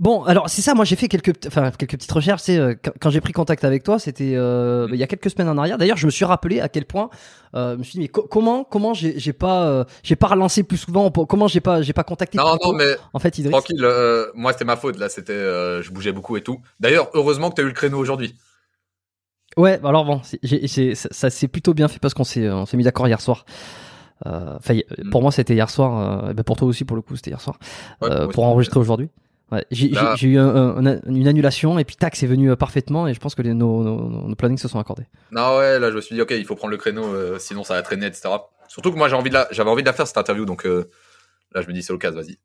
Bon, alors c'est ça. Moi, j'ai fait quelques, enfin quelques petites recherches. C'est euh, quand, j'ai pris contact avec toi, c'était euh, il y a quelques semaines en arrière. D'ailleurs, je me suis rappelé à quel point. Euh, je me suis dit mais co- comment, comment j'ai pas, euh, j'ai pas relancé plus souvent. pour- Comment j'ai pas, j'ai pas contacté. Non, non, mais En fait, Idriss? tranquille, euh, moi c'était ma faute là, c'était, euh, je bougeais beaucoup et tout. D'ailleurs, heureusement que t'as eu le créneau aujourd'hui. Ouais, bah alors bon, ça, ça s'est plutôt bien fait parce qu'on s'est, on s'est mis d'accord hier soir. Enfin, y- Mm. pour moi, c'était hier soir. euh, bah pour toi aussi, pour le coup, c'était hier soir. Ouais, pour enregistrer aujourd'hui. Ouais, j'ai eu un- un- un- une annulation et puis tac, c'est venu euh, parfaitement et je pense que les, nos, nos, nos plannings se sont accordés. Non, ouais, là je me suis dit, ok, il faut prendre le créneau, euh, sinon ça va traîner, etc. Surtout que moi j'ai envie de la, j'avais envie de la faire cette interview, donc euh, là je me dis c'est l'occasion, vas-y.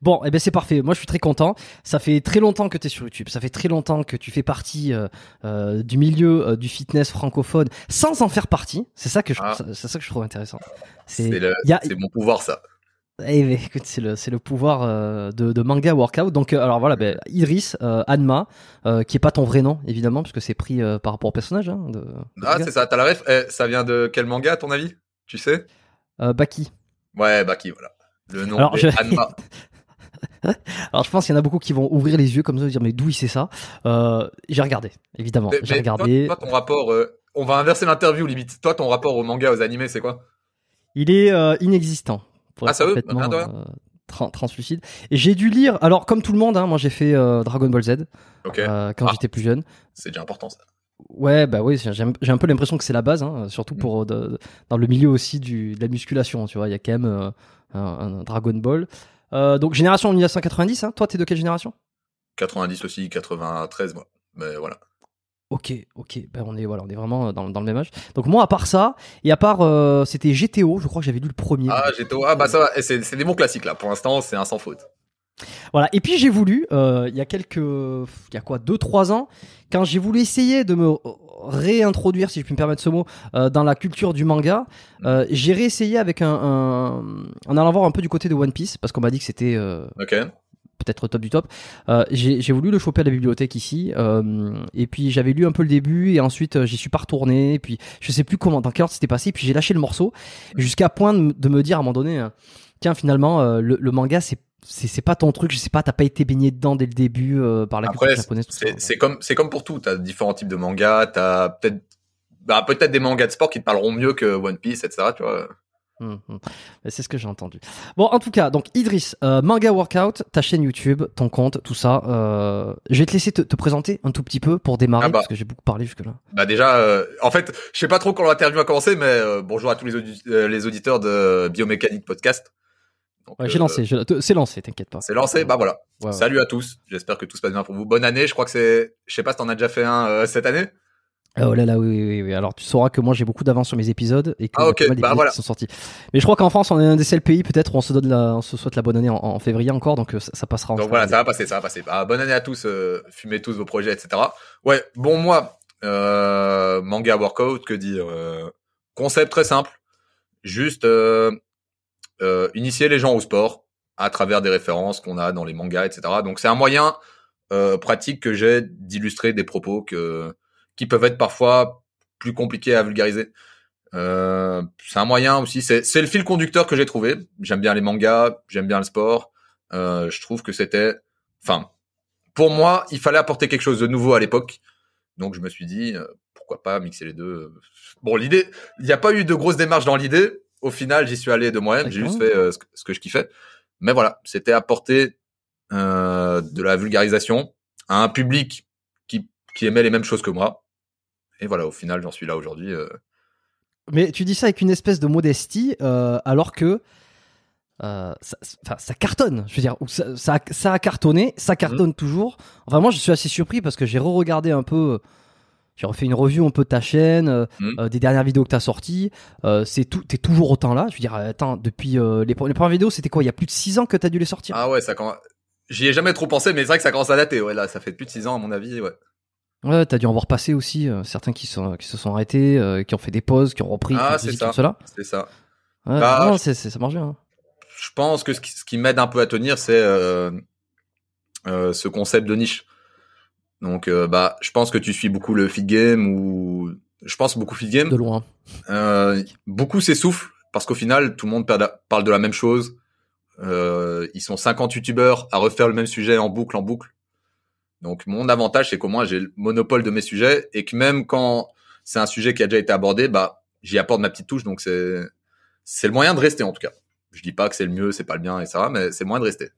Bon, et ben c'est parfait. Moi, je suis très content. Ça fait très longtemps que tu es sur YouTube. Ça fait très longtemps que tu fais partie euh, euh, du milieu euh, du fitness francophone sans en faire partie. C'est ça que je, Ah. c'est ça que je trouve intéressant. C'est mon pouvoir ça. Eh écoute, c'est le, pouvoir euh, de, de manga workout. Donc, euh, alors voilà, ben, Idriss, euh, Anma, qui est pas ton vrai nom, évidemment, parce que c'est pris par rapport au personnage. Hein, de, de Ah, c'est ça, t'as la ref Eh, Ça vient de quel manga à ton avis? Tu sais? Baki. Ouais, Baki, voilà. Le nom Alors, je- Anma. Alors, je pense qu'il y en a beaucoup qui vont ouvrir les yeux comme ça, et dire mais d'où il sait ça? J'ai regardé, évidemment. J'ai regardé. Toi, toi, ton rapport, on va inverser l'interview limite. Toi, ton rapport au manga, aux animés, c'est quoi? Il est inexistant. Pour Ah, être rien euh, tran- translucide. Et j'ai dû lire. Alors, comme tout le monde, hein, moi j'ai fait euh, Dragon Ball Z euh, quand Ah. j'étais plus jeune. c'est déjà important ça. Ouais, bah oui, j'ai un peu l'impression que c'est la base, hein, surtout Mm. pour de- dans le milieu aussi du, de la musculation, tu vois. Il y a quand même un, un Dragon Ball. Donc génération 1990, hein. toi t'es de quelle génération? 90 aussi, 93, moi. Mais voilà. Ok, ok, ben on est voilà, on est vraiment dans, dans le même âge. Donc moi à part ça et à part euh, c'était GTO, je crois que j'avais lu le premier. Ah, j'ai ah bah ça va, c'est des bons classiques là. Pour l'instant, c'est un sans faute. Voilà. Et puis j'ai voulu, euh, il y a quelques, il y a quoi, deux trois ans, quand j'ai voulu essayer de me réintroduire, si je puis me permettre ce mot, euh, dans la culture du manga, euh, j'ai réessayé avec un, un, en allant voir un peu du côté de One Piece, parce qu'on m'a dit que c'était euh, Ok. Peut-être top du top. Euh, j'ai voulu le choper à la bibliothèque ici, euh, et puis j'avais lu un peu le début, et ensuite euh, j'y suis pas retourné, et puis je sais plus comment, dans quelle ordre c'était passé, puis j'ai lâché le morceau, jusqu'à point de, me- de me dire à un moment donné, euh, tiens finalement euh, le, le manga c'est c'est pas ton truc, je sais pas, t'as pas été baigné dedans dès le début euh, par la Après, culture japonaise. c'est comme c'est comme pour tout. T'as différents types de mangas. T'as peut-être bah peut-être des mangas de sport qui te parleront mieux que One Piece, etc. Tu vois. Hum, hum. C'est ce que j'ai entendu. Bon, en tout cas, donc Idriss, euh, Manga Workout, ta chaîne YouTube, ton compte, tout ça. euh, je vais te laisser te, te présenter un tout petit peu pour démarrer, Ah bah. parce que j'ai beaucoup parlé jusque-là. Bah déjà, euh, en fait, je sais pas trop quand l'interview a commencé, mais bonjour à tous les, audi- les auditeurs de Biomécanique Podcast. Ouais, j'ai lancé, c'est lancé, t'inquiète pas. C'est lancé, bah voilà. Ouais, ouais. Salut à tous. J'espère que tout se passe bien pour vous. Bonne année. Je crois que c'est, je sais pas si t'en as déjà fait un cette année. Oh là là, oui, oui, oui. Alors tu sauras que moi j'ai beaucoup d'avance sur mes épisodes et que Ah, mal bah voilà. sont sortis. Mais je crois qu'en France, on est un des seuls pays peut-être où on se donne la, on se souhaite la bonne année en, en février encore, donc euh, ça, ça passera. en Donc voilà, ça va passer, ça va passer. Bah, bonne année à tous. euh, fumez tous vos projets, etc. Ouais. Bon moi, euh, manga workout, que dire euh, Concept très simple. Juste euh, euh, initier les gens au sport à travers des références qu'on a dans les mangas, etc. Donc c'est un moyen euh, pratique que j'ai d'illustrer des propos que qui peuvent être parfois plus compliqués à vulgariser. Euh, c'est un moyen aussi. C'est le fil conducteur que j'ai trouvé. J'aime bien les mangas, j'aime bien le sport. Euh, je trouve que c'était, enfin, pour moi, il fallait apporter quelque chose de nouveau à l'époque. Donc je me suis dit euh, pourquoi pas mixer les deux. Bon, l'idée, il n'y a pas eu de grosse démarche dans l'idée. Au final, j'y suis allé de moi-même. J'ai juste fait euh, ce, que, ce que je kiffais. Mais voilà, c'était apporter euh, de la vulgarisation à un public qui, qui aimait les mêmes choses que moi. Et voilà, au final, j'en suis là aujourd'hui. euh. Mais tu dis ça avec une espèce de modestie, euh, alors que euh, ça, cartonne. Je veux dire, ou ça, ça, a- ça a cartonné, ça cartonne toujours. Enfin, moi, je suis assez surpris parce que j'ai re-regardé un peu. J'ai refait une review un peu de ta chaîne, Mhm. euh, des dernières vidéos que t'as sorties. Euh, c'est tout, t'es toujours autant là. Je veux dire, attends, depuis les, pre- les premières vidéos, c'était quoi Il y a plus de 6 ans que t'as dû les sortir? Ah ouais, ça commence. J'y ai jamais trop pensé, mais c'est vrai que ça commence à dater. Ouais, là, ça fait plus de six ans à mon avis. Ouais. Ouais, t'as dû en voir passer aussi euh, certains qui sont qui se sont arrêtés, euh, qui ont fait des pauses, qui ont repris, Ah, c'est ça. cela. C'est ça. Ouais, Bah, non, je- c'est, ça marche bien. hein. je pense que ce qui, ce qui m'aide un peu à tenir, c'est euh, ce concept de niche. Donc, bah, je pense que tu suis beaucoup le feed game ou je pense beaucoup feed game. De loin. Beaucoup s'essoufflent parce qu'au final, tout le monde parle de la même chose. Ils sont 50 youtubeurs à refaire le même sujet en boucle, en boucle. Donc, mon avantage, c'est qu'au moins, j'ai le monopole de mes sujets et que même quand c'est un sujet qui a déjà été abordé, bah, j'y apporte ma petite touche. Donc, c'est, c'est le moyen de rester, en tout cas. Je dis pas que c'est le mieux, c'est pas le bien, etc., mais c'est le moyen de rester.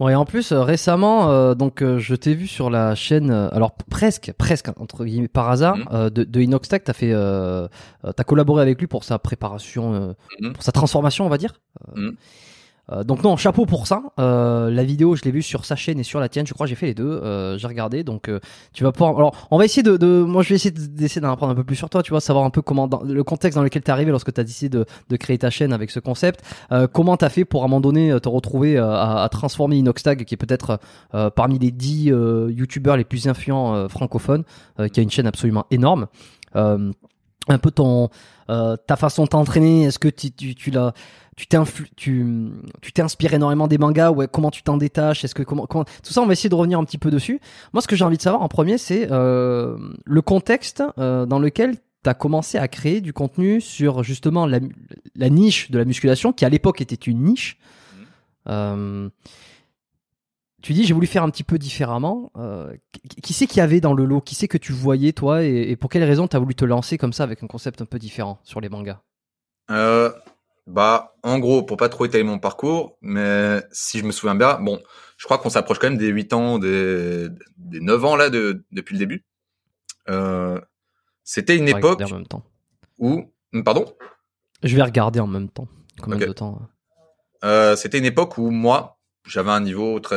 Bon et en plus euh, récemment euh, donc euh, je t'ai vu sur la chaîne alors presque presque hein, entre guillemets par hasard Mhm. de, de Inoxtag t'as fait t'as collaboré avec lui pour sa préparation Mhm. pour sa transformation on va dire Mhm. Euh, donc non chapeau pour ça. Euh, la vidéo je l'ai vue sur sa chaîne et sur la tienne je crois j'ai fait les deux. Euh, j'ai regardé donc euh, tu vas pouvoir alors on va essayer de, de moi je vais essayer de- d'essayer d'en apprendre un peu plus sur toi tu vois savoir un peu comment dans, le contexte dans lequel t'es arrivé lorsque t'as décidé de, de créer ta chaîne avec ce concept. Euh, comment t'as fait pour à un moment donné te retrouver euh, à, à transformer Inoxtag qui est peut-être parmi les dix euh, youtubeurs les plus influents francophones qui a une chaîne absolument énorme. Un peu ton euh, ta façon de t'entraîner est-ce que tu, tu, tu l'as tu t'es influ- tu tu t'es inspiré énormément des mangas ouais comment tu t'en détaches est-ce que comment, comment tout ça on va essayer de revenir un petit peu dessus. Moi ce que j'ai envie de savoir en premier c'est euh, le contexte euh, dans lequel tu as commencé à créer du contenu sur justement la, la niche de la musculation qui à l'époque était une niche. Euh, tu dis j'ai voulu faire un petit peu différemment. Euh, qui- qui c'est qu'il y avait dans le lot? Qui c'est que tu voyais toi? Et, et pour quelle raison tu as voulu te lancer comme ça avec un concept un peu différent sur les mangas? Euh, bah, en gros, pour pas trop étaler mon parcours, mais si je me souviens bien, bon, je crois qu'on s'approche quand même des 8 ans, des, des 9 ans là de, depuis le début. euh, c'était une époque en même temps. où, pardon, Je vais regarder en même temps. Combien de temps Euh, c'était une époque où moi, j'avais un niveau très,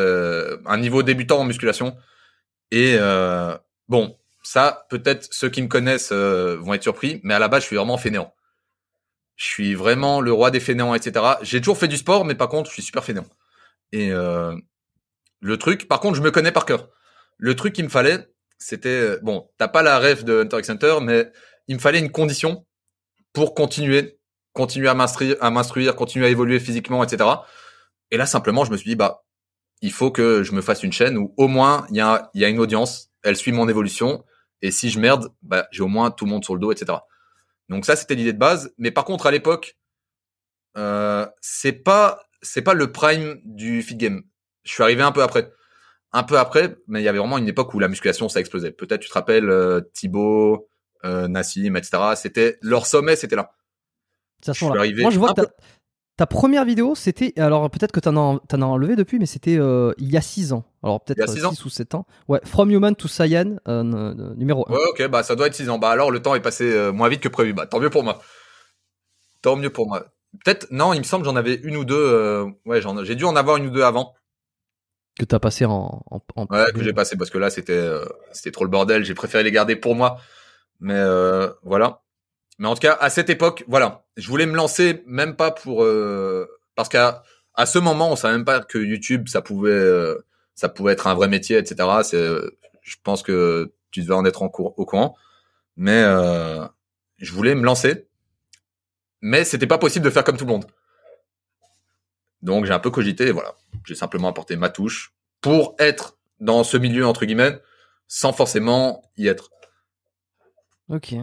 un niveau débutant en musculation. Et euh, bon, ça, peut-être ceux qui me connaissent euh, vont être surpris, mais à la base, je suis vraiment fainéant. Je suis vraiment le roi des fainéants, etc. J'ai toujours fait du sport, mais par contre, je suis super fainéant. Et euh, le truc, par contre, je me connais par cœur. Le truc qu'il me fallait, c'était euh, bon, t'as pas la rêve de Hunter x Hunter, mais il me fallait une condition pour continuer, continuer à m'instruire, à m'instruire, continuer à évoluer physiquement, etc. Et là, simplement, je me suis dit, bah, il faut que je me fasse une chaîne où au moins il y a, il y a une audience, elle suit mon évolution, et si je merde, bah, j'ai au moins tout le monde sur le dos, etc. Donc ça, c'était l'idée de base. Mais par contre, à l'époque, euh, c'est pas, c'est pas le prime du feed game. Je suis arrivé un peu après. Un peu après, mais il y avait vraiment une époque où la musculation, ça explosait. Peut-être tu te rappelles euh, Thibaut, euh, Nassim, etc. C'était leur sommet, c'était là. Je suis arrivé Moi, je vois que ta, ta première vidéo, c'était. Alors, peut-être que t'en as, t'en as enlevé depuis, mais c'était euh, il y a 6 ans. Alors, peut-être a six 6 ans ou 7 ans. Ouais, From Human to Saiyan, euh, numéro 1. Ouais, ok, bah ça doit être 6 ans. Bah alors le temps est passé euh, moins vite que prévu. Bah tant mieux pour moi. Tant mieux pour moi. Peut-être, non, il me semble j'en avais une ou deux. euh, ouais, j'ai dû en avoir une ou deux avant. Que t'as passé en. en, en Ouais, que j'ai passé parce que là c'était, euh, c'était trop le bordel. J'ai préféré les garder pour moi. Mais euh, voilà. Mais en tout cas, à cette époque, voilà, je voulais me lancer même pas pour euh, parce qu'à à ce moment, on savait même pas que YouTube ça pouvait euh, ça pouvait être un vrai métier, etc. C'est, euh, je pense que tu devais en être au courant. Mais je voulais me lancer, mais c'était pas possible de faire comme tout le monde. Donc j'ai un peu cogité voilà, j'ai simplement apporté ma touche pour être dans ce milieu entre guillemets, sans forcément y être. Ok.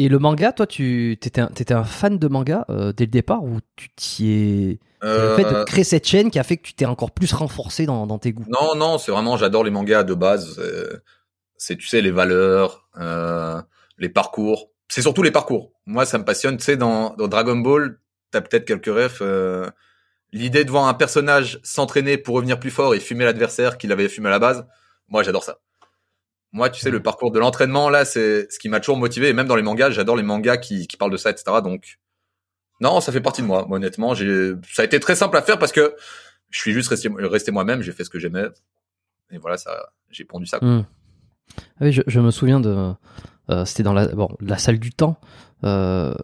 Et le manga, toi, tu t'étais un, fan de manga euh, dès le départ ou tu t'y es. C'est le fait de Euh, créer cette chaîne qui a fait que tu t'es encore plus renforcé dans, dans tes goûts? Non, non, c'est vraiment, j'adore les mangas de base. C'est- C'est, tu sais, les valeurs, euh, les parcours. C'est surtout les parcours. Moi, ça me passionne. Tu sais, dans, dans Dragon Ball, t'as peut-être quelques refs. euh, L'idée de voir un personnage s'entraîner pour revenir plus fort et fumer l'adversaire qu'il avait fumé à la base, moi, j'adore ça. Moi, tu sais, le parcours de l'entraînement, là, c'est ce qui m'a toujours motivé. Et même dans les mangas, j'adore les mangas qui, qui parlent de ça, etc. Donc, non, ça fait partie de moi. Moi, Honnêtement, j'ai, ça a été très simple à faire parce que je suis juste resté, resté moi-même. J'ai fait ce que j'aimais. Et voilà, ça, j'ai pondu ça. Hmm. Ah Oui, je, je me souviens de. euh, c'était dans la, bon, la salle du temps. Euh,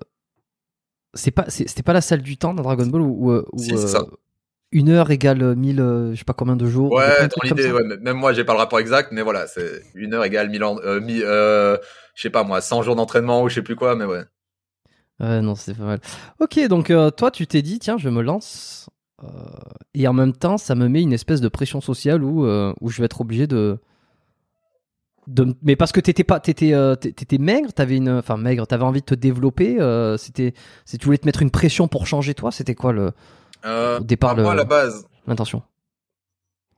c'est pas, c'était pas la salle du temps dans Dragon Ball où, où, où, Si, euh. Une heure égale 1000, euh, je sais pas combien de jours. Ouais, dans l'idée, ouais. Même moi, j'ai pas le rapport exact, mais voilà, c'est une heure égale mille ans, euh, mi- euh, je sais pas moi, 100 jours d'entraînement ou je sais plus quoi, mais ouais. Ouais, non, c'est pas mal. Ok, donc euh, toi, tu t'es dit, tiens, je me lance. et en même temps, ça me met une espèce de pression sociale où, où je vais être obligé de. de mais parce que t'étais pas, t'étais, euh, t'é- t'étais maigre, t'avais une, enfin maigre, t'avais envie de te développer. euh, c'était, si tu voulais te mettre une pression pour changer toi, c'était quoi le Euh, Au départ, moi, à la base, l'intention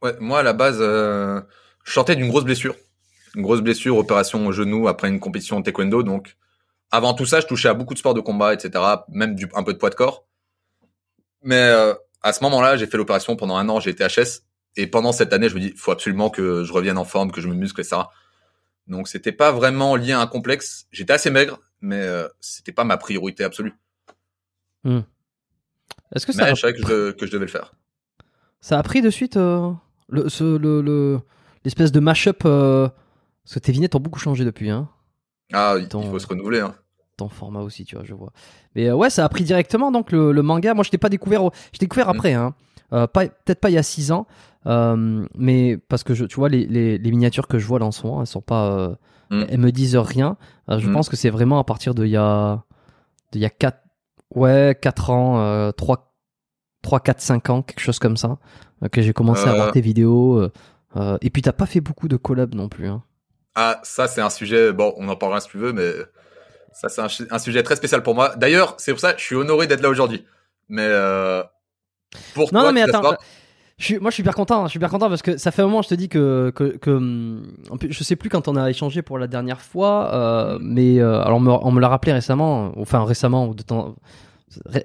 ouais, moi, à la base, euh, je sortais d'une grosse blessure. Une grosse blessure, opération au genou après une compétition de taekwondo, donc, avant tout ça, je touchais à beaucoup de sports de combat, etc., même du, un peu de poids de corps. Mais, euh, à ce moment-là, j'ai fait l'opération pendant un an, j'ai été HS. Et pendant cette année, je me dis, faut absolument que je revienne en forme, que je me muscle, etc. Donc, c'était pas vraiment lié à un complexe. J'étais assez maigre, mais euh, c'était pas ma priorité absolue. Est-ce que ça, Mais a, je savais que je, que je devais le faire. ça a pris de suite euh, le, ce, le, le- l'espèce de mash-up euh, Parce que tes vignettes ont beaucoup changé depuis, hein. Ah, il, Ton- il faut se renouveler. Hein. ton format aussi, tu vois, je vois. Mais euh, ouais, ça a pris directement donc le, le manga. Moi, je t'ai pas découvert, je t'ai découvert Mm. après, hein. Euh, pas, peut-être pas il y a 6 ans, euh, mais parce que je, tu vois, les, les, les miniatures que je vois là en ce moment, elles sont pas, euh, Mm. elles me disent rien. Je Mm. pense que c'est vraiment à partir de il y a, de il y a 4, ouais, 4 ans, euh, 3, 3, 4, 5 ans, quelque chose comme ça, euh, que j'ai commencé à Euh. voir tes vidéos. euh, euh, et puis t'as pas fait beaucoup de collabs non plus, hein. Ah, ça, c'est un sujet. Bon, on en parlera si tu veux, mais ça, c'est un, sujet très spécial pour moi. D'ailleurs, c'est pour ça que je suis honoré d'être là aujourd'hui. Mais euh, pour Non, toi, non, mais attends. pas- Je suis, moi, je suis hyper content. hein, Je suis hyper content parce que ça fait un moment, je te dis que, que, que plus, je sais plus quand on a échangé pour la dernière fois, euh, mais euh, alors on me, on me l'a rappelé récemment, enfin récemment, ou de temps,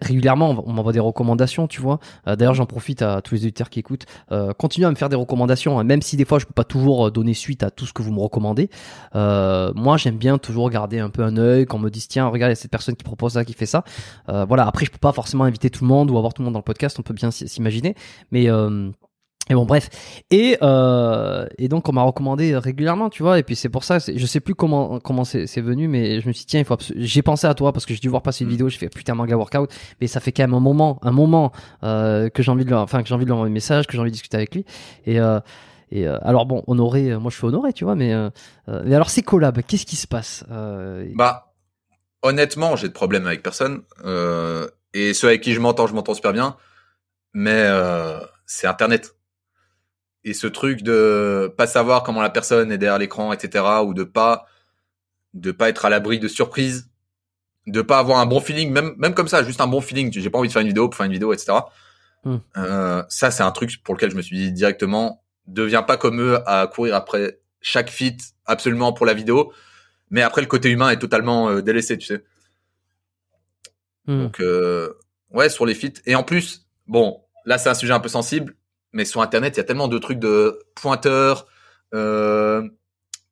régulièrement, on m'envoie des recommandations, tu vois. Euh, D'ailleurs, j'en profite à tous les auditeurs qui écoutent. Euh, continuez à me faire des recommandations, hein, même si des fois je peux pas toujours euh, donner suite à tout ce que vous me recommandez. Euh, moi, j'aime bien toujours garder un peu un œil, qu'on me dise tiens, regarde, il cette personne qui propose ça, qui fait ça. Voilà. Après, je peux pas forcément inviter tout le monde ou avoir tout le monde dans le podcast. On peut bien s'imaginer, mais et bon, bref. Et, euh, et donc, on m'a recommandé régulièrement, tu vois. Et puis, c'est pour ça, je sais plus comment, comment c'est venu, mais je me suis dit, tiens, il faut j'ai pensé à toi parce que j'ai dû voir passer une Mm. vidéo. J'ai fait, putain, manga workout. Mais ça fait quand même un moment, un moment, euh, que j'ai envie de lui, enfin, que j'ai envie de lui envoyer un message, que j'ai envie de discuter avec lui. Et, euh, et euh, alors, bon, honoré, euh, moi, je suis honoré, tu vois, mais, euh, euh, mais alors, ces collabs, qu'est-ce qui se passe? Bah, honnêtement, j'ai de problème avec personne. Euh, et ceux avec qui je m'entends, je m'entends super bien. Mais euh, c'est Internet. Et ce truc de pas savoir comment la personne est derrière l'écran, etc., ou de pas de pas être à l'abri de surprises, de pas avoir un bon feeling, même même comme ça, juste un bon feeling. J'ai pas envie de faire une vidéo pour faire une vidéo, etc. Hmm. Euh, ça, c'est un truc pour lequel je me suis dit directement, deviens pas comme eux à courir après chaque fit absolument pour la vidéo. Mais après, le côté humain est totalement euh, délaissé, tu sais. hmm. Donc, euh, ouais, sur les feats. Et en plus, bon, là, c'est un sujet un peu sensible, mais sur Internet, il y a tellement de trucs de pointeurs. Euh,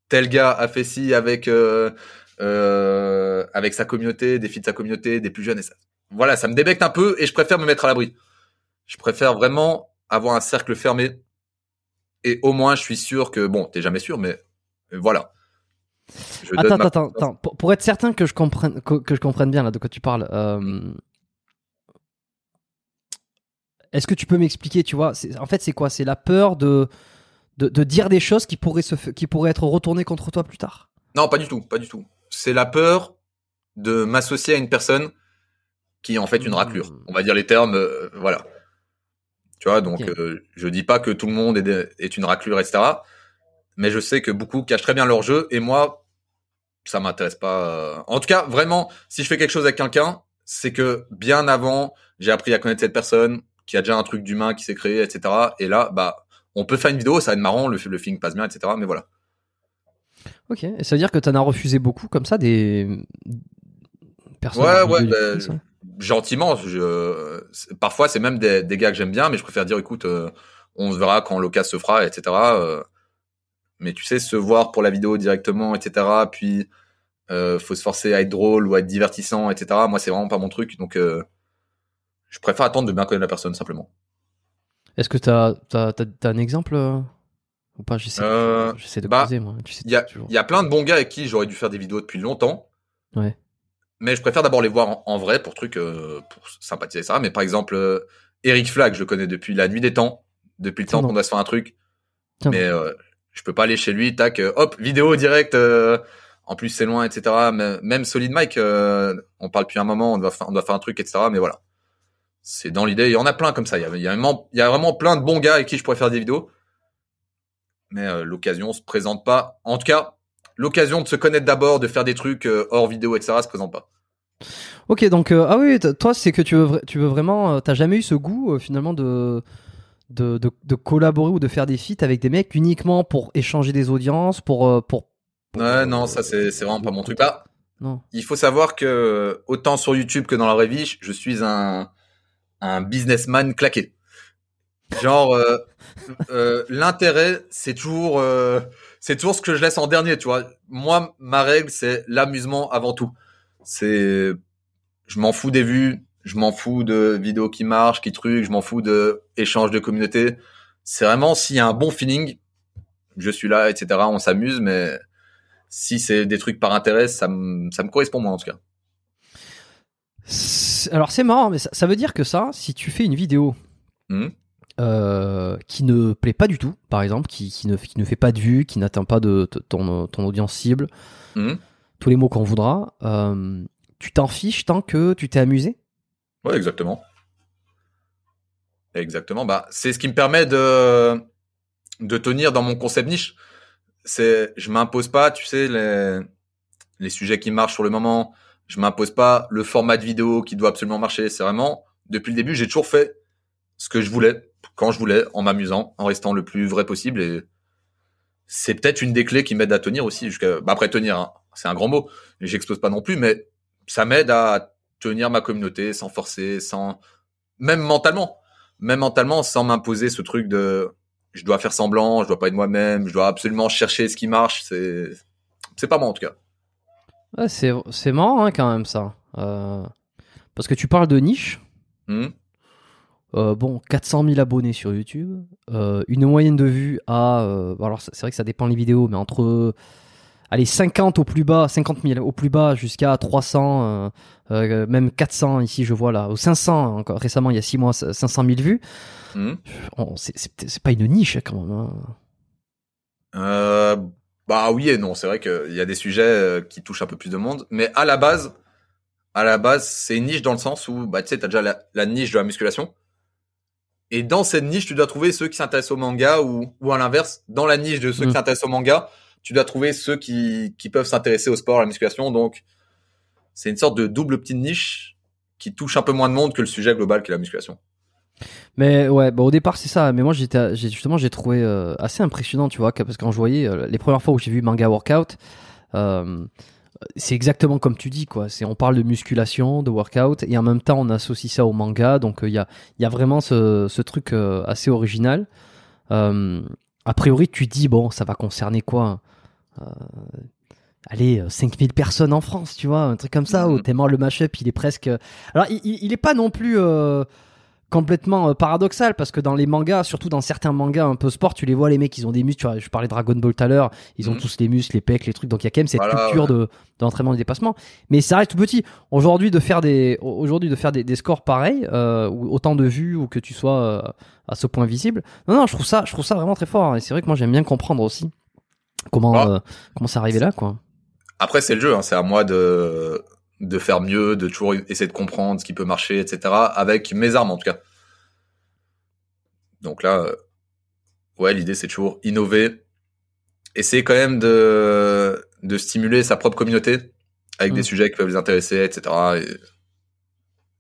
tel gars a fait ci avec euh, euh, avec sa communauté, des feats de sa communauté, des plus jeunes. Et ça, voilà, ça me débecte un peu et je préfère me mettre à l'abri. Je préfère vraiment avoir un cercle fermé. Et au moins, je suis sûr que, bon, t'es jamais sûr, mais voilà. Je Attends, ma attends, attends. Pour, pour être certain que je comprenne, que, que je comprenne bien là de quoi tu parles, euh, est-ce que tu peux m'expliquer, tu vois, en fait, c'est quoi? C'est la peur de, de, de dire des choses qui pourraient, se, qui pourraient être retournées contre toi plus tard? Non, pas du tout, pas du tout. C'est la peur de m'associer à une personne qui est en fait une Hmm. raclure. On va dire les termes, euh, voilà. Tu vois, donc Ok. euh, je dis pas que tout le monde est, est une raclure, etc. Mais je sais que beaucoup cachent très bien leur jeu et moi, ça m'intéresse pas. euh. En tout cas, vraiment, si je fais quelque chose avec quelqu'un, c'est que bien avant, j'ai appris à connaître cette personne, qui a déjà un truc d'humain qui s'est créé, etc. Et là, bah, on peut faire une vidéo, ça va être marrant, le, le feeling passe bien, etc. Mais voilà. Ok, et ça veut dire que tu en as refusé beaucoup comme ça des personnes Ouais, ouais, bah, gentiment. Je, parfois, c'est même des, des gars que j'aime bien, mais je préfère dire, écoute, euh, on se verra quand l'occasion se fera, etc. euh, mais tu sais, se voir pour la vidéo directement, etc. Puis, euh, faut se forcer à être drôle ou à être divertissant, etc. Moi, c'est vraiment pas mon truc, donc euh, je préfère attendre de bien connaître la personne simplement. Est-ce que tu as, un exemple euh, ou pas? J'essaie Euh, j'essaie de bah, creuser, moi. Tu sais Il y a, toujours. il y a plein de bons gars avec qui j'aurais dû faire des vidéos depuis longtemps. Ouais. Mais je préfère d'abord les voir en, en vrai pour trucs, euh, pour sympathiser ça. Mais par exemple, euh, Eric Flag, je le connais depuis la nuit des temps, depuis le Tiens temps qu'on doit se faire un truc. Tiens mais euh, je peux pas aller chez lui, tac, hop, vidéo direct. en plus, c'est loin, etc. Même, même Solid Mike, euh, on parle depuis un moment, on doit, faire, on doit faire un truc, etc. Mais voilà. C'est dans l'idée. Il y en a plein comme ça. Il y a, il y a vraiment, il y a vraiment plein de bons gars avec qui je pourrais faire des vidéos. Mais euh, l'occasion se présente pas. En tout cas, l'occasion de se connaître d'abord, de faire des trucs euh, hors vidéo, etc. se présente pas. Ok, donc euh, ah oui, toi c'est que tu veux, tu veux vraiment, euh, t'as jamais eu ce goût finalement de, de, de de collaborer ou de faire des feats avec des mecs uniquement pour échanger des audiences, pour pour. pour, Ouais, non, ça c'est c'est vraiment pas mon truc. Là, Non. il faut savoir que autant sur YouTube que dans la vraie vie, je suis un un businessman claqué. Genre euh, euh, l'intérêt, c'est toujours euh, c'est toujours ce que je laisse en dernier, tu vois. Moi, ma règle, c'est l'amusement avant tout. C'est je m'en fous des vues, je m'en fous de vidéos qui marchent, qui truquent, je m'en fous de échanges de communauté. C'est vraiment s'il y a un bon feeling, je suis là, etc. On s'amuse, mais si c'est des trucs par intérêt, ça me ça me correspond moins en tout cas. Alors c'est marrant, mais ça, ça veut dire que ça, si tu fais une vidéo Mhm. euh, qui ne plaît pas du tout, par exemple, qui, qui ne qui ne fait pas de vues, qui n'atteint pas de, de- ton ton audience cible, Mhm. tous les mots qu'on voudra, euh, tu t'en fiches tant que tu t'es amusé? Ouais, exactement. Exactement. Bah, c'est ce qui me permet de de tenir dans mon concept niche. C'est, je m'impose pas, tu sais, les les sujets qui marchent sur le moment. Je m'impose pas le format de vidéo qui doit absolument marcher. C'est vraiment depuis le début, j'ai toujours fait ce que je voulais, quand je voulais, en m'amusant, en restant le plus vrai possible. Et c'est peut-être une des clés qui m'aide à tenir aussi. Jusqu'à, bah après tenir, hein, c'est un grand mot. J'explose pas non plus, mais ça m'aide à tenir ma communauté sans forcer, sans même mentalement, même mentalement sans m'imposer ce truc de je dois faire semblant, je dois pas être moi-même, je dois absolument chercher ce qui marche. C'est c'est pas moi en tout cas. Ouais, c'est c'est marrant hein, quand même ça. Euh, parce que tu parles de niche. Hmm. Euh, bon, 400 000 abonnés sur YouTube, euh, une moyenne de vues à. alors, c'est vrai que ça dépend les vidéos, mais entre. Allez, 50 au plus bas, 50 000 au plus bas, jusqu'à 300, euh, euh, même 400 ici, je vois là, au 500, encore récemment, il y a 6 mois, 500 000 vues. Hmm. On- C'est c'est- c'est pas une niche quand même. hein. Bah oui et non, c'est vrai qu'il y a des sujets euh, qui touchent un peu plus de monde, mais à la base, à la base, c'est une niche dans le sens où, bah tu sais, t'as déjà la, la niche de la musculation, et dans cette niche, tu dois trouver ceux qui s'intéressent au manga ou, ou à l'inverse, dans la niche de ceux Mm. qui s'intéressent au manga, tu dois trouver ceux qui, qui peuvent s'intéresser au sport, à la musculation, donc c'est une sorte de double petite niche qui touche un peu moins de monde que le sujet global qui est la musculation. Mais ouais, bah au départ c'est ça. Mais moi j'étais, justement j'ai trouvé euh, assez impressionnant, tu vois, parce que quand je voyais euh, les premières fois où j'ai vu manga workout, euh, c'est exactement comme tu dis quoi. C'est on parle de musculation, de workout, et en même temps on associe ça au manga. Donc il y a, il y a vraiment ce, ce truc assez original. A priori tu dis bon ça va concerner quoi euh, Allez, euh, 5000 personnes en France, tu vois, un truc comme ça, où Mhm. tellement le mashup, il est presque... Alors, il, il il est pas non plus euh, complètement euh, paradoxal, parce que dans les mangas, surtout dans certains mangas un peu sport, tu les vois, les mecs, ils ont des muscles, tu vois, je parlais de Dragon Ball tout à l'heure, ils ont Mhm. tous les muscles, les pecs, les trucs, donc il y a quand même cette Voilà, culture de d'entraînement et de dépassement. Mais ça reste tout petit. Aujourd'hui, de faire des, aujourd'hui, de faire des, des scores pareils, euh, ou autant de vues, ou que tu sois euh, à ce point visible, non, non, je trouve ça, je trouve ça vraiment très fort, et c'est vrai que moi j'aime bien comprendre aussi comment, Ah. euh, comment c'est arrivé là, quoi. Après, c'est le jeu, hein, c'est à moi de, de faire mieux, de toujours essayer de comprendre ce qui peut marcher, etc. avec mes armes en tout cas. Donc là, euh, ouais, l'idée c'est toujours innover, essayer quand même de, de stimuler sa propre communauté avec Mm. des sujets qui peuvent les intéresser, etc. Et,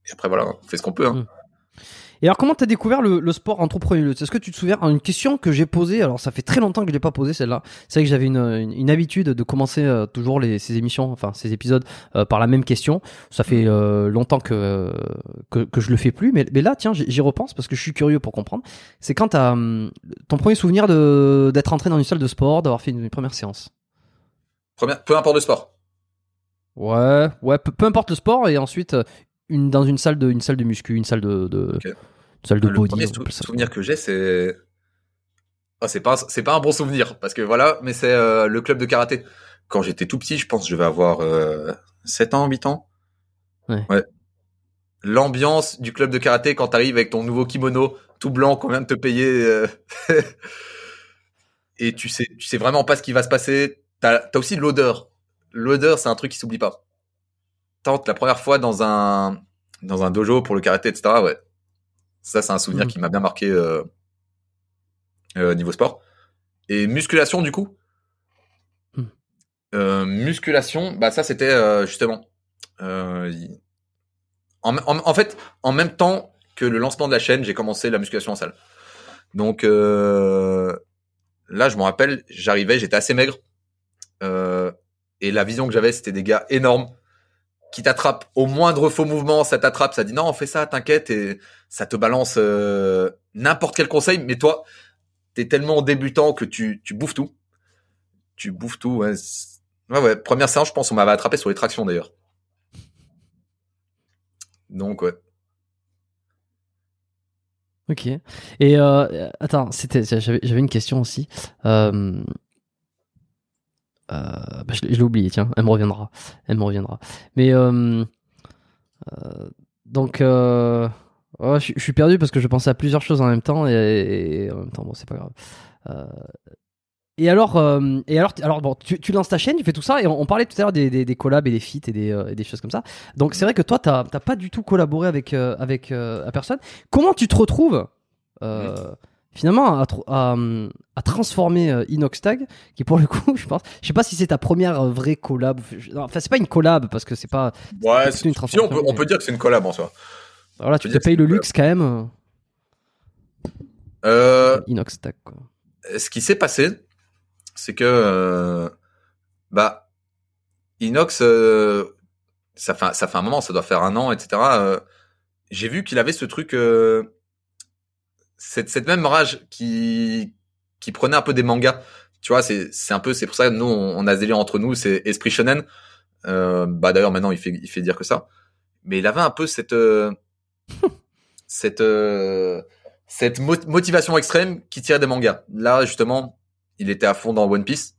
et après voilà, on fait ce qu'on peut. Hein. Mm. Et alors, comment t'as découvert le, le sport en tout premier lieu Est-ce que tu te souviens Une question que j'ai posée, alors ça fait très longtemps que je l'ai pas posée celle-là. C'est vrai que j'avais une, une, une habitude de commencer euh, toujours les, ces émissions, enfin ces épisodes, euh, par la même question. Ça fait euh, longtemps que, que, que je le fais plus, mais, mais là, tiens, j'y repense parce que je suis curieux pour comprendre. C'est quand t'as hum, ton premier souvenir de d'être entré dans une salle de sport, d'avoir fait une, une première séance? Première, peu importe le sport. Ouais, ouais, peu, peu importe le sport, et ensuite une dans une salle de une salle de muscu, une salle de, de une salle de le body. premier sou- ça. souvenir que j'ai, c'est Ah, c'est pas c'est pas un bon souvenir parce que voilà, mais c'est euh, le club de karaté. Quand j'étais tout petit, je pense que je vais avoir euh, 7 ans, 8 ans. Ouais. L'ambiance du club de karaté quand t'arrives avec ton nouveau kimono tout blanc qu'on vient de te payer euh, et tu sais tu sais vraiment pas ce qui va se passer. T'as as aussi l'odeur. L'odeur, c'est un truc qui s'oublie pas. Tente la première fois dans un dans un dojo pour le karaté, etc. Ouais. Ça, c'est un souvenir Mhm. qui m'a bien marqué euh, euh, niveau sport. Et musculation, du coup. Mhm. Euh, musculation, bah ça c'était justement. en, en- en fait, en même temps que le lancement de la chaîne, j'ai commencé la musculation en salle. Donc là, je me rappelle, j'arrivais, j'étais assez maigre. Et la vision que j'avais, c'était des gars énormes qui t'attrapent au moindre faux mouvement, ça t'attrape, ça dit non, fais ça, t'inquiète, et ça te balance euh, n'importe quel conseil, mais toi, t'es tellement débutant que tu, tu bouffes tout. Tu bouffes tout, ouais. Ouais, ouais. Première séance, je pense, on m'avait attrapé sur les tractions d'ailleurs. Donc, ouais. Ok. Et euh, attends, c'était, j'avais, une question aussi. Euh, bah, je, l'ai- oublié, tiens, elle me reviendra. Elle me reviendra. Mais euh, euh, donc, euh, je, suis perdu parce que je pensais à plusieurs choses en même temps et, en même temps, bon, c'est pas grave. Euh, et alors, euh, et alors, alors bon, tu, lances ta chaîne, tu fais tout ça, et on, parlait tout à l'heure des, collabs et des feats et des, euh, choses comme ça. Donc c'est vrai que toi, t'as pas du tout collaboré avec euh, avec euh, personne. Comment tu te retrouves euh, finalement à, tr- à, hum, à transformer euh, Inoxtag, qui pour le coup, je pense, je sais pas si c'est ta première euh, vraie collab. Enfin, c'est pas une collab parce que c'est pas. Ouais, C'est une si on peut, on peut dire que c'est une collab en soi. Voilà, Tu te payes le luxe quand même. euh, Inoxtag, quoi. ce qui s'est passé, c'est que, euh, bah, Inox, euh, ça fait ça fait un moment, ça doit faire un an, etc. j'ai vu qu'il avait ce truc, euh, cette cette même rage qui qui prenait un peu des mangas. Tu vois, c'est c'est un peu c'est pour ça que nous on, on a ce délire entre nous, c'est esprit shonen. Euh, bah d'ailleurs maintenant il fait il fait dire que ça, mais il avait un peu cette euh, cette euh, cette mo- motivation extrême qui tirait des mangas. Là justement, il était à fond dans One Piece.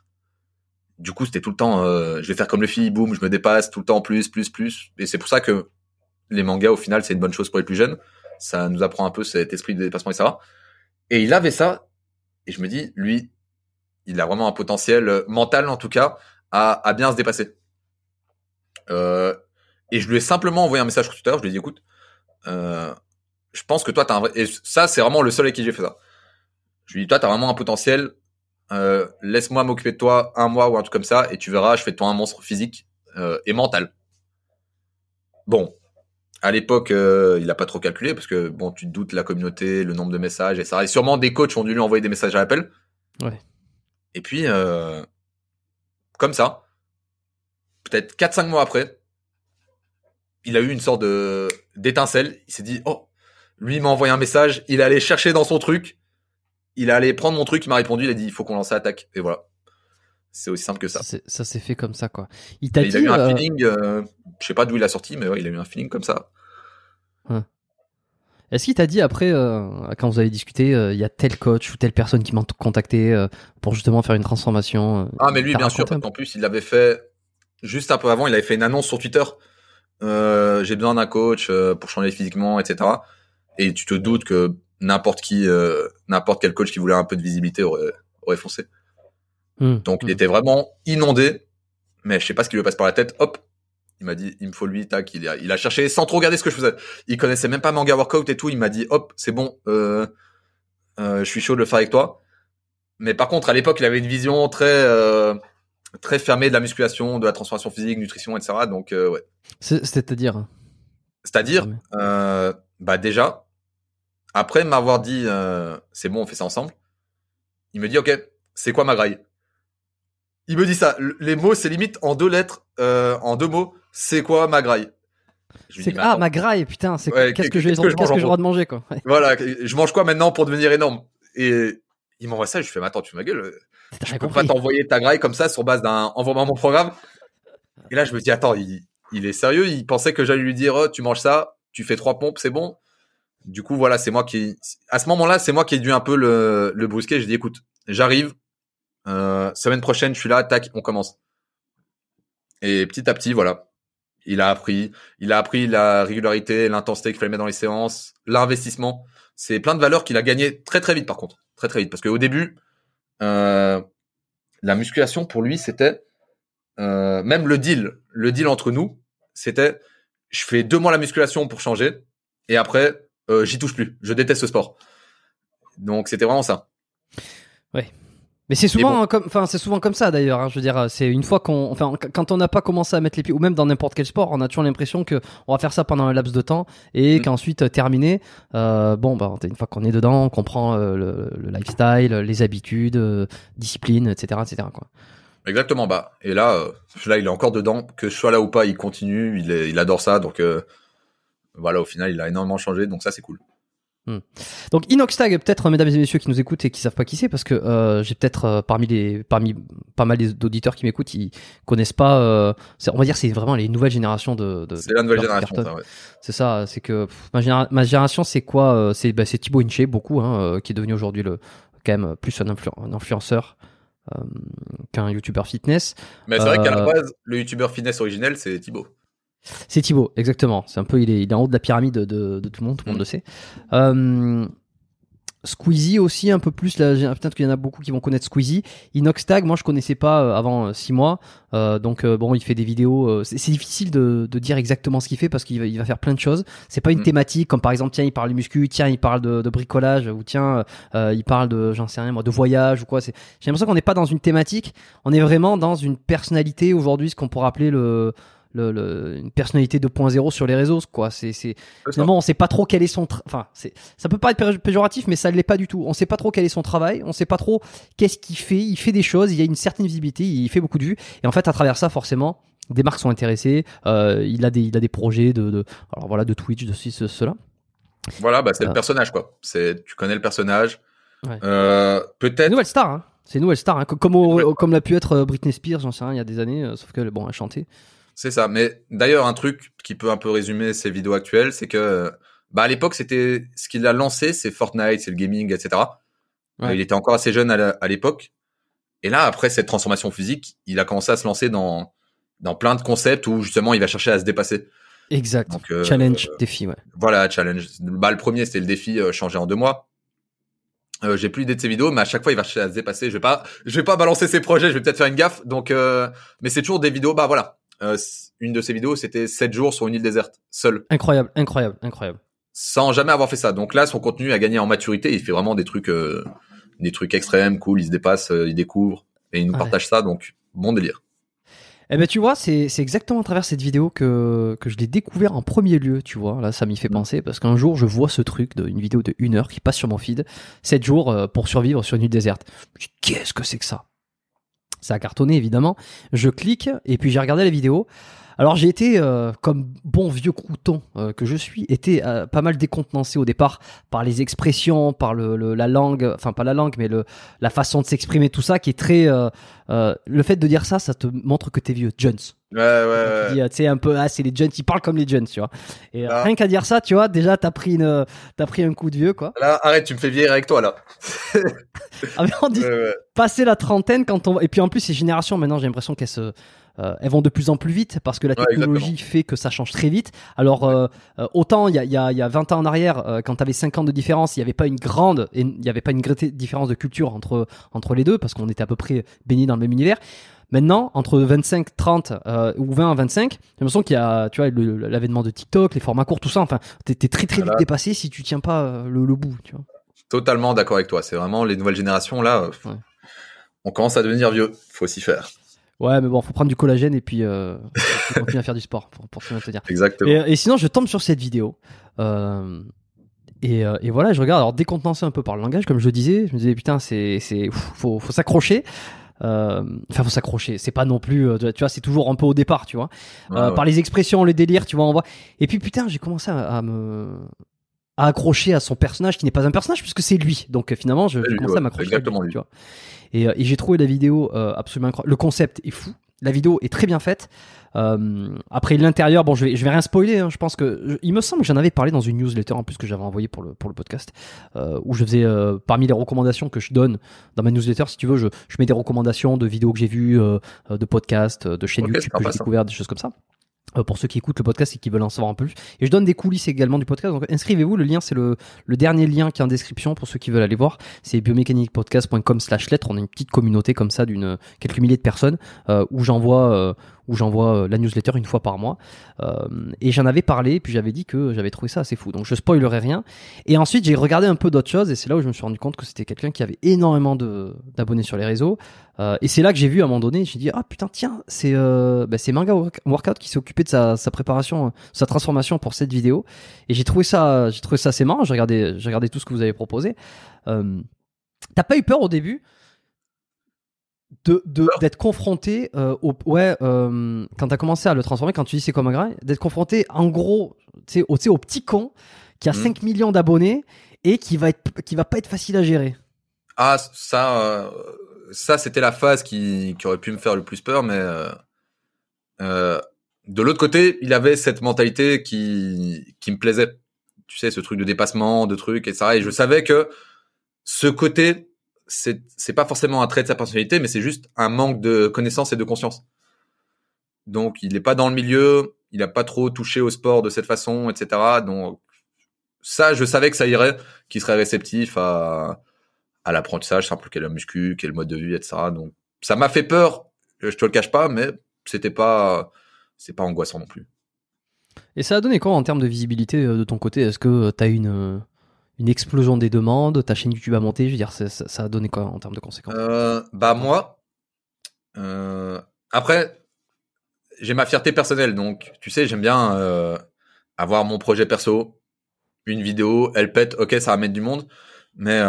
Du coup, c'était tout le temps, euh, je vais faire comme Luffy, boum, je me dépasse tout le temps, plus, plus, plus. Et c'est pour ça que les mangas, au final, c'est une bonne chose pour les plus jeunes. Ça nous apprend un peu cet esprit de dépassement, etc. Et il avait ça. Et je me dis, lui, il a vraiment un potentiel euh, mental, en tout cas, à, à bien se dépasser. Euh, et je lui ai simplement envoyé un message sur Twitter. Je lui ai dit, écoute, euh, je pense que toi, t'as un vrai... Et ça, c'est vraiment le seul avec qui j'ai fait ça. Je lui ai dit, toi, t'as vraiment un potentiel. Euh, laisse-moi m'occuper de toi un mois ou un truc comme ça, et tu verras, je fais de toi un monstre physique euh, et mental. Bon, à l'époque, euh, il a pas trop calculé parce que bon, tu te doutes la communauté, le nombre de messages et ça. Et sûrement des coachs ont dû lui envoyer des messages à l'appel. Ouais. Et puis, euh, comme ça, peut-être 4-5 mois après, il a eu une sorte de d'étincelle. Il s'est dit, oh, lui m'a envoyé un message, il est allé chercher dans son truc, il est allé prendre mon truc, il m'a répondu, il a dit, il faut qu'on lance l'attaque. Et voilà. C'est aussi simple que ça. Ça, s'est- fait comme ça, quoi. Il dit. il a eu un euh, feeling, euh, je sais pas d'où il a sorti, mais ouais, il a eu un feeling comme ça. Est-ce qu'il t'a dit après, euh, quand vous avez discuté, euh, il y a tel coach ou telle personne qui m'a contacté pour justement faire une transformation Ah, mais lui, bien sûr, parce qu'en plus, il l'avait fait juste un peu avant, il avait fait une annonce sur Twitter. J'ai besoin d'un coach pour changer physiquement, etc. Et tu te doutes que n'importe qui, n'importe quel coach qui voulait un peu de visibilité aurait, aurait foncé. Hmm, Donc, hmm. il était vraiment inondé, mais je sais pas ce qui lui passe par la tête. Hop, il m'a dit, il me faut lui, tac. Il a, il a cherché sans trop regarder ce que je faisais. Il connaissait même pas manga workout et tout. Il m'a dit, hop, c'est bon, euh, euh, je suis chaud de le faire avec toi. Mais par contre, à l'époque, il avait une vision très, euh, très fermée de la musculation, de la transformation physique, nutrition, etc. Donc, euh, ouais. C'est- C'est-à-dire. C'est-à-dire, Jamais. euh, bah déjà, après m'avoir dit, euh, c'est bon, on fait ça ensemble. Il me dit, ok, c'est quoi ma graille? Il me dit ça. Le- Les mots, c'est limite en deux lettres, euh, en deux mots. C'est quoi ma graille? Je dis, ah ma graille putain c'est Ouais, qu'est-ce que je vais que je qu'est-ce mange que j'ai en le droit de manger quoi. Ouais. Voilà, je mange quoi maintenant pour devenir énorme? Et il m'envoie ça, je fais, mais attends, tu ma gueule Je peux compris. pas t'envoyer ta graille comme ça sur base d'un envoie-moi mon programme. Et là, je me dis, attends, il, il est sérieux? Il pensait que j'allais lui dire, oh, tu manges ça, tu fais trois pompes, c'est bon? Du coup, voilà, c'est moi qui, à ce moment-là, c'est moi qui ai dû un peu le, le brusquer. J'ai dit, écoute, j'arrive. Euh, semaine prochaine, je suis là, tac, on commence. Et petit à petit, voilà. Il a appris, il a appris la régularité, l'intensité qu'il fallait mettre dans les séances, l'investissement. C'est plein de valeurs qu'il a gagné très très vite par contre, très très vite. Parce qu'au début, euh, la musculation pour lui c'était euh, même le deal, le deal entre nous, c'était je fais deux mois la musculation pour changer et après j'y touche plus. Je déteste ce sport. Donc c'était vraiment ça. Mais c'est souvent bon. hein, comme, enfin c'est souvent comme ça d'ailleurs. hein, je veux dire, c'est une fois qu'on, enfin quand on n'a pas commencé à mettre les pieds, ou même dans n'importe quel sport, on a toujours l'impression que on va faire ça pendant un laps de temps et Mm. qu'ensuite euh, terminé, euh, bon bah une fois qu'on est dedans, on comprend euh, le, le lifestyle, les habitudes, euh, discipline, etc., etc. Quoi. Exactement. Bah et là, euh, là il est encore dedans. Que je sois là ou pas, il continue. Il, est, il adore ça. Donc euh, voilà, au final, il a énormément changé. Donc ça c'est cool. Donc Inoxtag, peut-être mesdames et messieurs qui nous écoutent et qui savent pas qui c'est, parce que euh, j'ai peut-être euh, parmi les parmi pas mal d'auditeurs qui m'écoutent, ils connaissent pas. euh, on va dire c'est vraiment les nouvelles générations de. de C'est la nouvelle génération. ouais. C'est ça, c'est que pff, ma, généra- ma génération, c'est quoi C'est bah, c'est Thibaut Inché, beaucoup, hein, qui est devenu aujourd'hui le quand même plus un, influ- un influenceur qu'un youtubeur fitness. Mais c'est vrai qu'à la base, le youtubeur finesse originel, c'est Thibaut. C'est Thibaut, exactement. C'est un peu, il est, il est en haut de la pyramide de, de tout le monde, tout le monde Mm. le sait. Euh, Squeezie aussi un peu plus là j'ai- peut-être qu'il y en a beaucoup qui vont connaître Squeezie Inoxtag moi je connaissais pas euh, avant 6 mois Euh, donc euh, bon il fait des vidéos euh, c'est difficile de, de dire exactement ce qu'il fait parce qu'il va, il va faire plein de choses c'est pas une Mm. thématique comme par exemple tiens il parle du muscu tiens il parle de, de bricolage ou tiens euh, il parle de j'en sais rien moi de voyage ou quoi c'est j'ai l'impression qu'on n'est pas dans une thématique on est vraiment dans une personnalité aujourd'hui ce qu'on pourrait appeler le le, le- une personnalité 2.0 sur les réseaux quoi c'est c'est. Finalement, on sait pas trop quel est son, tra- enfin, c'est, ça peut pas être péj- péjoratif, mais ça ne l'est pas du tout. On sait pas trop quel est son travail, on sait pas trop qu'est-ce qu'il fait. Il fait des choses, il y a une certaine visibilité, il fait beaucoup de vues, et en fait, à travers ça, forcément, des marques sont intéressées. Euh, il a des, il a des projets de, de alors voilà, de Twitch, de ceci, cela. Voilà, bah, c'est le Euh. personnage, quoi. C'est, tu connais le personnage. Ouais. Euh, peut-être. une nouvelle star, hein. C'est une nouvelle star, hein. Co- Comme, au- comme l'a pu être euh, Britney Spears, j'en sais rien, il y a des années, sauf que bon, elle chantait. C'est ça. Mais d'ailleurs, un truc qui peut un peu résumer ses vidéos actuelles, c'est que, bah, à l'époque, c'était ce qu'il a lancé, c'est Fortnite, c'est le gaming, etc. Ouais. Euh, Il était encore assez jeune à l'époque. Et là, après cette transformation physique, il a commencé à se lancer dans dans plein de concepts où justement il va chercher à se dépasser. Exact. Donc, euh, Challenge, défi, ouais. Voilà, challenge. Bah, le premier, c'était le défi euh, changer en deux mois. Euh, j'ai plus l'idée de ses vidéos, mais à chaque fois, il va chercher à se dépasser. Je vais pas, je vais pas balancer ses projets. Je vais peut-être faire une gaffe. Donc, euh, mais c'est toujours des vidéos. Bah voilà. Euh, une de ses vidéos, c'était 7 jours sur une île déserte, seul, Incroyable, incroyable, incroyable. sans jamais avoir fait ça. Donc là, son contenu a gagné en maturité. Il fait vraiment des trucs, euh, des trucs extrêmes, cool. Il se dépasse, euh, il découvre et il nous Ouais. partage ça. Donc bon délire. Eh ben tu vois, c'est c'est exactement à travers cette vidéo que, que je l'ai découvert en premier lieu, tu vois. Là, ça m'y fait penser parce qu'un jour, je vois ce truc d'une vidéo de une heure qui passe sur mon feed, 7 jours pour survivre sur une île déserte. Qu'est-ce que c'est que ça? Ça a cartonné, évidemment. Je clique et puis j'ai regardé la vidéo. Alors j'ai été, euh, comme bon vieux crouton euh, que je suis, été euh, pas mal décontenancé au départ par les expressions, par le, le- la langue, enfin pas la langue, mais le, la façon de s'exprimer, tout ça, qui est très... euh, le fait de dire ça, ça te montre que t'es vieux, Jones. Ouais, ouais, ouais. tu sais, un peu, ah, c'est les Jones, ils parlent comme les Jones, tu vois. Et Ah. rien qu'à dire ça, tu vois, déjà, t'as pris une, t'as pris un coup de vieux, quoi. Là, arrête, tu me fais vieillir avec toi là. Ah, mais on dit, Ouais, ouais. passer la trentaine quand on, et puis en plus, ces générations, maintenant, j'ai l'impression qu'elles se, euh, elles vont de plus en plus vite parce que la Ouais, technologie fait que ça change très vite. Alors, euh, euh, autant il y a, il y, a, il y a 20 ans en arrière, euh, quand t'avais 5 ans de différence, il n'y avait pas une grande, il n'y avait pas une grande différence de culture entre, entre les deux parce qu'on était à peu près baignés dans le même univers. Maintenant, entre 25, 30 euh, ou 20 à 25, j'ai l'impression qu'il y a, tu vois, l'avènement de TikTok, les formats courts, tout ça. Enfin, t'es t'es très très vite dépassé si tu tiens pas le, le bout, tu vois. Totalement d'accord avec toi. C'est vraiment les nouvelles générations là. Ouais. On commence à devenir vieux. Faut s'y faire. Ouais, mais bon, faut prendre du collagène et puis euh, faut continuer à faire du sport pour, pour se maintenir. Exactement. Et, et sinon, je tombe sur cette vidéo. Euh, et, euh, et voilà, je regarde. Alors, décontenancé un peu par le langage, comme je le disais, je me disais, putain, c'est, c'est, faut, faut s'accrocher. Euh, Enfin, faut s'accrocher. C'est pas non plus, euh, tu vois, c'est toujours un peu au départ, tu vois. Euh, ouais. Par les expressions, les délires, tu vois, on voit. Et puis, putain, j'ai commencé à, à me à accrocher à son personnage qui n'est pas un personnage puisque c'est lui. Donc euh, finalement, je, ouais, à m'accrocher. exactement à lui, lui. tu vois. Et, euh, et j'ai trouvé la vidéo euh, absolument incroyable. Le concept est fou. La vidéo est très bien faite. Euh, après l'intérieur, bon, je vais, je vais rien spoiler. hein. je pense que je- il me semble que j'en avais parlé dans une newsletter en plus que j'avais envoyée pour le pour le podcast, euh, où je faisais euh, parmi les recommandations que je donne dans ma newsletter, si tu veux, je, je mets des recommandations de vidéos que j'ai vues, euh, euh, de podcasts, euh, de chaînes YouTube que j'ai découvert, des choses comme ça. Euh, pour ceux qui écoutent le podcast et qui veulent en savoir un peu plus. Et je donne des coulisses également du podcast. Donc inscrivez-vous. Le lien, c'est le, le dernier lien qui est en description pour ceux qui veulent aller voir. C'est biomécaniquepodcast.com slash lettres. On a une petite communauté comme ça d'une quelques milliers de personnes euh, où j'envoie euh, où j'envoie euh, la newsletter une fois par mois. Euh, et j'en avais parlé, puis j'avais dit que j'avais trouvé ça assez fou. Donc je spoilerai rien. Et ensuite j'ai regardé un peu d'autres choses et c'est là où je me suis rendu compte que c'était quelqu'un qui avait énormément d'abonnés sur les réseaux. Euh, et c'est là que j'ai vu à un moment donné, j'ai dit ah putain tiens c'est bah, Manga Work- Workout qui s'est occupé de sa, préparation, sa transformation pour cette vidéo. Et j'ai trouvé ça j'ai trouvé ça assez marrant. J'ai regardé tout ce que vous avez proposé. T'as pas eu peur au début? De d'être confronté euh, au ouais euh, quand t'as commencé à le transformer quand tu dis c'est comme un grain d'être confronté en gros tu sais au, petit con qui a Mhm. 5 millions d'abonnés et qui va être qui va pas être facile à gérer. Ah, ça, euh, ça, c'était la phase qui, qui aurait pu me faire le plus peur, mais de l'autre côté, il avait cette mentalité qui, qui me plaisait. Tu sais, ce truc de dépassement, de trucs, etc. Et je savais que ce côté, c'est, c'est pas forcément un trait de sa personnalité, mais c'est juste un manque de connaissance et de conscience. Donc, il n'est pas dans le milieu, il a pas trop touché au sport de cette façon, etc. Donc, ça, je savais que ça irait, qu'il serait réceptif à, à l'apprentissage simple qu'est la muscu, qu'est le mode de vie, etc. Donc ça m'a fait peur, je te le cache pas, mais c'était pas c'est pas angoissant non plus. Et ça a donné quoi en termes de visibilité euh, de ton côté? Est-ce que tu as une, euh, une explosion des demandes Ta chaîne YouTube a monté Je veux dire, ça, a donné quoi en termes de conséquences? Euh, bah moi, euh, après j'ai ma fierté personnelle, donc tu sais j'aime bien euh, avoir mon projet perso, une vidéo, elle pète, ok ça va mettre du monde, mais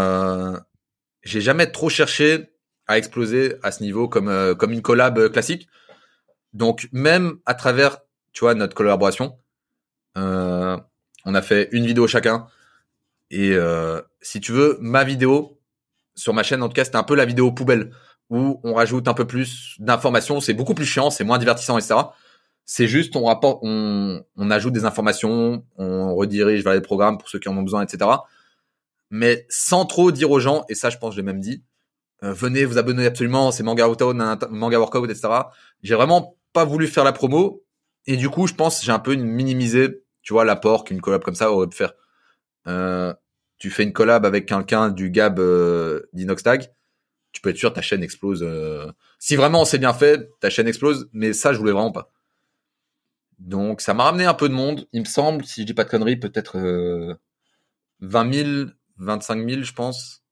j'ai jamais trop cherché à exploser à ce niveau comme une collab classique. Donc même à travers, tu vois, notre collaboration, on a fait une vidéo chacun. Et euh, si tu veux, ma vidéo sur ma chaîne, en tout cas, c'était un peu la vidéo poubelle où on rajoute un peu plus d'informations. C'est beaucoup plus chiant, c'est moins divertissant, etc. C'est juste, on rapporte, on, on ajoute des informations, on redirige vers les programmes pour ceux qui en ont besoin, etc. Mais sans trop dire aux gens, et ça, je pense, je l'ai même dit, euh, venez vous abonner absolument, c'est manga workout, manga workout, etc. J'ai vraiment pas voulu faire la promo, et du coup, je pense, j'ai un peu minimisé, tu vois, l'apport qu'une collab comme ça aurait pu faire. Euh, tu fais une collab avec quelqu'un du Gab euh, d'Inoxtag, tu peux être sûr ta chaîne explose. Euh. Si vraiment c'est bien fait, ta chaîne explose, mais ça, je voulais vraiment pas. Donc, ça m'a ramené un peu de monde. Il me semble, si je dis pas de conneries, peut-être euh, 20 000, 25 000, je pense.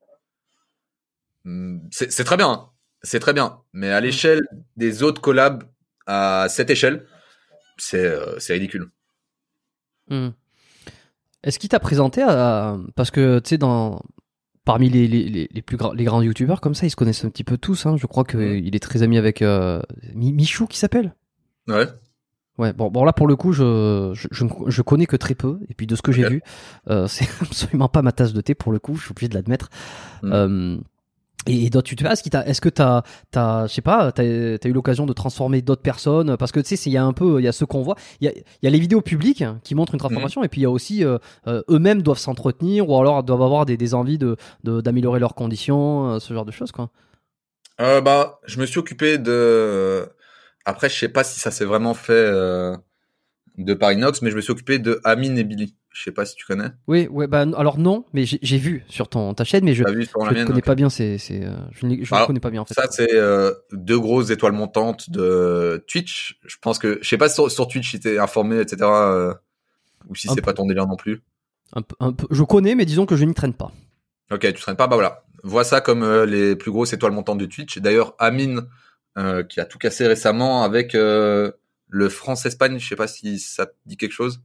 Hmm, c'est très bien. Hein. C'est très bien. Mais à l'échelle des autres collabs, à cette échelle, c'est euh, ridicule. Hmm. Est-ce qu'il t'a présenté à... Parce que, tu sais, dans... parmi les, les, les plus grands, les grands youtubeurs comme ça, ils se connaissent un petit peu tous. Hein. Je crois qu'il est très ami avec euh, Michou qui s'appelle Ouais. Ouais, bon, bon là pour le coup, je, je, je, connais que très peu, et puis de ce que j'ai vu, euh, c'est absolument pas ma tasse de thé pour le coup, je suis obligé de l'admettre. Hmm. Euh, et, d'autres youtubeurs, est-ce, est-ce que t'as, t'as, je sais pas, t'as, as eu l'occasion de transformer d'autres personnes? Parce que tu sais, il y a un peu, il y a ce qu'on voit, il y a, y a les vidéos publiques qui montrent une transformation, mhm. et puis il y a aussi euh, euh, eux-mêmes doivent s'entretenir ou alors doivent avoir des, des envies de, de d'améliorer leurs conditions, euh, ce genre de choses, quoi. Euh, bah, je me suis occupé de. Après, je sais pas si ça s'est vraiment fait de Parinox, mais je me suis occupé de Amine et Billy. Je sais pas si tu connais. Oui, ouais, bah, alors non, mais j'ai vu sur ton ta chaîne, mais je ne connais pas bien. C'est, c'est, euh, je ne connais pas bien en fait. Ça, c'est euh, deux grosses étoiles montantes de Twitch. Je pense que je sais pas sur, sur Twitch si t'es informé, etc. Euh, ou si c'est pas ton délire non plus. Un peu, un peu, je connais, mais disons que je n'y traîne pas. Ok, tu traînes pas, bah voilà. Vois ça comme les plus grosses étoiles montantes de Twitch. D'ailleurs, Amine, qui a tout cassé récemment avec le France-Espagne, je sais pas si ça te dit quelque chose.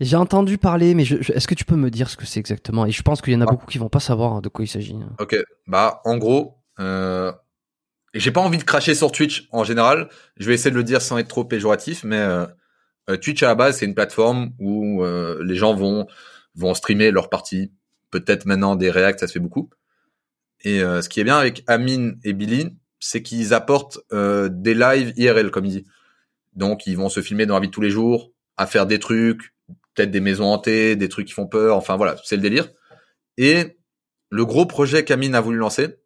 J'ai entendu parler, mais est-ce que tu peux me dire ce que c'est exactement? Et je pense qu'il y en a ah. beaucoup qui vont pas savoir hein, de quoi il s'agit. Hein. Ok, bah en gros, euh, j'ai pas envie de cracher sur Twitch en général. Je vais essayer de le dire sans être trop péjoratif, mais euh, euh, Twitch à la base c'est une plateforme où euh, les gens vont vont streamer leur partie. Peut-être maintenant des reacts, ça se fait beaucoup. Et ce qui est bien avec Amine et Billy, c'est qu'ils apportent des lives IRL comme il dit. Donc ils vont se filmer dans la vie de tous les jours, à faire des trucs, peut-être des maisons hantées, des trucs qui font peur, enfin voilà, c'est le délire. Et le gros projet qu'Amine a voulu lancer,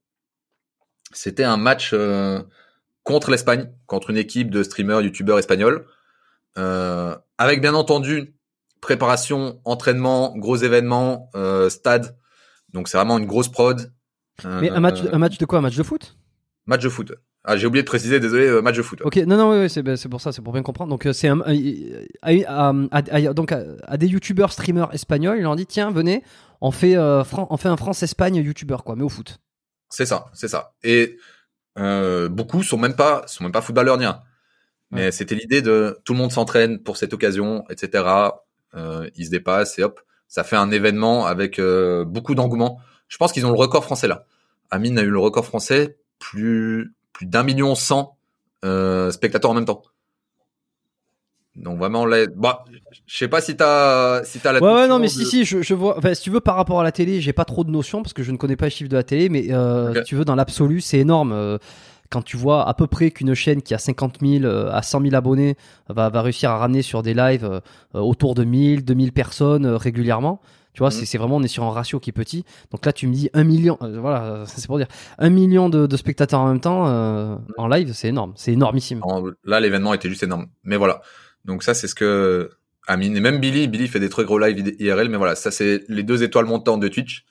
c'était un match euh, contre l'Espagne, contre une équipe de streamers, youtubeurs espagnols, euh, avec bien entendu préparation, entraînement, gros événements, euh, stade. Donc c'est vraiment une grosse prod. Mais un match, un match de quoi? Un match de foot? Match de foot. Ah, j'ai oublié de préciser, désolé, euh, match de foot. Ok, non, non, oui, bah, c'est pour ça, c'est pour bien comprendre. Donc, euh, c'est un, à, donc à, des youtubeurs, streamers espagnols, ils leur ont dit tiens, venez, on fait, euh, on fait un France-Espagne youtubeur, quoi, mais au foot. C'est ça, c'est ça. Et beaucoup sont même pas, sont même pas footballeurs ni rien. Mais c'était l'idée de tout le monde s'entraîne pour cette occasion, etc. ils se dépassent et hop, ça fait un événement avec beaucoup d'engouement. Je pense qu'ils ont le record français là. Amine a eu le record français plus plus d'un million cent euh, spectateurs en même temps. Donc vraiment là, bah, je sais pas si t'as si t'as la. Ouais, ouais non mais si si je, je vois. Enfin, si tu veux par rapport à la télé, j'ai pas trop de notions parce que je ne connais pas les chiffres de la télé, mais euh, si tu veux dans l'absolu, c'est énorme. Euh, quand tu vois à peu près qu'une chaîne qui a 50 000 euh, à 100 000 abonnés va, va réussir à ramener sur des lives autour de 1000, 2000 personnes régulièrement, tu vois, mhm. c'est vraiment, on est sur un ratio qui est petit. Donc là, tu me dis un million, euh, voilà, c'est pour dire, un million de, spectateurs en même temps euh, mhm. en live, c'est énorme, c'est énormissime. Là, l'événement était juste énorme. Mais voilà. Donc ça, c'est ce que Amine et même Billy, Billy fait des très gros live IRL, mais voilà, ça c'est les deux étoiles montantes de Twitch.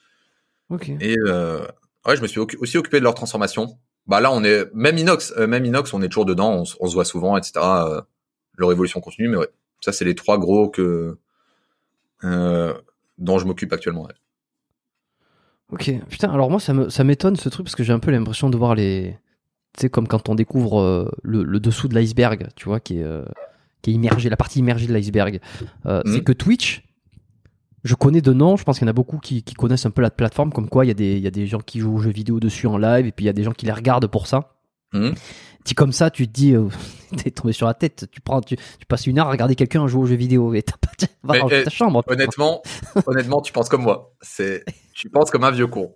Ok. Et euh, ouais, je me suis aussi occupé de leur transformation. Bah là, on est même Inox, même Inox, on est toujours dedans, on, se voit souvent, etc. leur évolution continue, mais ouais, ça c'est les trois gros que dont je m'occupe actuellement. Ok, putain, alors moi ça me ça m'étonne ce truc parce que j'ai un peu l'impression de voir les. Tu sais, comme quand on découvre euh, le, dessous de l'iceberg, tu vois, qui est, euh, qui est immergé, la partie immergée de l'iceberg. Euh, c'est mhm. que Twitch, je connais de nom, je pense qu'il y en a beaucoup qui, qui, connaissent un peu la plateforme, comme quoi il y, a des, il y a des gens qui jouent aux jeux vidéo dessus en live et puis il y a des gens qui les regardent pour ça. Mmh. Dit comme ça, tu te dis, euh, t'es tombé sur la tête. Tu prends, tu, tu passes une heure à regarder quelqu'un jouer aux jeux vidéo et t'as pas, va Mais, ta chambre. Honnêtement, honnêtement, tu penses comme moi. C'est, tu penses comme un vieux con.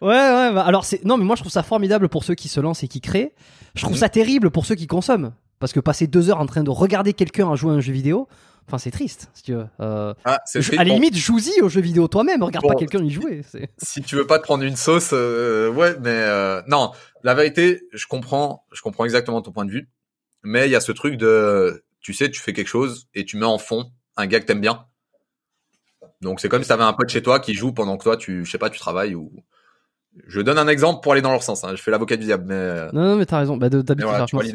Ouais, ouais, bah, alors c'est non, mais moi je trouve ça formidable pour ceux qui se lancent et qui créent. Je trouve Mhm. ça terrible pour ceux qui consomment. Parce que passer deux heures en train de regarder quelqu'un jouer à un jeu vidéo, enfin c'est triste, si tu veux. Euh, Ah, c'est je- triste. à la Bon, limite, joue-y aux jeux vidéo toi-même, regarde pas quelqu'un y jouer. si tu veux pas te prendre une sauce, euh, ouais, mais euh, non, la vérité, je comprends, je comprends exactement ton point de vue, mais il y a ce truc de, tu sais, tu fais quelque chose et tu mets en fond un gars que t'aimes bien. Donc c'est comme si t'avais un pote chez toi qui joue pendant que toi, tu, je sais pas, tu travailles ou. Je donne un exemple pour aller dans leur sens. Hein. Je fais l'avocat du diable, mais euh, Non, non, mais t'as raison. Bah, de- d'habitude, voilà, c'est.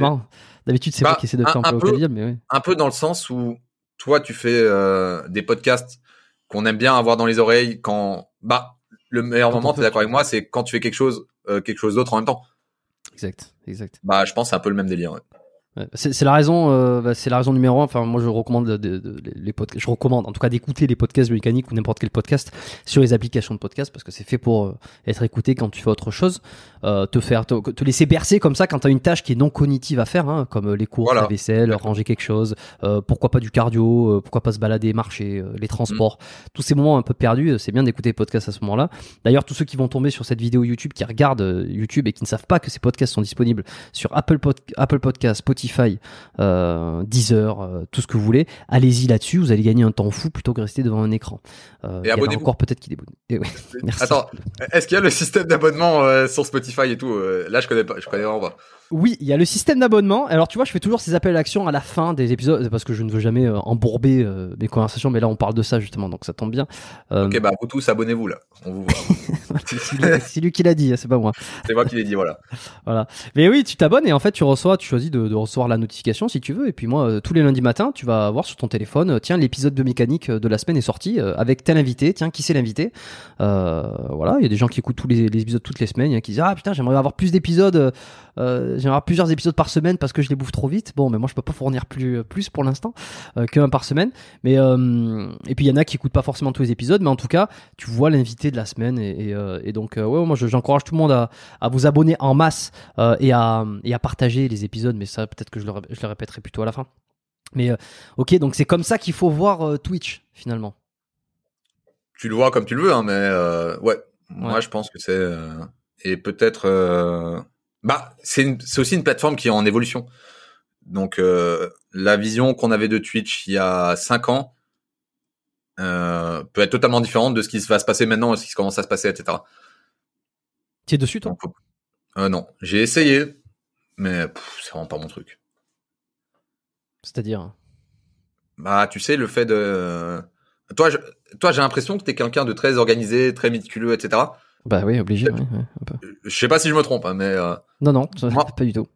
D'habitude, c'est moi Bah, qui essaie de faire un- un peu au peu. Cadiel, mais oui. un peu dans le sens où toi tu fais euh, des podcasts qu'on aime bien avoir dans les oreilles quand bah le meilleur Quand moment peut. t'es d'accord avec moi c'est quand tu fais quelque chose euh, quelque chose d'autre en même temps Exact, exact. bah je pense que c'est un peu le même délire ouais. C'est c'est la raison, euh, bah, c'est la raison numéro un. Enfin, moi, je recommande de- de- de- les podcasts. Je recommande, en tout cas, d'écouter les podcasts de mécanique ou n'importe quel podcast sur les applications de podcast parce que c'est fait pour euh, être écouté quand tu fais autre chose, euh, te faire, te, te laisser bercer comme ça quand t'as une tâche qui est non cognitive à faire, hein, comme les courses, Voilà. la vaisselle, ranger quelque chose. euh, pourquoi pas du cardio euh, Pourquoi pas se balader, marcher, euh, les transports. Tous ces moments un peu perdus, c'est bien d'écouter les podcasts à ce moment-là. D'ailleurs, tous ceux qui vont tomber sur cette vidéo YouTube, qui regardent YouTube et qui ne savent pas que ces podcasts sont disponibles sur Apple, Pod- Apple Podcast, Spotify, euh, Deezer, euh, tout ce que vous voulez, allez-y là-dessus, vous allez gagner un temps fou plutôt que rester devant un écran. Euh, a abonnez-vous. encore peut-être qui déboutent. Et ouais, merci. attends est-ce qu'il y a le système d'abonnement euh, sur Spotify et tout euh, là je connais pas je connais vraiment pas Oui, il y a le système d'abonnement. Alors tu vois, je fais toujours ces appels à l'action à la fin des épisodes parce que je ne veux jamais embourber mes conversations, mais là on parle de ça justement, donc ça tombe bien. Ok bah vous tous abonnez-vous là on vous voit c'est lui, qui l'a dit, c'est pas moi. c'est moi qui l'ai dit voilà Voilà. Mais oui, tu t'abonnes et en fait, tu reçois, tu choisis de, de recevoir la notification si tu veux. Et puis moi, euh, tous les lundis matins, tu vas voir sur ton téléphone, euh, tiens, l'épisode de mécanique euh, de la semaine est sorti avec tel invité. Tiens, qui c'est l'invité Voilà, il y a des gens qui écoutent tous les, épisodes toutes les semaines, a qui disent ah putain, j'aimerais avoir plus d'épisodes, euh, euh, j'aimerais plusieurs épisodes par semaine parce que je les bouffe trop vite. Bon, mais moi, je peux pas fournir plus plus pour l'instant euh, qu'un par semaine. Mais euh, et puis il y en a qui écoutent pas forcément tous les épisodes, mais en tout cas, tu vois l'invité de la semaine et, et, euh, et donc euh, ouais, moi je- j'encourage tout le monde à, à vous abonner en masse euh, et, à, et à partager les épisodes, mais ça peut-être que je le, ré- je le répéterai plutôt à la fin. Mais euh, ok, donc c'est comme ça qu'il faut voir euh, Twitch finalement. tu le vois comme tu le veux hein, mais euh, ouais moi Ouais. je pense que c'est euh, et peut-être euh, bah c'est aussi une plateforme qui est en évolution. Donc euh, la vision qu'on avait de Twitch il y a cinq ans euh, peut être totalement différente de ce qui va se passer maintenant et ce qui commence à se passer etc Tu es dessus toi? Donc, euh, non. J'ai essayé mais c'est vraiment pas mon truc. C'est-à-dire? Bah tu sais le fait de toi je... toi j'ai l'impression que t'es quelqu'un de très organisé très méticuleux etc Bah oui, obligé, ouais, ouais, un peu. je sais pas si je me trompe hein, mais euh, Non, non, Moi- pas du tout.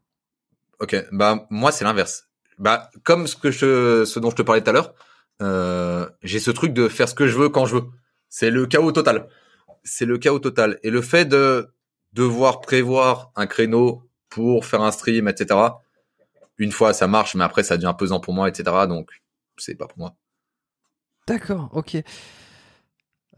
Ok, bah moi c'est l'inverse. Bah comme ce que je, ce dont je te parlais tout à l'heure, euh, j'ai ce truc de faire ce que je veux quand je veux. C'est le chaos total. C'est le chaos total. Et le fait de devoir prévoir un créneau pour faire un stream, etc. Une fois ça marche, mais après ça devient pesant pour moi, etc. Donc c'est pas pour moi. D'accord, ok.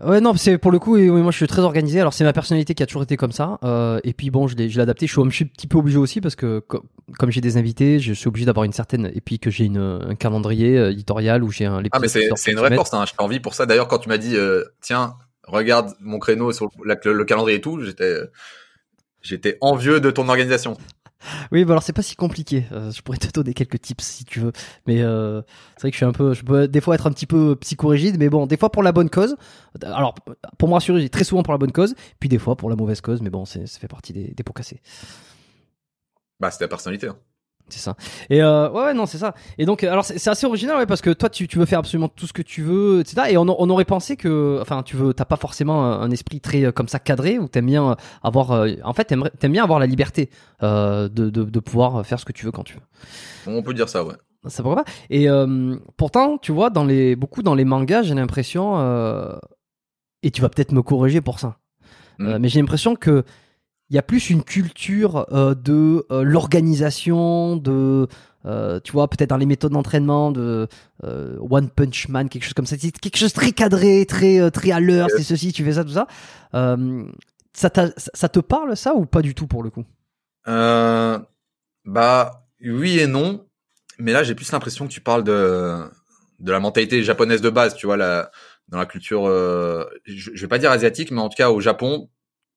Ouais, non, c'est pour le coup, et oui, moi je suis très organisé. Alors, c'est ma personnalité qui a toujours été comme ça. Euh, et puis, bon, je l'ai je l'ai adapté. Je suis un petit- peu obligé aussi parce que, co- comme j'ai des invités, je suis obligé d'avoir une certaine. Et puis que j'ai un calendrier euh, éditorial où j'ai un. Ah mais c'est une vraie force. Hein. J'ai envie pour ça. D'ailleurs quand tu m'as dit euh, tiens regarde mon créneau sur le, le- le calendrier et tout, j'étais j'étais envieux de ton organisation. Oui, bah alors c'est pas si compliqué. Euh, je pourrais te donner quelques tips si tu veux. Mais euh, c'est vrai que je suis un peu, je peux des fois être un petit peu psychorigide, mais bon, des fois pour la bonne cause. Alors pour me rassurer, très souvent pour la bonne cause, puis des fois pour la mauvaise cause. Mais bon, ça fait partie des, des pots cassés. Bah c'est ta personnalité. Hein. C'est ça. Et euh, ouais, non, c'est ça. Et donc, euh, alors c'est assez original, ouais, parce que toi, tu, tu veux faire absolument tout ce que tu veux, etc. Et on, on aurait pensé que, enfin, tu veux, t'as pas forcément un, esprit très euh, comme ça cadré, ou t'aimes bien avoir, en fait, t'aimes bien avoir la liberté euh, de, de, de pouvoir faire ce que tu veux quand tu veux. On peut dire ça, ouais. Ça pourrait pas. Et euh, pourtant, tu vois, dans les beaucoup dans les mangas, j'ai l'impression, et tu vas peut-être me corriger pour ça, euh, mais j'ai l'impression que il y a plus une culture euh, de euh, l'organisation, de euh, tu vois, peut-être dans les méthodes d'entraînement, de One Punch Man, quelque chose comme ça. Quelque chose très cadré, très très à l'heure. C'est ceci, tu fais ça, tout ça. Ça, te parle ça ou pas du tout pour le coup? Bah oui et non, mais là j'ai plus l'impression que tu parles de de la mentalité japonaise de base, tu vois, dans la culture, je, je vais pas dire asiatique, mais en tout cas au Japon,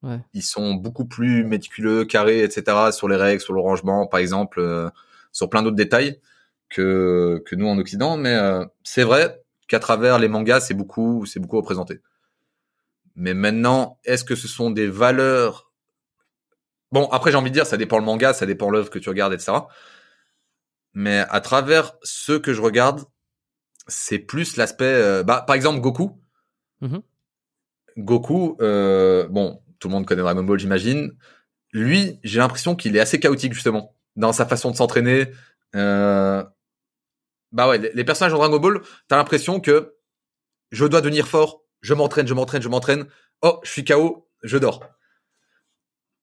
Ouais. ils sont beaucoup plus méticuleux, carrés, etc. sur les règles, sur le rangement, par exemple, euh, sur plein d'autres détails que que nous en Occident. Mais euh, c'est vrai qu'à travers les mangas, c'est beaucoup, c'est beaucoup représenté. Mais maintenant, est-ce que ce sont des valeurs? Bon, après j'ai envie de dire, ça dépend le manga, ça dépend l'œuvre que tu regardes, etc. Mais à travers ce que je regarde, c'est plus l'aspect. euh, bah, par exemple, Goku. Mhm. Goku, euh, bon, tout le monde connaît Dragon Ball, j'imagine. Lui, j'ai l'impression qu'il est assez chaotique justement dans sa façon de s'entraîner. Euh, bah ouais, les, personnages en Dragon Ball, t'as l'impression que je dois devenir fort, je m'entraîne, je m'entraîne, je m'entraîne. Oh, je suis KO, je dors.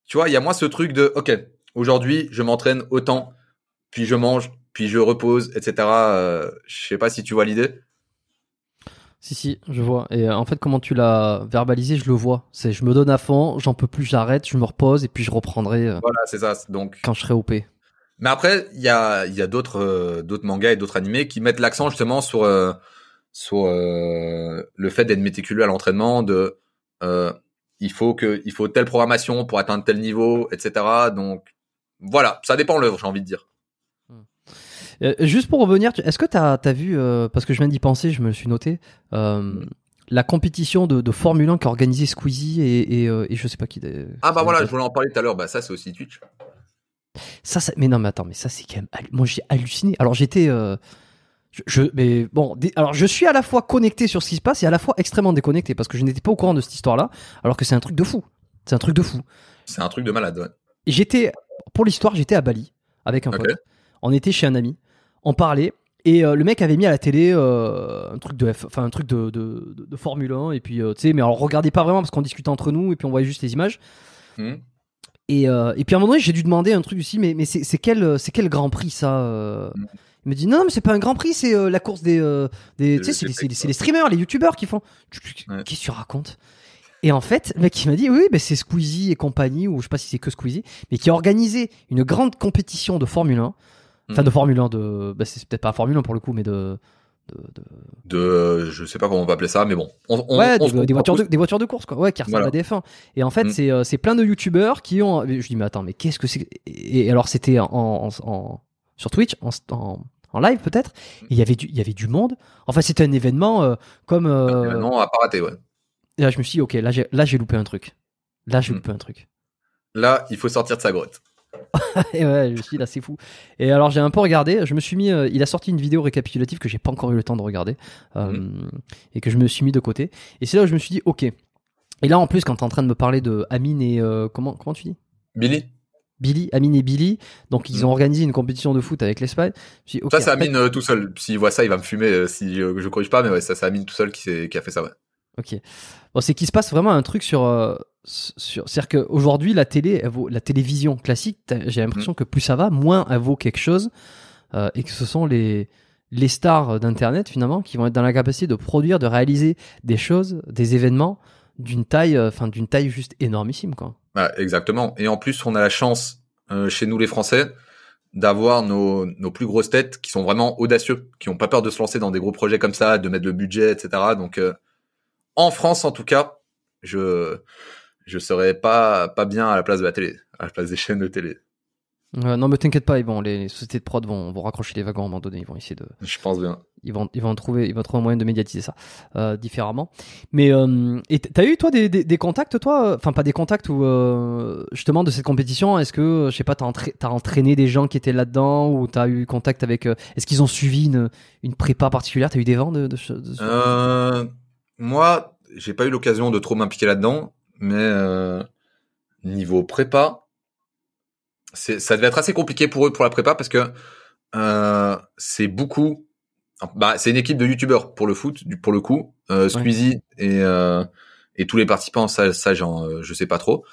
Tu vois, il y a moins ce truc de, ok, aujourd'hui, je m'entraîne autant, puis je mange, puis je repose, etc. Euh, je sais pas si tu vois l'idée. Si, si, je vois. Et euh, en fait, comment tu l'as verbalisé, je le vois. C'est je me donne à fond, j'en peux plus, j'arrête, je me repose et puis je reprendrai euh, Voilà, c'est ça. Donc, quand je serai OP. Mais après, il y a, il y a d'autres, euh, d'autres mangas et d'autres animés qui mettent l'accent justement sur, euh, sur le fait d'être méticuleux à l'entraînement, de, il faut que, il faut telle programmation pour atteindre tel niveau, etc. Donc, voilà, ça dépend l'œuvre, j'ai envie de dire. Euh, juste pour revenir, est-ce que tu as, vu, euh, parce que je viens d'y penser, je me le suis noté, euh, la compétition de, de Formule 1 qu'a organisé Squeezie et, et, et je sais pas qui. Ah bah voilà, je voulais en parler tout à l'heure. Bah ça, c'est aussi Twitch. Ça, ça- mais non, mais attends, mais ça c'est quand même. Moi j'ai halluciné. Alors j'étais. je, je- mais bon, alors je suis à la fois connecté sur ce qui se passe et à la fois extrêmement déconnecté parce que je n'étais pas au courant de cette histoire-là, alors que c'est un truc de fou. C'est un truc de fou. C'est un truc de malade. Ouais. J'étais, pour l'histoire, j'étais à Bali avec un Ok. pote. On était chez un ami, on parlait. Et euh, le mec avait mis à la télé euh, un truc de enfin un truc de, de, de- de Formule 1 et puis euh, tu sais mais on regardait pas vraiment parce qu'on discutait entre nous et puis on voyait juste les images Hmm. et, euh, et puis à un moment donné j'ai dû demander un truc aussi mais, mais c'est quel c'est quel Grand Prix ça euh? Mm. Il me dit non, non mais c'est pas un Grand Prix c'est la course des des tu sais c'est les streamers les youtubeurs qui font Ouais. qu'est-ce que tu racontes? Et en fait, le mec il m'a dit oui, ben c'est Squeezie et compagnie, ou je sais pas si c'est que Squeezie, mais qui a organisé une grande compétition de Formule 1. Enfin, de Formule 1, de. bah, c'est peut-être pas Formule 1 pour le coup, mais de. de, de- De, je sais pas comment on va appeler ça, mais bon. On, on- ouais, on des, voitures de, des voitures de course, quoi. Ouais, qui ressemblent Voilà. à des F1. Et en fait, Mhm. c'est plein de youtubeurs qui ont. Je dis, mais attends, mais qu'est-ce que c'est et, alors, c'était en, en, en- sur Twitch, en, en, live peut-être, et il y avait du- il y avait du monde. Enfin, c'était un événement euh, comme. euh, Non, à pas rater, ouais. et là, je me suis dit, ok, là, j'ai là, j'ai loupé un truc. Là, j'ai Mhm. loupé un truc. Là, il faut sortir de sa grotte. Et ouais, je me suis dit, là, c'est fou. Et alors, j'ai un peu regardé. Je me suis mis. euh, il a sorti une vidéo récapitulative que j'ai pas encore eu le temps de regarder. euh, Et que je me suis mis de côté. Et c'est là où je me suis dit, ok. Et là, en plus, quand t'es en train de me parler de Amine et. euh, comment, comment tu dis? Billy, Billy, Amine et Billy. Donc, ils Mhm. ont organisé une compétition de foot avec l'Espagne. Je me suis dit, ok, ça, c'est en fait- Amine euh, tout seul. S'il voit ça, il va me fumer euh, si euh, je corrige pas, mais ouais, ça, c'est Amine tout seul qui, s'est- qui a fait ça, ouais. Ok. Bon, c'est qu'il se passe vraiment un truc sur. euh, sur C'est-à-dire qu'aujourd'hui, la télé, elle vaut- la télévision classique, j'ai l'impression que plus ça va, moins elle vaut quelque chose. euh, et que ce sont les, les stars d'Internet, finalement, qui vont être dans la capacité de produire, de réaliser des choses, des événements d'une taille, euh, enfin, d'une taille juste énormissime, quoi. Bah, exactement. Et en plus, on a la chance, chez nous les Français, d'avoir nos, nos plus grosses têtes qui sont vraiment audacieux, qui ont pas peur de se lancer dans des gros projets comme ça, de mettre le budget, etc. Donc, en France, en tout cas, je je serais pas pas bien à la place de la télé, à la place des chaînes de télé. Euh, non, mais t'inquiète pas, ils vont, les, les sociétés de prod vont, vont raccrocher les wagons à un moment donné, ils vont essayer de, Je pense bien. ils vont, ils vont trouver, ils vont trouver un moyen de médiatiser ça euh, différemment. Mais euh, et t'as eu toi des, des, des contacts toi, euh, enfin pas des contacts ou justement de cette compétition. Est-ce que je sais pas, t'as entra- t'as entraîné des gens qui étaient là-dedans ou t'as eu contact avec Est-ce qu'ils ont suivi une, une prépa particulière? T'as eu des vents de, de, de Euh, moi, j'ai pas eu l'occasion de trop m'impliquer là-dedans, mais euh, niveau prépa, ça devait être assez compliqué pour eux pour la prépa parce que euh, c'est beaucoup. Bah, c'est une équipe de youtubeurs pour le foot, pour le coup. Euh, Squeezie et euh, et tous les participants, ça, ça, j'en, euh, je sais pas trop.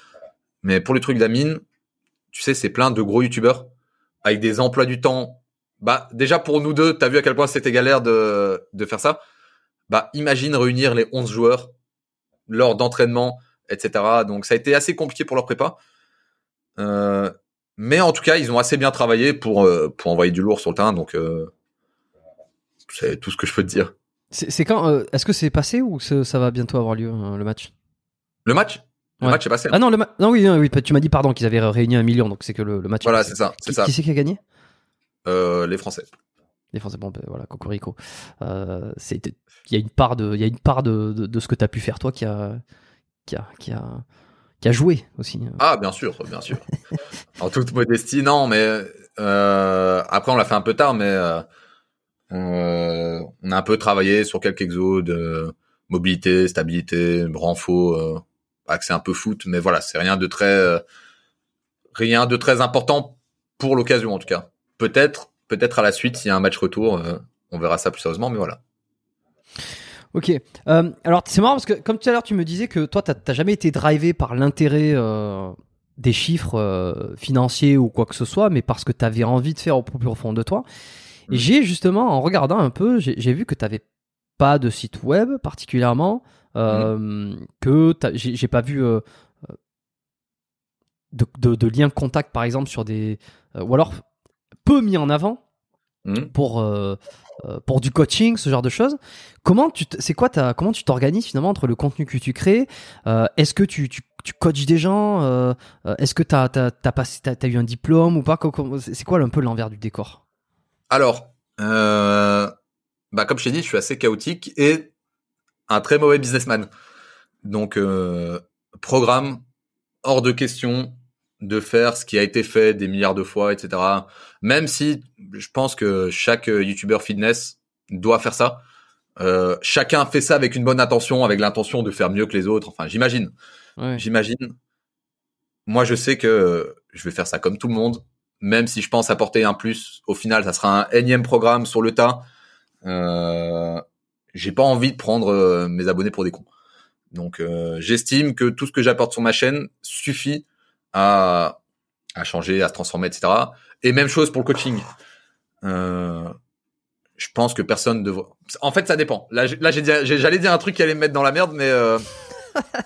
Mais pour le truc d'Amine, tu sais, c'est plein de gros youtubeurs avec des emplois du temps. Bah, déjà pour nous deux, t'as vu à quel point c'était galère de de faire ça bah imagine réunir les 11 joueurs lors d'entraînement, etc. Donc ça a été assez compliqué pour leur prépa. Euh, mais en tout cas, ils ont assez bien travaillé pour euh, pour envoyer du lourd sur le terrain. Donc euh, c'est tout ce que je peux te dire. C'est quand Est-ce que c'est passé ou ça va bientôt avoir lieu le match? Le match, le Ouais. match est passé. Ah non, le non oui, non, oui, tu m'as dit pardon qu'ils avaient réuni un million, donc c'est que le, le match. voilà, c'est ça, Qui, ça. qui c'est qui a gagné? Les Français. Bon, ben, voilà, Cocorico. Euh, il y a une part de, il une part de, de, ce que t'as pu faire toi qui a, qui a, qui a, joué aussi. Ah, bien sûr, bien sûr. en toute modestie, non, mais euh, après on l'a fait un peu tard, mais euh, euh, on a un peu travaillé sur quelques exos de mobilité, stabilité, renfort, accès un peu foot, mais voilà, c'est rien de très, rien de très important pour l'occasion en tout cas. Peut-être, peut-être à la suite s'il y a un match retour, euh, on verra ça plus sérieusement, mais voilà. Ok. Euh, alors c'est marrant parce que comme tout à l'heure tu me disais que toi t'as, jamais été drivé par l'intérêt euh, des chiffres euh, financiers ou quoi que ce soit, mais parce que t'avais envie de faire au plus profond de toi. Et Mhm. j'ai justement en regardant un peu, j'ai, vu que t'avais pas de site web particulièrement, euh, que j'ai, pas vu de, de, de lien de contact par exemple sur des ou alors peu mis en avant Hmm. pour euh, euh, pour du coaching, ce genre de choses. Comment tu c'est quoi ta comment tu t'organises finalement entre le contenu que tu crées euh, Est-ce que tu, tu tu coaches des gens euh, Est-ce que t'as t'as t'as passé t'as, t'as eu un diplôme ou pas? C'est quoi un peu l'envers du décor? Alors, bah comme je t'ai dit, je suis assez chaotique et un très mauvais businessman. Donc, programme hors de question de faire ce qui a été fait des milliards de fois, etc. Même si je pense que chaque euh, YouTuber fitness doit faire ça. Euh, chacun fait ça avec une bonne intention, avec l'intention de faire mieux que les autres. Enfin, j'imagine. Ouais. J'imagine. Moi, je sais que euh, je vais faire ça comme tout le monde, même si je pense apporter un plus. Au final, ça sera un énième programme sur le tas. Euh, j'ai pas envie de prendre euh, mes abonnés pour des cons. Donc, euh, j'estime que tout ce que j'apporte sur ma chaîne suffit à à changer, à se transformer, etc. Et même chose pour le coaching. Euh, je pense que personne devrait. En fait, ça dépend. Là, j'allais dire un truc qui allait me mettre dans la merde, mais euh,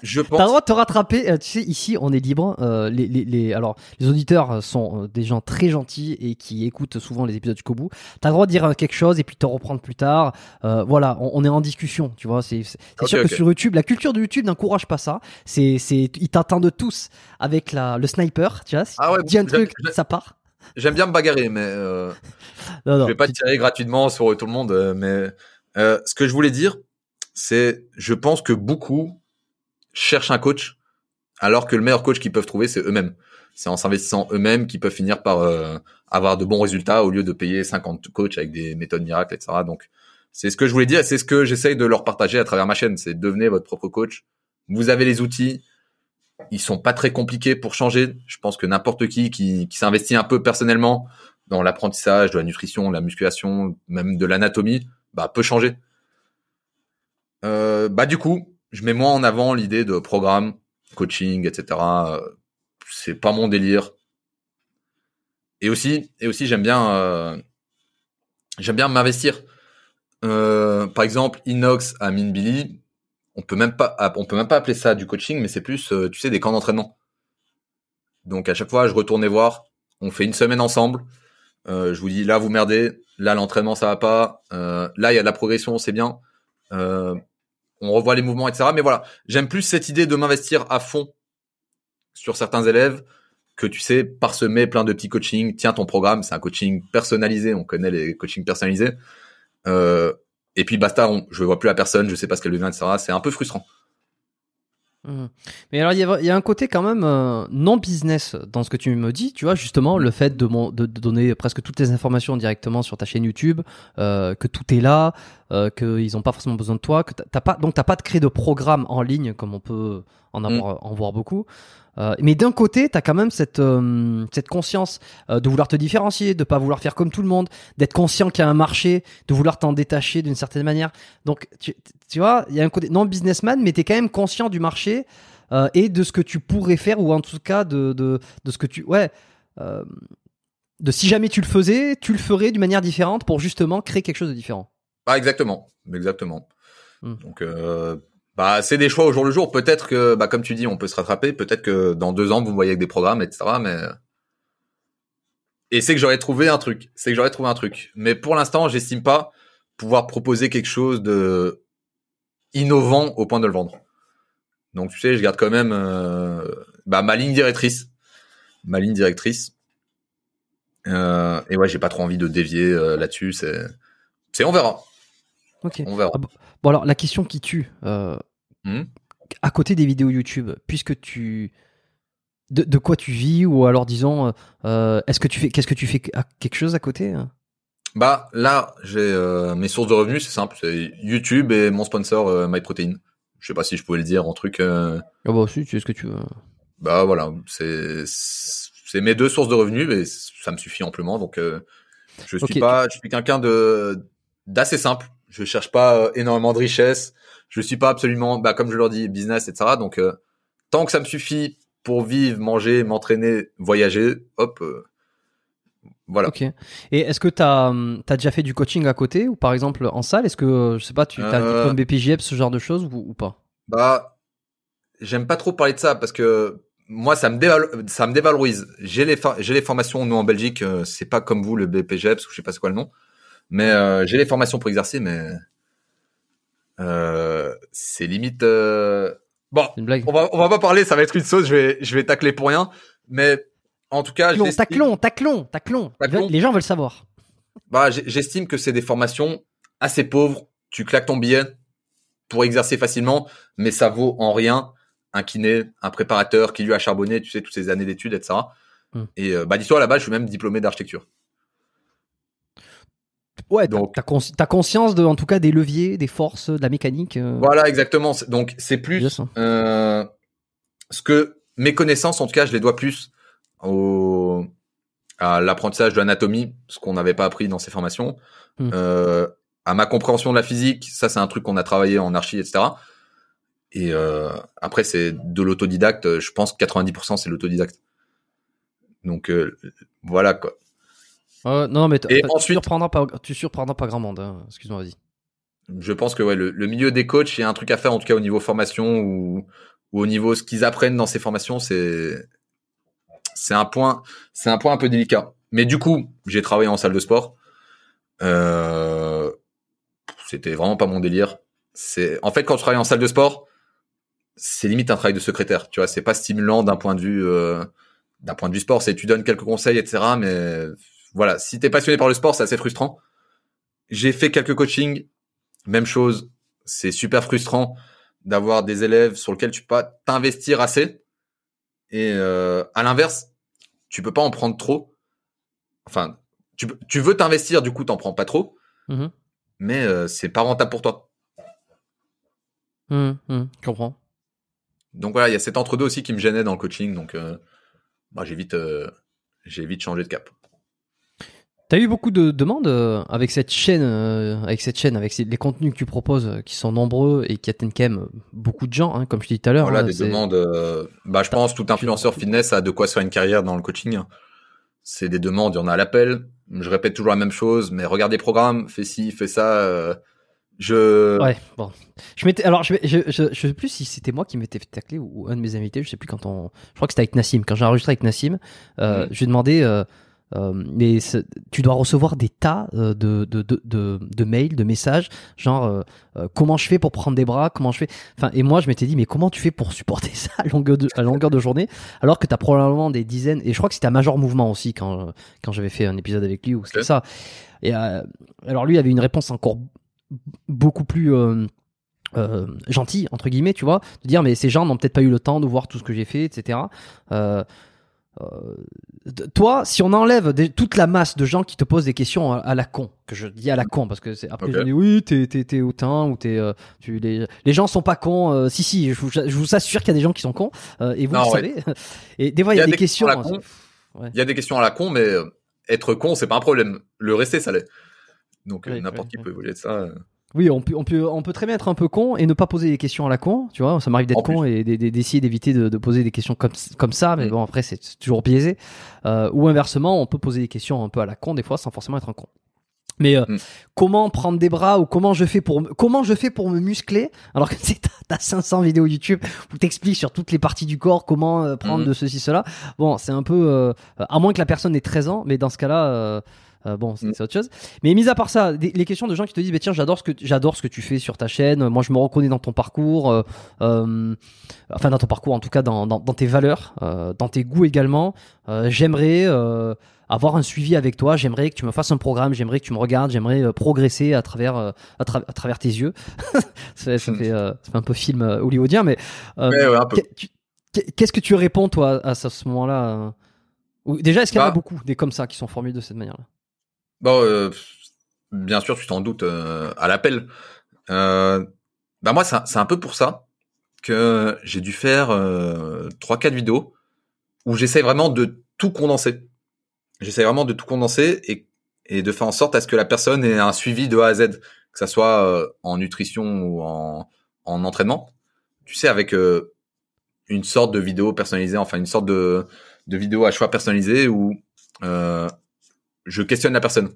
je pense. T'as le droit de te rattraper. euh, tu sais, ici, on est libre. Euh, les, les, les, alors, les auditeurs sont euh, des gens très gentils et qui écoutent souvent les épisodes jusqu'au bout. T'as le droit de dire quelque chose et puis te reprendre plus tard. Euh, voilà, on, on est en discussion, tu vois. C'est sûr que sur YouTube, la culture de YouTube n'encourage pas ça. C'est, c'est, ils t'attendent tous avec la, le sniper, tu vois. Si Ah ouais, dis un truc, ça part. J'aime bien me bagarrer, mais euh, Non, je vais pas tirer gratuitement sur tout le monde. mais euh, ce que je voulais dire, c'est, je pense que beaucoup cherchent un coach, alors que le meilleur coach qu'ils peuvent trouver, c'est eux-mêmes. C'est en s'investissant eux-mêmes qu'ils peuvent finir par euh, avoir de bons résultats au lieu de payer 50 coachs avec des méthodes miracles, etc. Donc, c'est ce que je voulais dire, c'est ce que j'essaye de leur partager à travers ma chaîne. C'est devenez votre propre coach. Vous avez les outils. Ils sont pas très compliqués pour changer. Je pense que n'importe qui qui, qui s'investit un peu personnellement dans l'apprentissage de la nutrition, de la musculation, même de l'anatomie, bah peut changer. Euh, bah du coup, je mets moins en avant l'idée de programme, coaching, etc. C'est pas mon délire. Et aussi, et aussi j'aime bien, euh, j'aime bien m'investir. Euh, par exemple, Inox à Minbilly, on peut même pas, on peut même pas appeler ça du coaching, mais c'est plus, euh, tu sais, des camps d'entraînement. Donc à chaque fois, je retournais voir. On fait une semaine ensemble. Je vous dis là, vous merdez. Là, l'entraînement, ça va pas. Là, il y a de la progression, c'est bien. On revoit les mouvements, etc. Mais voilà, j'aime plus cette idée de m'investir à fond sur certains élèves que tu sais parsemer plein de petits coachings. Tiens, ton programme, c'est un coaching personnalisé. On connaît les coachings personnalisés. Euh, et puis basta, on, je vois plus la personne, je sais pas ce qu'elle devient, etc. C'est un peu frustrant. Mhm. Mais alors, il y, y a un côté quand même euh, non business dans ce que tu me dis, tu vois, justement, le fait de, mon- de, de donner presque toutes les informations directement sur ta chaîne YouTube, euh, que tout est là, euh, qu'ils n'ont pas forcément besoin de toi, que t'as pas, donc t'as pas de créer de programme en ligne comme on peut en avoir, en voir beaucoup. Euh, mais d'un côté, tu as quand même cette, euh, cette conscience euh, de vouloir te différencier, de pas vouloir faire comme tout le monde, d'être conscient qu'il y a un marché, de vouloir t'en détacher d'une certaine manière. Donc, tu, tu vois, il y a un côté non businessman, mais tu es quand même conscient du marché et de ce que tu pourrais faire, ou en tout cas de, de, de ce que tu... Ouais. de si jamais tu le faisais, tu le ferais d'une manière différente pour justement créer quelque chose de différent. Ah, exactement, exactement. Hmm. Donc, bah, c'est des choix au jour le jour. Peut-être que, bah, comme tu dis, on peut se rattraper. Peut-être que dans deux ans, vous me voyez avec des programmes, etc. Mais et c'est que j'aurais trouvé un truc. C'est que j'aurais trouvé un truc. Mais pour l'instant, j'estime pas pouvoir proposer quelque chose de innovant au point de le vendre. Donc tu sais, je garde quand même euh, bah, ma ligne directrice, ma ligne directrice. Euh, et ouais, j'ai pas trop envie de dévier euh, là-dessus. C'est, c'est on verra. Ok. On verra. Ah bon, bon, alors la question qui tue, Hmm. à côté des vidéos YouTube, puisque tu de, de quoi tu vis ou alors disons, euh, est-ce que tu fais, qu'est-ce que tu fais à- quelque chose à côté hein? Bah là, j'ai euh, mes sources de revenus, c'est simple, c'est YouTube et mon sponsor euh, MyProtein. Je sais pas si je pouvais le dire en truc. euh, Ah bah aussi, tu sais ce que tu veux. bah voilà, c'est c'est mes deux sources de revenus et ça me suffit amplement. Donc euh, je suis pas, je suis quelqu'un de d'assez simple. Je cherche pas euh, énormément de richesse. Je suis pas absolument, bah comme je leur dis, business, etc. Donc euh, tant que ça me suffit pour vivre, manger, m'entraîner, voyager, hop, euh, voilà. Ok. Et est-ce que tu as, déjà fait du coaching à côté ou par exemple en salle? Est-ce que, je sais pas, tu as Euh. comme BPJF, ce genre de choses ou, ou pas? Bah, j'aime pas trop parler de ça parce que moi, ça me, ça me dévalorise. J'ai les, j'ai les formations, nous en Belgique, euh, c'est pas comme vous, le BPGEPS, ou je sais pas c'est quoi le nom. Mais euh, j'ai les formations pour exercer, mais euh, c'est limite... euh, Bon, C'est une blague on va, on va pas parler, ça va être une sauce, je vais, je vais tacler pour rien. Mais en tout cas, Taclon, j'estime- taclon, taclon, taclon. Taclon. Les gens veulent savoir. bah, j'estime que c'est des formations assez pauvres. Tu claques ton billet pour exercer facilement, mais ça vaut en rien un kiné, un préparateur qui lui a charbonné, tu sais, toutes ces années d'études, etc. Hmm. Et euh, bah, dis-toi, là-bas, je suis même diplômé d'architecture. Ouais, Donc- t'as consci- t'as conscience de, en tout cas, des leviers, des forces, de la mécanique. euh, Voilà, exactement. Donc, c'est plus ça. euh, ce que mes connaissances, en tout cas, je les dois plus au à l'apprentissage de l'anatomie, ce qu'on n'avait pas appris dans ces formations, Hmm. euh, à ma compréhension de la physique, ça c'est un truc qu'on a travaillé en archi, etc. Et euh, après c'est de l'autodidacte, je pense que 90% c'est l'autodidacte. Donc euh, voilà quoi. Euh, non, mais Et ensuite- tu surprendras pas, tu surprendras pas grand monde. hein. Excuse-moi, vas-y. Je pense que ouais, le, le milieu des coachs, il y a un truc à faire en tout cas au niveau formation ou, ou au niveau ce qu'ils apprennent dans ces formations, c'est c'est un point c'est un point un peu délicat. Mais du coup, j'ai travaillé en salle de sport. Euh, c'était vraiment pas mon délire. C'est en fait quand tu travailles en salle de sport, c'est limite un travail de secrétaire. Tu vois, c'est pas stimulant d'un point de vue euh, d'un point de vue sport. C'est tu donnes quelques conseils, etc. Mais voilà, si t'es passionné par le sport, c'est assez frustrant. J'ai fait quelques coachings, même chose. C'est super frustrant d'avoir des élèves sur lesquels tu peux pas t'investir assez. Et euh, à l'inverse, tu peux pas en prendre trop. Enfin, tu, veux t'investir, du coup, t'en prends pas trop, Mhm. mais euh, c'est pas rentable pour toi. Je comprends. Donc voilà, il y a cet entre-deux aussi qui me gênait dans le coaching. Donc, euh, bah, j'ai vite, euh, j'ai vite changé de cap. T'as eu beaucoup de demandes euh, avec cette chaîne, euh, avec cette chaîne, avec les contenus que tu proposes, euh, qui sont nombreux et qui atteignent quand même beaucoup de gens, hein, comme je dit tout à l'heure. Voilà, hein, des demandes. euh, bah, je pense tout influenceur fitness a de quoi se faire une carrière dans le coaching. C'est des demandes, il y en a à l'appel. Je répète toujours la même chose, mais regarde des programmes, fais ci, fais ça. euh, je. Ouais, bon. Je m'étais, alors, je, je, je, je sais plus si c'était moi qui m'étais fait tacler ou, ou un de mes invités, je sais plus quand on, je crois que c'était avec Nassim. Quand j'ai enregistré avec Nassim, euh, Mhm. je lui ai demandé, euh, mais tu dois recevoir des tas euh, de, de, de, de, de mails, de messages, genre, euh, comment je fais pour prendre des bras, comment je fais, enfin, et moi, je m'étais dit, mais comment tu fais pour supporter ça à longueur de, à longueur de journée, alors que t'as probablement des dizaines, et je crois que c'était à Major Mouvement aussi quand, quand j'avais fait un épisode avec lui ou c'était ça. Et, euh, alors lui avait une réponse encore beaucoup plus euh, gentil entre guillemets tu vois de dire mais ces gens n'ont peut-être pas eu le temps de voir tout ce que j'ai fait etc euh, toi si on enlève des- toute la masse de gens qui te posent des questions à, à la con que je dis à la con parce que c'est après Ok. je dis oui t'es t'es t'es hautain ou t'es euh, tu les les gens sont pas cons euh, si si je vous, je vous assure qu'il y a des gens qui sont cons euh, et vous Non, le ouais. savez et des fois il y a, des, questions, à la con. Ouais. Il y a des questions à la con, mais euh, être con, c'est pas un problème. Le rester, ça l'est. Donc euh, Oui, n'importe oui, qui oui. peut évoluer de ça. Oui, on peut, on peut, on peut très bien être un peu con et ne pas poser des questions à la con, tu vois. Ça m'arrive d'être con et d'essayer d'éviter de, de poser des questions comme, comme ça, mais Mm. bon, après, c'est toujours biaisé. Euh, ou inversement, on peut poser des questions un peu à la con des fois sans forcément être un con. Mais euh, Mm. comment prendre des bras ou comment je fais pour me- comment je fais pour me muscler alors que c'est t'as 500 vidéos YouTube où t'expliques sur toutes les parties du corps comment euh, prendre Mhm. de ceci cela. Bon, c'est un peu euh, à moins que la personne ait 13 ans, mais dans ce cas-là. Euh, bon, c'est Mm. c'est autre chose. Mais mis à part ça, des- les questions de gens qui te disent, bah, tiens, j'adore ce que j'adore ce que tu fais sur ta chaîne. Moi, je me reconnais dans ton parcours, euh, euh, enfin dans ton parcours, en tout cas dans, dans, dans tes valeurs, dans tes goûts également. J'aimerais avoir un suivi avec toi. J'aimerais que tu me fasses un programme. J'aimerais que tu me regardes. J'aimerais progresser à travers à, tra- à travers tes yeux. ça, ça fait ça fait un peu film hollywoodien, mais Ouais, qu'est-ce que tu réponds toi à ce, ce moment-là Déjà, est-ce qu'il y en a Bah. beaucoup des comme ça qui sont formulés de cette manière-là? Bon, euh, bien sûr, tu t'en doutes euh, à l'appel. Euh, bah moi, c'est un- peu pour ça que j'ai dû faire euh, trois, quatre vidéos où j'essaie vraiment de tout condenser. J'essaie vraiment de tout condenser et, et de faire en sorte à ce que la personne ait un suivi de A à Z, que ça soit euh, en nutrition ou en, en entraînement. Tu sais, avec euh, une sorte de vidéo personnalisée, enfin une sorte de, de vidéo à choix personnalisé où euh, je questionne la personne.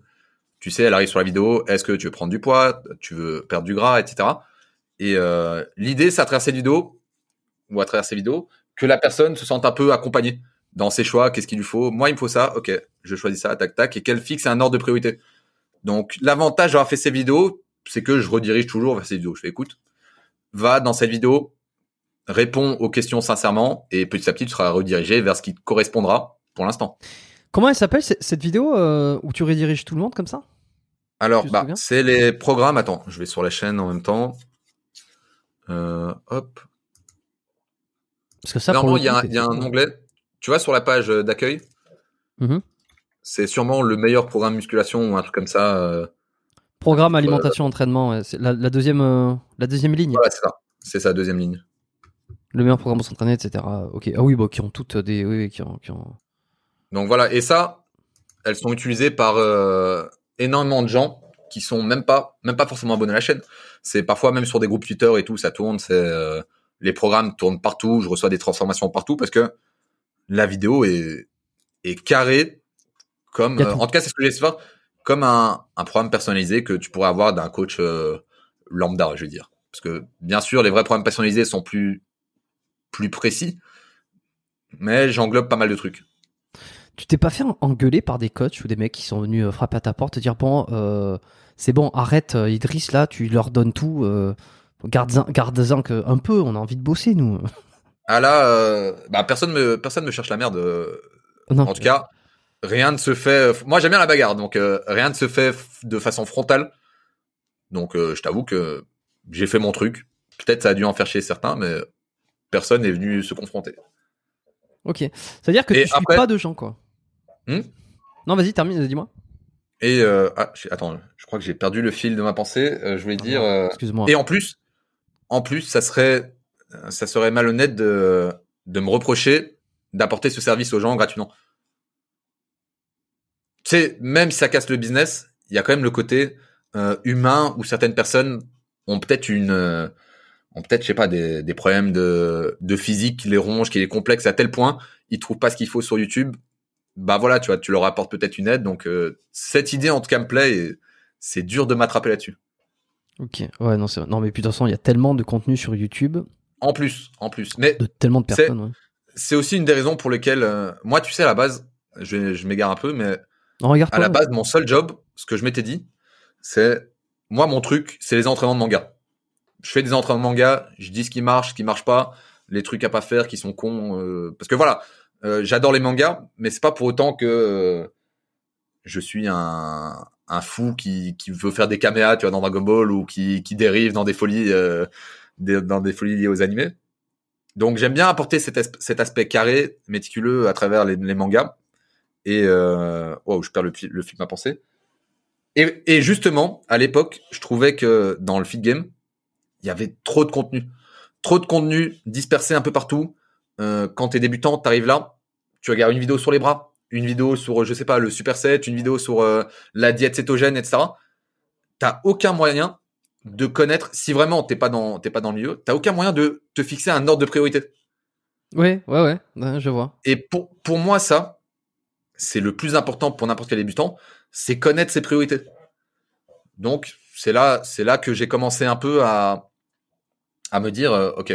Tu sais, elle arrive sur la vidéo, est-ce que tu veux prendre du poids, tu veux perdre du gras, etc. Et euh, l'idée, c'est à travers ces vidéos, ou à travers ces vidéos, que la personne se sente un peu accompagnée dans ses choix, qu'est-ce qu'il lui faut. Moi, il me faut ça, ok, je choisis ça, tac, tac, et qu'elle fixe un ordre de priorité. Donc, l'avantage d'avoir fait ces vidéos, c'est que je redirige toujours vers ces vidéos. Je fais, écoute, va dans cette vidéo, réponds aux questions sincèrement, et petit à petit, tu seras redirigé vers ce qui te correspondra pour l'instant. Comment elle s'appelle cette vidéo euh, où tu rediriges tout le monde comme ça? Alors, bah, c'est les programmes. Attends, je vais sur la chaîne en même temps. Euh, hop. Parce que ça, Normalement, le il y a, un- c'est- il y a un onglet. Tu vois, sur la page euh, d'accueil, Mhm. c'est sûrement le meilleur programme musculation ou un truc comme ça. euh, Programme alimentation entraînement, ouais, c'est la, la deuxième la deuxième ligne. Voilà, c'est ça. C'est sa deuxième ligne. Le meilleur programme pour s'entraîner, etc. Ok. Ah oui, bah qui ont toutes des oui, oui, qui ont, qui ont... Donc voilà. Et ça, elles sont utilisées par euh, énormément de gens qui sont même pas, même pas forcément abonnés à la chaîne. C'est parfois même sur des groupes Twitter et tout, ça tourne. C'est euh, les programmes tournent partout. Je reçois des transformations partout parce que la vidéo est est carrée comme. Euh, en tout cas, c'est ce que faire comme un, un programme personnalisé que tu pourrais avoir d'un coach euh, lambda, je veux dire. Parce que bien sûr, les vrais programmes personnalisés sont plus plus précis, mais j'englobe pas mal de trucs. Tu t'es pas fait en- engueuler par des coachs ou des mecs qui sont venus euh, frapper à ta porte, te dire bon, euh, c'est bon, arrête, euh, Idriss, là, tu leur donnes tout, euh, garde-en, que un peu, on a envie de bosser nous. Ah là, euh, bah personne me personne me cherche la merde. Non. En tout cas, rien ne se fait. Moi, j'aime bien la bagarre, donc rien ne se fait de façon frontale. Donc, je t'avoue que j'ai fait mon truc. Peut-être ça a dû en faire chier certains, mais personne n'est venu se confronter. Ok. C'est-à-dire que Et tu suis après- pas de gens, quoi. Hmm non, vas-y, termine, dis-moi. Et euh, ah, attends, je crois que j'ai perdu le fil de ma pensée. Euh, je voulais dire. euh, Excuse-moi. Et en plus, en plus, ça serait, ça serait malhonnête de, de me reprocher d'apporter ce service aux gens gratuitement. Tu sais, même si ça casse le business, il y a quand même le côté humain où certaines personnes ont peut-être une, ont peut-être, je sais pas, des, des problèmes de, de physique qui les rongent, qui les complexent à tel point, ils trouvent pas ce qu'il faut sur YouTube. Bah voilà, tu vois, tu leur apportes peut-être une aide. Donc euh, cette idée en tout cas me plaît et c'est dur de m'attraper là-dessus. Ok. Ouais, non, c'est non, mais puis de toute façon, il y a tellement de contenu sur YouTube, En plus, en plus. Mais de tellement de C'est- personnes. ouais. c'est aussi une des raisons pour lesquelles euh, moi tu sais à la base je, je m'égare un peu mais Non, regarde à la base mon seul job ce que je m'étais dit c'est moi mon truc c'est les entraînements de manga je fais des entraînements manga je dis ce qui marche ce qui marche pas les trucs à pas faire qui sont cons euh, parce que voilà euh, j'adore les mangas mais c'est pas pour autant que euh, je suis un un fou qui, qui veut faire des caméas tu vois dans Dragon Ball ou qui, qui dérive dans des folies euh, des- dans des folies liées aux animés donc j'aime bien apporter cet, cet aspect carré, méticuleux à travers les, les mangas. Et euh... wow, je perds le, le fil de ma pensée. Et, et justement, à l'époque, je trouvais que dans le feed game, il y avait trop de contenu, trop de contenu dispersé un peu partout. Euh, quand t'es débutant, t'arrives là, tu regardes une vidéo sur les bras, une vidéo sur, je sais pas, le superset, une vidéo sur euh, la diète cétogène, etc. T'as aucun moyen de connaître si vraiment t'es pas dans t'es pas dans le milieu, t'as aucun moyen de te fixer un ordre de priorité. Ouais, ouais, ouais, ouais, je vois. Et pour, pour moi, ça, c'est le plus important pour n'importe quel débutant, c'est connaître ses priorités. Donc c'est là, c'est là que j'ai commencé un peu à à me dire, euh, ok,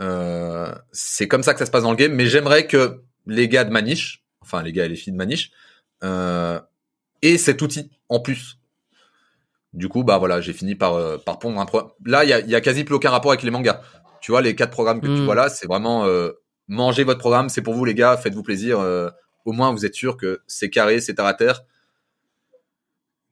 euh, c'est comme ça que ça se passe dans le game, mais j'aimerais que les gars de Maniche, enfin les gars et les filles de Maniche, euh, aient cet outil en plus. Du coup, bah voilà, j'ai fini par euh, par pondre un pro. Là, il y a, y a quasi plus aucun rapport avec les mangas. Tu vois, les quatre programmes que tu Mm. vois là, c'est vraiment euh, mangez votre programme, c'est pour vous les gars, faites-vous plaisir. euh, au moins, vous êtes sûr que c'est carré, c'est terre à terre.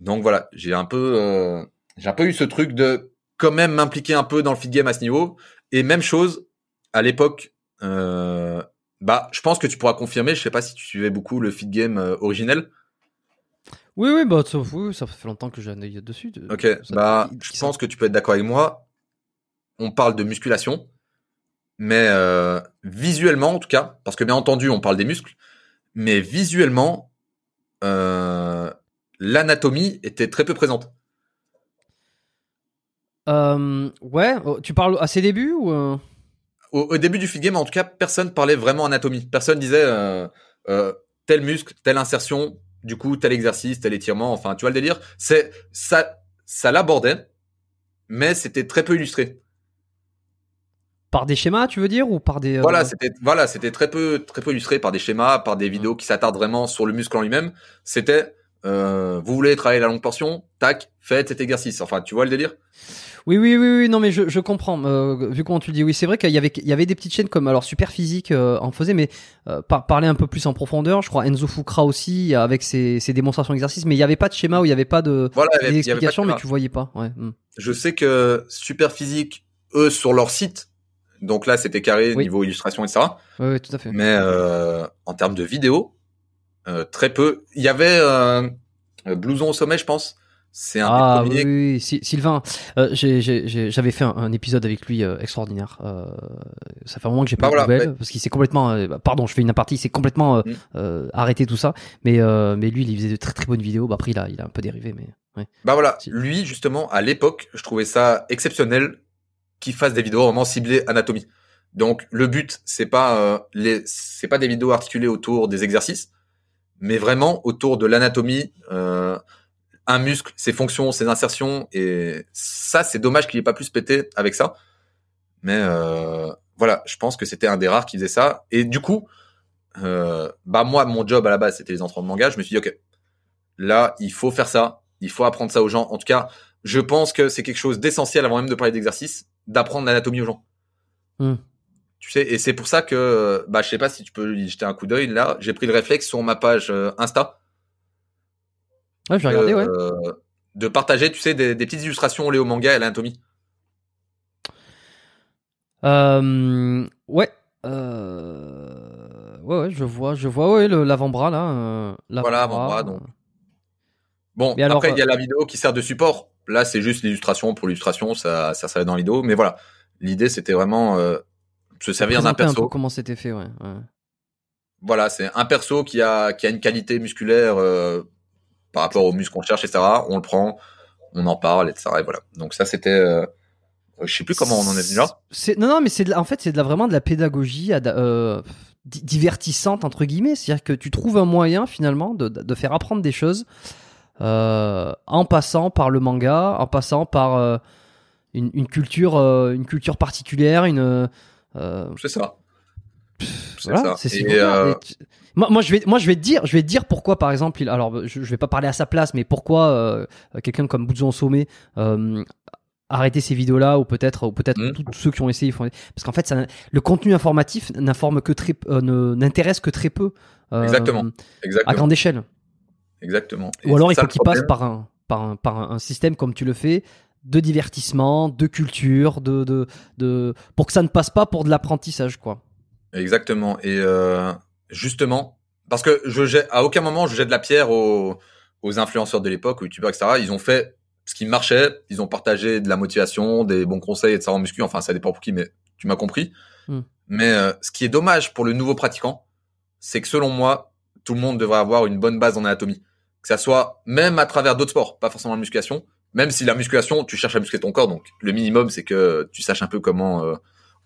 Donc voilà, j'ai un peu, euh, j'ai un peu eu ce truc de quand même m'impliquer un peu dans le feed game à ce niveau. Et même chose à l'époque. Euh, bah, je pense que tu pourras confirmer. Je sais pas si tu suivais beaucoup le feed game euh, originel. Oui, oui, bah, ça, oui, ça fait longtemps que j'ai un œil dessus. de- Ok, ça- bah, je pense que tu peux être d'accord avec moi. On parle de musculation, mais euh, visuellement, en tout cas, parce que bien entendu, on parle des muscles, mais visuellement, euh, l'anatomie était très peu présente. Euh, ouais, oh, tu parles à ses débuts ou euh Au, au début du feed game, en tout cas, personne parlait vraiment anatomie. Personne disait euh, euh, tel muscle, telle insertion, du coup tel exercice, tel étirement. Enfin, tu vois le délire. C'est ça, ça l'abordait, mais c'était très peu illustré. par des schémas, tu veux dire, ou par des. Voilà, c'était voilà, c'était très peu très peu illustré par des schémas, par des vidéos qui s'attardent vraiment sur le muscle en lui-même. C'était vous voulez travailler la longue portion, tac, faites cet exercice. Enfin, tu vois le délire? Oui, oui, oui, oui, non, mais je, je comprends. Euh, vu comment tu le dis, oui, c'est vrai qu'il y avait, il y avait des petites chaînes comme alors Super Physique euh, en faisait, mais euh, par, parler un peu plus en profondeur. Je crois Enzo Fukra aussi avec ses, ses démonstrations d'exercices, mais il y avait pas de schéma ou il y avait pas de Voilà, avait- explications, mais tu voyais pas. Ouais. hmm. Je sais que Super Physique, eux, sur leur site, donc là c'était carré Oui. niveau illustration, etc. Ouais, ouais, tout à fait. Mais euh, en termes de vidéo, euh, très peu. Il y avait Blouson au sommet, je pense. C'est un Ah des oui, premiers. oui, oui. Sy- Sylvain, euh, j'avais fait un, un épisode avec lui euh, extraordinaire. Euh, ça fait un moment que j'ai pas Bah de voilà, nouvelles parce qu'il s'est complètement, euh, bah, pardon, je fais une apartie, il s'est complètement euh, Mm. euh, arrêté tout ça. Mais euh, mais lui, il faisait de très très bonnes vidéos. Bah après, il a il a un peu dérivé, mais ouais. Bah voilà, Si. lui justement à l'époque, je trouvais ça exceptionnel qu'il fasse des vidéos vraiment ciblées anatomie. Donc le but c'est pas euh, les c'est pas des vidéos articulées autour des exercices, mais vraiment autour de l'anatomie, euh, un muscle, ses fonctions, ses insertions et ça c'est dommage qu'il ait pas plus pété avec ça. Mais euh, voilà, je pense que c'était un des rares qui faisait ça et du coup euh, bah moi mon job à la base c'était les entraînements de manga, je me suis dit OK. Là, il faut faire ça, il faut apprendre ça aux gens. En tout cas, je pense que c'est quelque chose d'essentiel avant même de parler d'exercice, d'apprendre l'anatomie aux gens. Hmm. Tu sais, et c'est pour ça que, bah, je sais pas si tu peux y jeter un coup d'œil. Là, j'ai pris le réflexe sur ma page euh, Insta Ouais, ouais. euh, de partager, tu sais, des, des petites illustrations au manga et à l'anatomie. Euh, ouais. Euh, ouais, ouais, je vois, je vois, ouais, l'avant-bras là. euh, Voilà, avant-bras, donc. Bon, Mais après, il y a la vidéo qui sert de support. Là, c'est juste l'illustration pour l'illustration, ça, ça servait dans la vidéo. Mais voilà, l'idée, c'était vraiment se servir d'un présenter un peu perso. comment c'était fait, ouais. ouais. Voilà, c'est un perso qui a qui a une qualité musculaire par rapport aux muscles qu'on cherche, etc. On le prend, on en parle, etc. Et voilà. Donc ça, c'était, euh, je sais plus comment on en est venu là. C'est non non mais c'est en fait c'est de la, vraiment de la pédagogie euh, di- divertissante entre guillemets, c'est-à-dire que tu trouves un moyen finalement de, de faire apprendre des choses euh, en passant par le manga, en passant par euh, une, une culture une culture particulière, une C'est ça. C'est voilà, ça. Et, super. euh, tu- Moi, moi, je vais, moi, je vais te dire, je vais te dire pourquoi, par exemple, il, alors, je, je vais pas parler à sa place, mais pourquoi euh, quelqu'un comme Bouzon Sommet euh, arrêter ces vidéos-là, ou peut-être, ou peut-être Mm. tous ceux qui ont essayé, font... parce qu'en fait, ça, le contenu informatif n'informe que très, euh, n'intéresse que très peu. euh, Exactement. À exactement, grande échelle. exactement. Et Ou alors, il faut qu'il passe par un, par un, par un système comme tu le fais, de divertissement, de culture, de, de, de, pour que ça ne passe pas pour de l'apprentissage, quoi. Exactement. Et euh, justement, parce que je jette, à aucun moment je jette de la pierre aux, aux influenceurs de l'époque, aux youtubeurs, etc. Ils ont fait ce qui marchait, ils ont partagé de la motivation, des bons conseils, etc. en muscu. Enfin, ça dépend pour qui, mais tu m'as compris. Hmm. Mais euh, ce qui est dommage pour le nouveau pratiquant, c'est que selon moi, tout le monde devrait avoir une bonne base en anatomie. Que ça soit même à travers d'autres sports, pas forcément la musculation. Même si la musculation, tu cherches à muscler ton corps, donc le minimum, c'est que tu saches un peu comment, euh,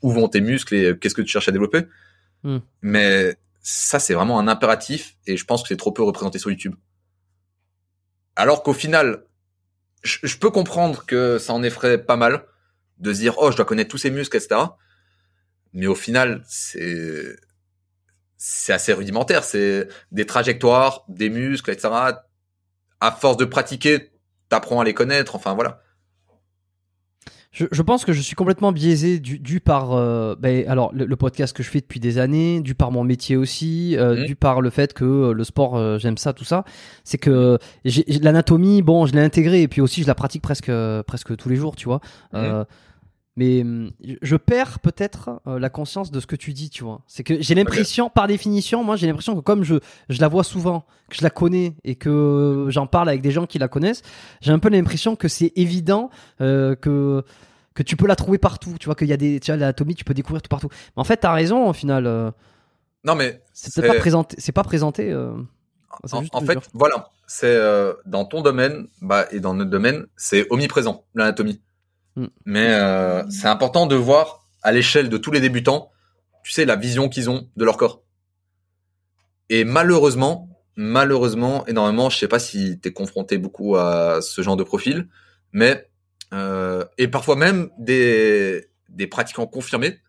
où vont tes muscles et qu'est-ce que tu cherches à développer. Hmm. Mais ça, c'est vraiment un impératif et je pense que c'est trop peu représenté sur YouTube. Alors qu'au final, je, je peux comprendre que ça en effraie pas mal de se dire oh je dois connaître tous ces muscles etc. Mais au final c'est c'est assez rudimentaire. C'est des trajectoires, des muscles etc. À force de pratiquer, t'apprends à les connaître. Enfin voilà. Je, je, pense que je suis complètement biaisé du, du par euh, ben, alors le, le, podcast que je fais depuis des années, du par mon métier aussi, euh, mmh. du par le fait que euh, le sport j'aime ça tout ça. C'est que l'anatomie bon je l'ai intégré et puis aussi je la pratique presque presque tous les jours tu vois. Mmh. Mais je perds peut-être la conscience de ce que tu dis tu vois. C'est que j'ai l'impression okay. par définition moi j'ai l'impression que comme je je la vois souvent, que je la connais et que j'en parle avec des gens qui la connaissent, j'ai un peu l'impression que c'est évident que que tu peux la trouver partout. Tu vois qu'il y a des, tu vois, l'anatomie, tu peux découvrir tout partout. Mais en fait, t'as raison au final. Euh, non mais c'est pas présenté. C'est pas présenté. Euh, en, en fait, voilà, c'est euh, dans ton domaine, bah et dans notre domaine, c'est omniprésent l'anatomie. Mm. Mais euh, c'est important de voir à l'échelle de tous les débutants, tu sais, la vision qu'ils ont de leur corps. Et malheureusement, malheureusement, énormément, je sais pas si t'es confronté beaucoup à ce genre de profil, mais euh, et parfois même des, des pratiquants confirmés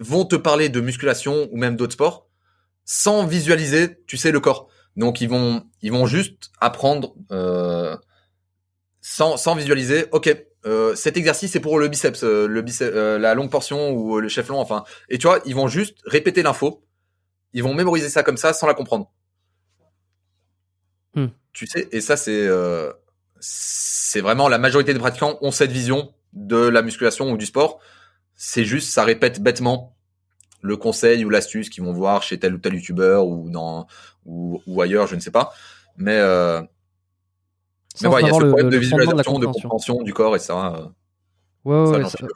vont te parler de musculation ou même d'autres sports sans visualiser, tu sais, le corps. Donc ils vont ils vont juste apprendre euh, sans sans visualiser. Ok, euh, cet exercice c'est pour le biceps, euh, le biceps, euh, la longue portion ou le chef long. Enfin, et tu vois, ils vont juste répéter l'info. Ils vont mémoriser ça comme ça sans la comprendre. Hmm. Tu sais, et ça c'est euh, c'est vraiment la majorité des pratiquants ont cette vision de la musculation ou du sport. C'est juste, ça répète bêtement le conseil ou l'astuce qu'ils vont voir chez tel ou tel youtubeur ou dans ou, ou ailleurs, je ne sais pas. Mais euh, mais ouais, il y a ce problème le, de visualisation, de, de, compréhension du corps et ça. Ouais, ouais, ça, ouais,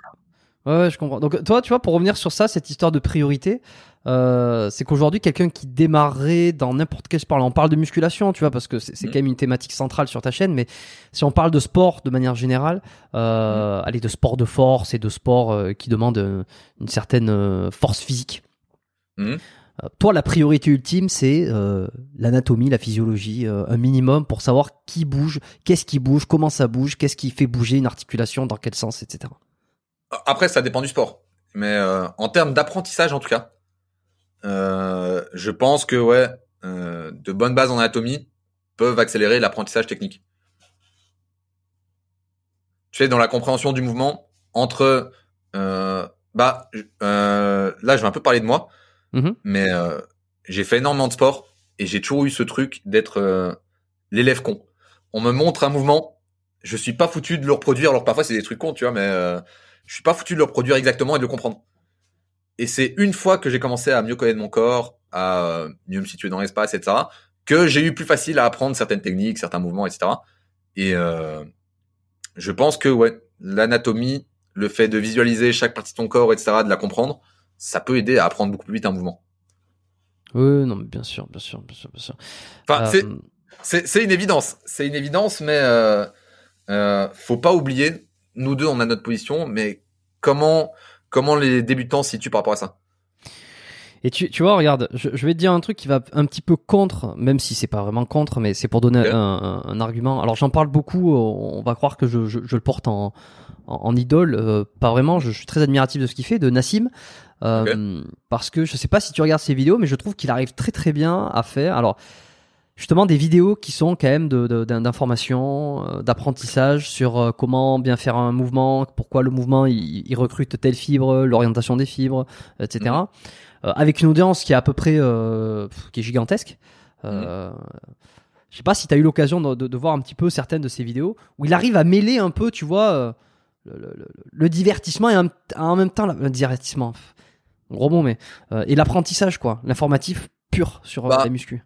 ouais, ouais, je comprends. Donc toi, tu vois, pour revenir sur ça, cette histoire de priorité, euh, c'est qu'aujourd'hui, quelqu'un qui démarrait dans n'importe quel sport, là, on parle de musculation, tu vois, parce que c'est mmh. quand même une thématique centrale sur ta chaîne, mais si on parle de sport de manière générale, euh, mmh. allez, de sport de force et de sport euh, qui demande une certaine euh, force physique. Mmh. Toi, la priorité ultime, c'est euh, l'anatomie, la physiologie, un minimum pour savoir qui bouge, qu'est-ce qui bouge, comment ça bouge, qu'est-ce qui fait bouger une articulation, dans quel sens, etc. Après, ça dépend du sport. Mais en termes d'apprentissage, en tout cas, euh, je pense que ouais, euh, de bonnes bases en anatomie peuvent accélérer l'apprentissage technique. Tu sais, dans la compréhension du mouvement entre, euh, bah, euh, là, je vais un peu parler de moi, mm -hmm. mais euh, j'ai fait énormément de sport et j'ai toujours eu ce truc d'être euh, l'élève con. On me montre un mouvement, je suis pas foutu de le reproduire. Alors parfois c'est des trucs cons, tu vois, mais je suis pas foutu de le reproduire exactement et de le comprendre. Et c'est une fois que j'ai commencé à mieux connaître mon corps, à mieux me situer dans l'espace, etc., que j'ai eu plus facile à apprendre certaines techniques, certains mouvements, etc. Et euh, je pense que ouais, l'anatomie, le fait de visualiser chaque partie de ton corps, etc., de la comprendre, ça peut aider à apprendre beaucoup plus vite un mouvement. Oui, non, mais bien sûr, bien sûr, bien sûr, bien sûr. Enfin, euh... c'est une évidence, c'est une évidence, mais euh, euh, faut pas oublier, nous deux, on a notre position, mais comment Comment les débutants se situent par rapport à ça? Et tu, tu vois, regarde, je, je, vais te dire un truc qui va un petit peu contre, même si c'est pas vraiment contre, mais c'est pour donner okay. un, un, un, argument. Alors j'en parle beaucoup, on va croire que je, je, je le porte en, en, en idole, euh, pas vraiment. Je, suis très admiratif de ce qu'il fait, de Nassim, okay. parce que je sais pas si tu regardes ses vidéos, mais je trouve qu'il arrive très très bien à faire. Alors justement des vidéos qui sont quand même d'information, euh, d'apprentissage sur euh, comment bien faire un mouvement, pourquoi le mouvement il, il recrute telle fibre, l'orientation des fibres, etc. Mmh. Euh, avec une audience qui est à peu près euh, qui est gigantesque. Mmh. Je sais pas si tu as eu l'occasion de, de, de, voir un petit peu certaines de ces vidéos où il arrive à mêler un peu, tu vois, le, le, le, divertissement et en, en même temps le divertissement, gros mot, mais et l'apprentissage quoi, l'informatif pur sur bah. la muscu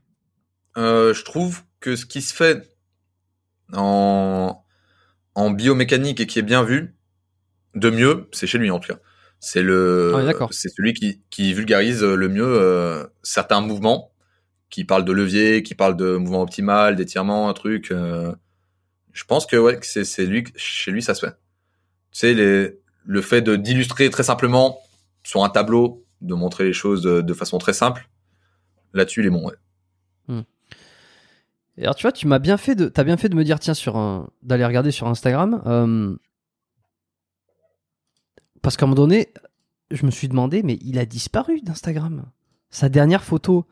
euh, je trouve que ce qui se fait en, en biomécanique et qui est bien vu, de mieux, c'est chez lui en tout cas. C'est le, ah, c'est celui qui, qui vulgarise le mieux euh, certains mouvements, qui parle de levier, qui parle de mouvement optimal, d'étirement, un truc. Euh, je pense que ouais, c'est c'est lui, chez lui ça se fait. Tu sais les, le fait de d'illustrer très simplement sur un tableau, de montrer les choses de, de façon très simple. Là-dessus, il est bon. Ouais. Et alors tu vois, tu m'as bien fait de, t'as bien fait de me dire tiens sur un, d'aller regarder sur Instagram, euh, parce qu'à un moment donné, je me suis demandé mais il a disparu d'Instagram. Sa dernière photo,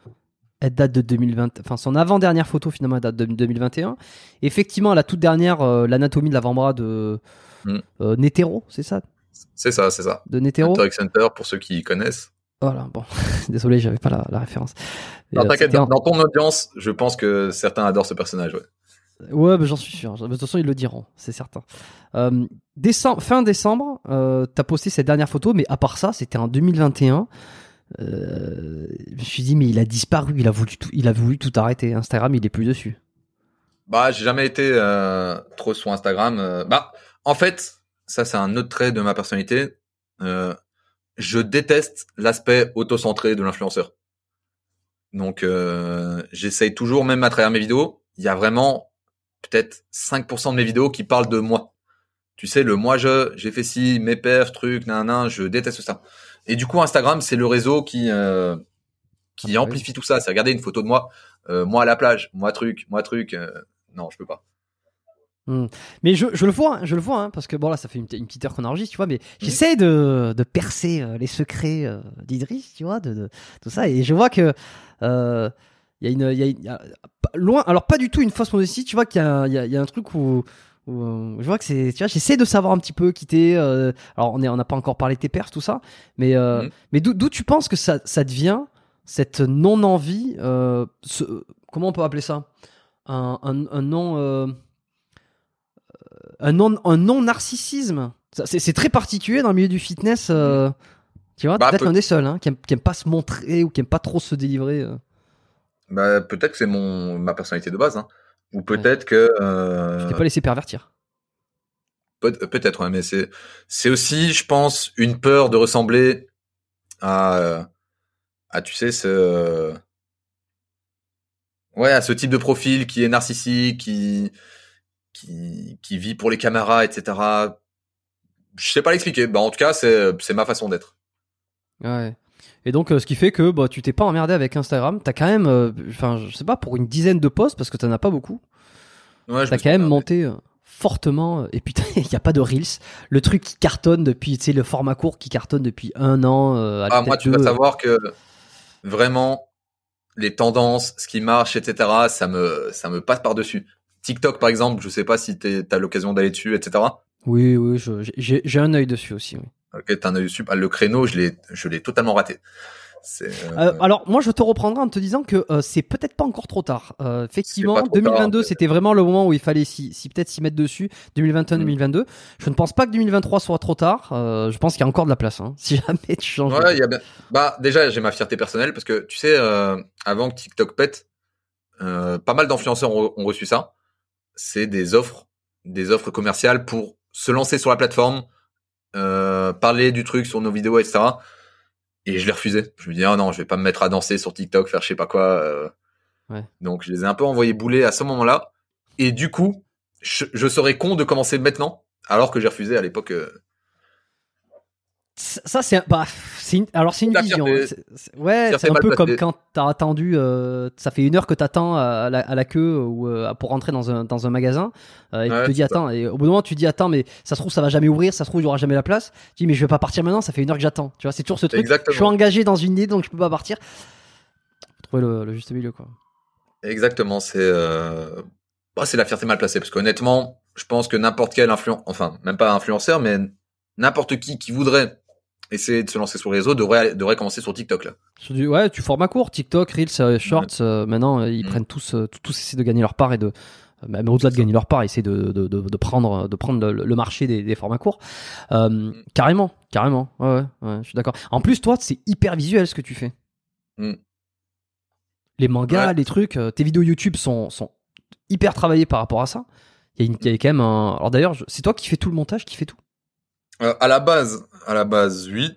elle date de 2020, enfin son avant-dernière photo finalement elle date de 2021. Effectivement, la toute dernière, euh, l'anatomie de l'avant-bras de Mm. euh, Netero, c'est ça, C'est ça, c'est ça. de Netero. Hunter x Hunter, pour ceux qui connaissent. Voilà, bon, désolé, j'avais pas la, la référence. Non, euh, T'inquiète, dans, ton audience, je pense que certains adorent ce personnage. Ouais. Ouais, bah, j'en suis sûr. De toute façon, ils le diront, c'est certain. Euh, décembre, fin décembre, euh, t'as posté cette dernière photo, mais à part ça, c'était en 2021. Euh, je me suis dit, mais il a disparu, il a voulu tout, il a voulu tout arrêter. Instagram, il est plus dessus. Bah, j'ai jamais été trop sur Instagram. Bah, en fait, ça c'est un autre trait de ma personnalité. Euh, je déteste l'aspect auto-centré de l'influenceur. Donc, euh, j'essaye toujours, même à travers mes vidéos, il y a vraiment peut-être 5% de mes vidéos qui parlent de moi. Tu sais, le moi je, j'ai fait ci, mes perfs, trucs, nan, nan, je déteste ça. Et du coup, Instagram, c'est le réseau qui euh, qui Ah, oui. amplifie tout ça. C'est regarder une photo de moi, euh, moi à la plage, moi truc, moi truc. euh, non, je peux pas. Mais je, je le vois, hein, je le vois, hein, parce que bon là, ça fait une, une petite heure qu'on enregistre, tu vois, mais j'essaie de, de percer euh, les secrets euh, d'Idriss, tu vois, de, de tout ça, et je vois que euh, il y a une, il y a une- y a- loin, alors pas du tout une fausse modestie, tu vois qu'il y, a un- y, a, truc où, où, euh, je vois que c'est, tu vois, j'essaie de savoir un petit peu quitter. Euh, alors on est, on n'a pas encore parlé de tes perses, tout ça, mais euh, Mhm. mais d'où tu penses que ça, ça devient cette non envie, euh, ce- comment on peut appeler ça, un, un, un non euh, un non un non narcissisme. C'est très particulier dans le milieu du fitness. euh, tu vois, Bah, peut-être peut- l'un des seuls hein, qui, aime, qui aime pas se montrer ou qui aime pas trop se délivrer. euh. Bah, peut-être que c'est mon ma personnalité de base, hein. ou peut-être que euh, t'es pas laissé pervertir. peut- peut-être, ouais, mais c'est c'est aussi, je pense, une peur de ressembler à à tu sais ce ouais à ce type de profil qui est narcissique, qui qui qui vit pour les caméras, etc. Je sais pas l'expliquer. Bah en tout cas, c'est ma façon d'être. Ouais. Et donc, euh, ce qui fait que bah, tu t'es pas emmerdé avec Instagram. T'as quand même, euh, enfin, je sais pas, pour une dizaine de posts, parce que t'en as pas beaucoup, Ouais, t'as quand même monté euh, fortement. euh, Et putain, il y a pas de Reels. Le truc qui cartonne depuis, tu sais, le format court qui cartonne depuis un an. euh, Ah, moi, tu deux. dois savoir que vraiment les tendances, ce qui marche, etc. Ça me ça me passe par dessus. TikTok, par exemple, je sais pas si t'es- t'as l'occasion d'aller dessus, etc. Oui, oui, j'ai un œil dessus aussi. Oui. Ok, t'as un œil dessus. Ah, le créneau, je l'ai totalement raté. Euh, Euh, alors moi je te reprendrai en te disant que euh, c'est peut-être pas encore trop tard. Euh, effectivement, pas trop 2022 tard, c'était vraiment le moment où il fallait si, si peut-être s'y mettre dessus. 2021-2022. Je ne pense pas que 2023 soit trop tard. Je pense qu'il y a encore de la place. Hein, si jamais tu changes. de- Ouais, il y a bien. Bah déjà, j'ai ma fierté personnelle parce que tu sais, avant que TikTok pète, pas mal d'influenceurs ont, ont reçu ça. C'est des offres, des offres commerciales pour se lancer sur la plateforme, euh, parler du truc sur nos vidéos, etc. Et je l'ai refusé. Je me dis ah non, je vais pas me mettre à danser sur TikTok, faire je sais pas quoi. euh. Ouais. Donc je les ai un peu envoyés bouler à ce moment-là. Et du coup, je, je serais con de commencer maintenant, alors que j'ai refusé à l'époque. euh, Ça c'est bah une- alors c'est une vision. hein. Ouais, c'est un peu comme quand t'as attendu. euh, ça fait une heure que t'attends à la, à la queue ou euh, pour rentrer dans un dans un magasin euh, et Ouais, tu te dis attends et au bout d'un moment tu dis attends mais ça se trouve ça va jamais ouvrir, ça se trouve il y aura jamais la place. Tu dis mais je vais pas partir maintenant, ça fait une heure que j'attends. Tu vois, c'est toujours ce truc. Exactement. Je suis engagé dans une idée donc je peux pas partir. Faut trouver le, le juste milieu quoi. Exactement, c'est euh... bah, c'est la fierté mal placée parce qu'honnêtement, je pense que n'importe quel influenceur, enfin même pas influenceur, mais n'importe qui qui voudrait essayer de se lancer sur les réseaux devrait devrait commencer sur TikTok là. Sur du- ouais, tu format court, TikTok, Reels, euh, Shorts, euh, maintenant euh, ils Mhm. prennent tous, tous essaient de gagner leur part et de, même au-delà de gagner leur part, essaient de, de, de, de prendre, de prendre le, le marché des, des formats courts. Euh, Mhm. Carrément, carrément. Ouais, ouais, ouais, je suis d'accord. En plus, toi, c'est hyper visuel ce que tu fais. Mhm. Les mangas, Ouais. les trucs, tes vidéos YouTube sont, sont hyper travaillées par rapport à ça. Il y, y a quand même un. Alors d'ailleurs, c'est toi qui fais tout le montage, qui fait tout. Euh, à la base, à la base, oui,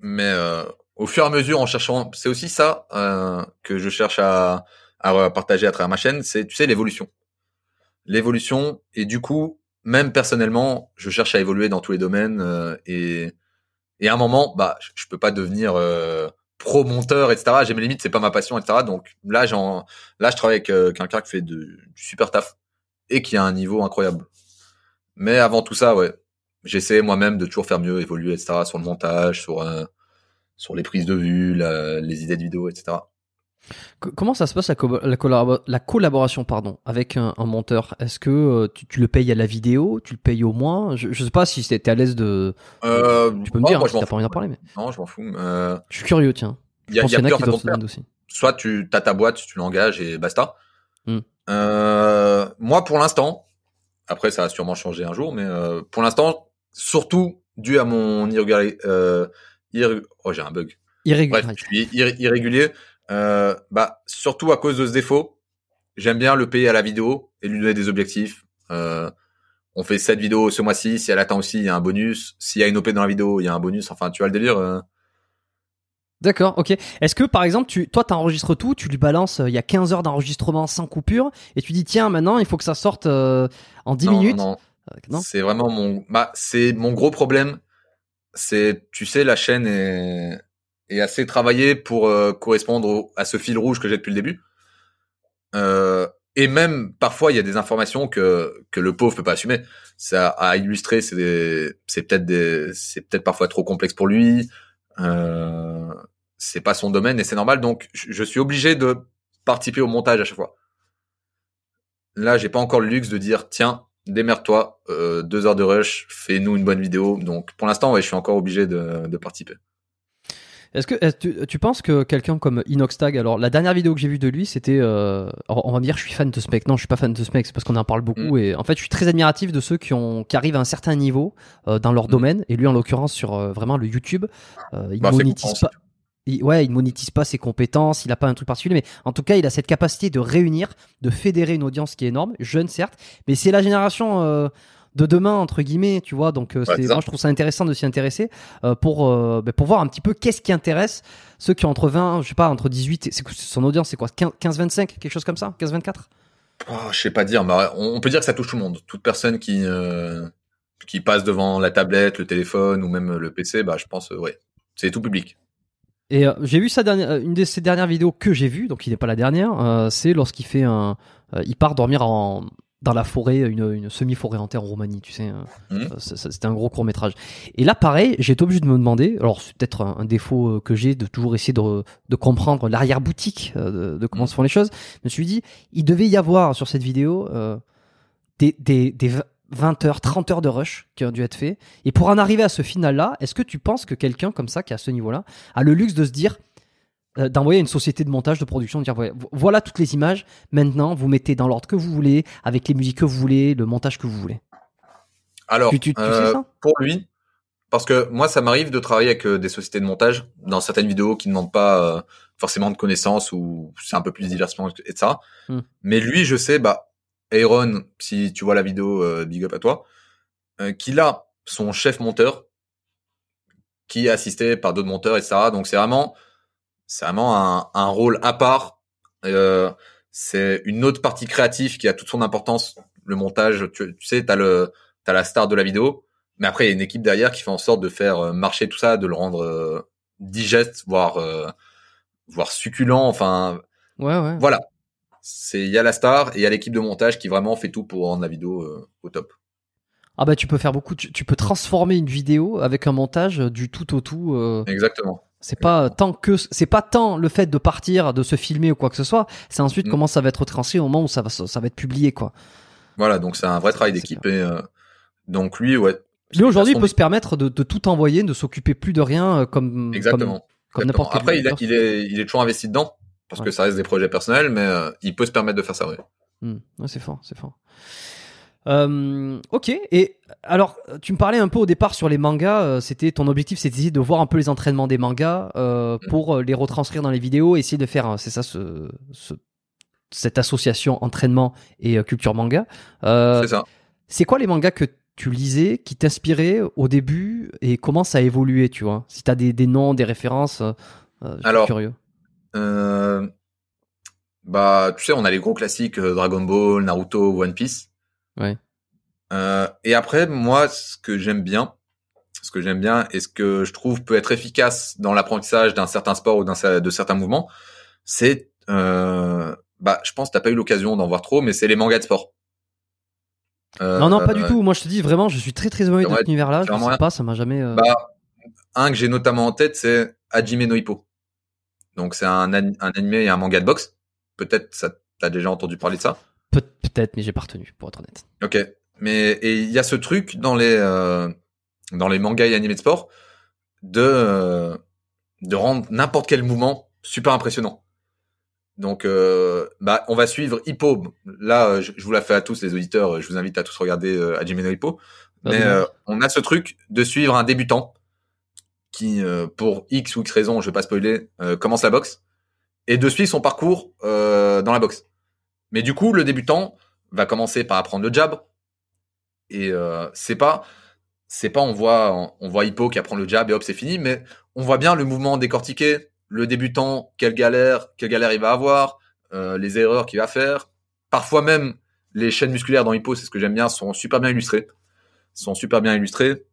mais euh, au fur et à mesure, en cherchant, c'est aussi ça euh, que je cherche à, à partager à travers ma chaîne, c'est tu sais l'évolution, l'évolution, et du coup, même personnellement, je cherche à évoluer dans tous les domaines euh, et et à un moment, bah, je, peux pas devenir euh, pro monteur, etc. J'ai mes limites, c'est pas ma passion, etc. Donc là, j'en, là, je travaille avec euh, quelqu'un qui fait du super taf et qui a un niveau incroyable. Mais avant tout ça, ouais, j'essaie moi-même de toujours faire mieux, évoluer, etc. Sur le montage, sur euh, sur les prises de vue, la- les idées de vidéo, etc. Co- Comment ça se passe la, co- la, collabo- la collaboration pardon, avec un, un monteur? Est-ce que euh, tu, tu le payes à la vidéo? Tu le payes au moins? Je, je sais pas si t'es t'es à l'aise de. Euh, Tu peux me dire moi, hein, je si pas envie d'en parler, mais Non, je m'en fous. Euh, je suis curieux, tiens. Il Je y a, pense y a y en a qui doivent se aussi. Soit tu as ta boîte, tu l'engages et basta. Hmm. Euh, moi, pour l'instant, après ça va sûrement changer un jour, mais pour l'instant, surtout dû à mon irrégulier, euh, irré- oh j'ai un bug. Irrégulier. Bref, je suis irré- irrégulier. Euh, bah surtout à cause de ce défaut, j'aime bien le payer à la vidéo et lui donner des objectifs. Euh, on fait cette vidéo ce mois-ci, si elle atteint aussi, il y a un bonus. S'il y a une OP dans la vidéo, il y a un bonus. Enfin, tu vois le délire. euh. D'accord, ok. Est-ce que par exemple, tu, toi, t'enregistres tout, tu lui balances, il y a 15 heures d'enregistrement sans coupure, et tu dis, tiens, maintenant, il faut que ça sorte euh, en 10 Non, minutes non, non C'est vraiment mon, bah, c'est mon gros problème. C'est, tu sais, la chaîne est, est assez travaillée pour euh, correspondre au- à ce fil rouge que j'ai depuis le début. Euh, et même parfois, il y a des informations que que le pauvre peut pas assumer. Ça à illustrer, c'est c'est peut-être des, c'est peut-être parfois trop complexe pour lui. Euh, c'est pas son domaine et c'est normal. Donc, je suis obligé de participer au montage à chaque fois. Là, j'ai pas encore le luxe de dire tiens, démerde-toi, euh, deux heures de rush, fais-nous une bonne vidéo. Donc, pour l'instant, ouais, je suis encore obligé de, de participer. Est-ce que tu, tu penses que quelqu'un comme Inoxtag, alors la dernière vidéo que j'ai vue de lui, c'était, euh, on va me dire, je suis fan de ce mec. Non, je suis pas fan de ce mec, c'est parce qu'on en parle beaucoup. Mm. Et en fait, je suis très admiratif de ceux qui ont, qui arrivent à un certain niveau euh, dans leur Mm. domaine. Et lui, en l'occurrence, sur euh, vraiment le YouTube, euh, il Bah, monétise pas. Il, ouais, il monétise pas ses compétences, il a pas un truc particulier, mais en tout cas, il a cette capacité de réunir, de fédérer une audience qui est énorme, jeune certes, mais c'est la génération euh, de demain entre guillemets, tu vois. Donc, euh, Ouais, c'est, moi, je trouve ça intéressant de s'y intéresser euh, pour ben, pour voir un petit peu qu'est-ce qui intéresse ceux qui ont entre 20, je sais pas, entre 18, et- c'est son audience, c'est quoi, 15-25, quelque chose comme ça, 15-24. Oh, je sais pas dire, mais on, peut dire que ça touche tout le monde. Toute personne qui qui passe devant la tablette, le téléphone ou même le PC, bah, je pense, ouais, c'est tout public. Et euh, j'ai vu sa dernière, euh, une de ses dernières vidéos que j'ai vues, donc il n'est pas la dernière, euh, c'est lorsqu'il fait un, euh, il part dormir en dans la forêt, une, une semi-forêt en terre en Roumanie, tu sais. ça- ça- C'était un gros court métrage. Et là, pareil, j'ai été obligé de me demander, alors c'est peut-être un, un défaut euh, que j'ai de toujours essayer de, de comprendre l'arrière-boutique euh, de, de comment Mhm. se font les choses. Je me suis dit, il devait y avoir sur cette vidéo euh, des, des, des 20 heures, 30 heures de rush qui ont dû être faits. Et pour en arriver à ce final-là, est-ce que tu penses que quelqu'un comme ça, qui est à ce niveau-là, a le luxe de se dire, euh, d'envoyer à une société de montage, de production, de dire voilà toutes les images, maintenant vous mettez dans l'ordre que vous voulez, avec les musiques que vous voulez, le montage que vous voulez? Alors, Tu- tu- tu sais euh, ça? pour lui, parce que moi, ça m'arrive de travailler avec euh, des sociétés de montage dans certaines vidéos qui ne demandent pas euh, forcément de connaissances ou c'est un peu plus divertissement, etc. Hmm. Mais lui, je sais, bah, Aaron, si tu vois la vidéo, euh, big up à toi, euh, qu'il a son chef monteur qui est assisté par d'autres monteurs, etc. Donc c'est vraiment, c'est vraiment un, un rôle à part. Euh, c'est une autre partie créative qui a toute son importance. Le montage, tu, tu sais, t'as le, t'as la star de la vidéo, mais après il y a une équipe derrière qui fait en sorte de faire euh, marcher tout ça, de le rendre euh, digeste, voire, voire succulent. Enfin, Ouais, ouais. voilà. C'est il y a la star et il y a l'équipe de montage qui vraiment fait tout pour rendre la vidéo euh, au top. Ah bah tu peux faire beaucoup, tu, tu peux transformer une vidéo avec un montage du tout au tout. euh, Exactement. c'est pas tant que c'est pas tant le fait de partir, de se filmer ou quoi que ce soit. C'est ensuite Mm. comment ça va être retranscrit au moment où ça va ça va être publié quoi. Voilà, donc c'est un vrai travail d'équipe et euh, donc lui, ouais. Lui aujourd'hui il peut se permettre de, de tout envoyer, de s'occuper plus de rien euh, comme Exactement. comme, n'importe quel. Après, il, a- il est, il est toujours investi dedans parce Ouais. que ça reste des projets personnels, mais euh, il peut se permettre de faire ça. Ouais. Hmm, ouais, c'est fort, c'est fort. Euh, ok, et alors tu me parlais un peu au départ sur les mangas, euh, c'était ton objectif c'était de voir un peu les entraînements des mangas euh, Mm. pour les retranscrire dans les vidéos, essayer de faire, c'est ça, ce, ce- cette association entraînement et culture manga. C'est ça. c'est quoi les mangas que tu lisais, qui t'inspiraient au début et comment ça a évolué, tu vois? Si t'as des, des noms, des références, je suis Alors, curieux. Euh, bah, tu sais, on a les gros classiques euh, Dragon Ball, Naruto, One Piece. Ouais. Euh, et après, moi, ce que j'aime bien, ce que j'aime bien et ce que je trouve peut être efficace dans l'apprentissage d'un certain sport ou d'un de certains mouvements, c'est bah je pense que t'as pas eu l'occasion d'en voir trop, mais c'est les mangas de sport. Non non pas du tout. Moi je te dis vraiment, je suis très très heureux de cet univers-là. Je sais pas, ça m'a jamais. Bah, un que j'ai notamment en tête, c'est Hajime no Hippo. Donc c'est un, un animé et un manga de boxe. Peut-être ça t'as déjà entendu parler de ça? peut-être, mais j'ai pas retenu pour être honnête. Ok, mais et il y a ce truc dans les euh, dans les mangas et animés de sport de euh, de rendre n'importe quel mouvement super impressionnant. Donc, euh, bah, on va suivre Hippo. Là, je, vous la fais à tous les auditeurs. Je vous invite à tous regarder no Hippo. Mais euh, on a ce truc de suivre un débutant qui, euh, pour X ou X raison, je vais pas spoiler, commence la boxe et de suivre son parcours dans la boxe. Mais du coup, le débutant va commencer par apprendre le jab et c'est pas c'est pas on voit on voit Hippo qui apprend le jab et hop c'est fini, mais on voit bien le mouvement décortiqué, le débutant quelle galère quelle galère il va avoir, euh, les erreurs qu'il va faire. Parfois même les chaînes musculaires dans Hippo, c'est ce que j'aime bien, sont super bien illustrées, sont super bien illustrées.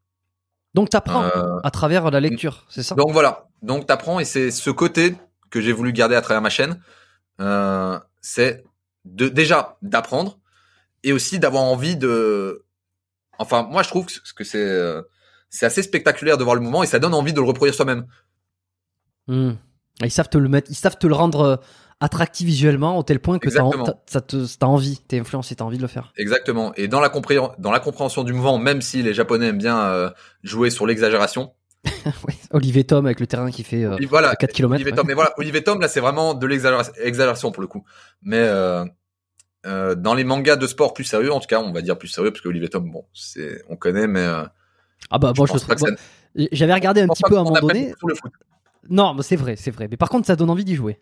Donc t'apprends euh, à travers la lecture, c'est ça? Donc voilà, donc t'apprends et c'est ce côté que j'ai voulu garder à travers ma chaîne, euh, c'est de déjà d'apprendre et aussi d'avoir envie de Enfin, moi, je trouve que c'est euh, c'est assez spectaculaire de voir le mouvement et ça donne envie de le reproduire soi-même. Hmm. Ils savent te le mettre, ils savent te le rendre attractif visuellement au tel point que t'as, ça te, t'as envie, t'es influencé, t'as envie de le faire. Exactement. Et dans la, dans la compréhension du mouvement, même si les Japonais aiment bien euh, jouer sur l'exagération. oui, Olivier Tom avec le terrain qui fait voilà, 4 km. Olivier Tom, mais voilà, Olivier Tom, là, c'est vraiment de l'exagération pour le coup. Mais euh, dans les mangas de sport plus sérieux, en tout cas, on va dire plus sérieux parce que Olivier Tom, bon, c'est, on connaît, mais euh, ah bah moi je, je j'avais regardé un petit peu à un moment donné. Non, c'est vrai, c'est vrai. Mais par contre, ça donne envie d'y jouer.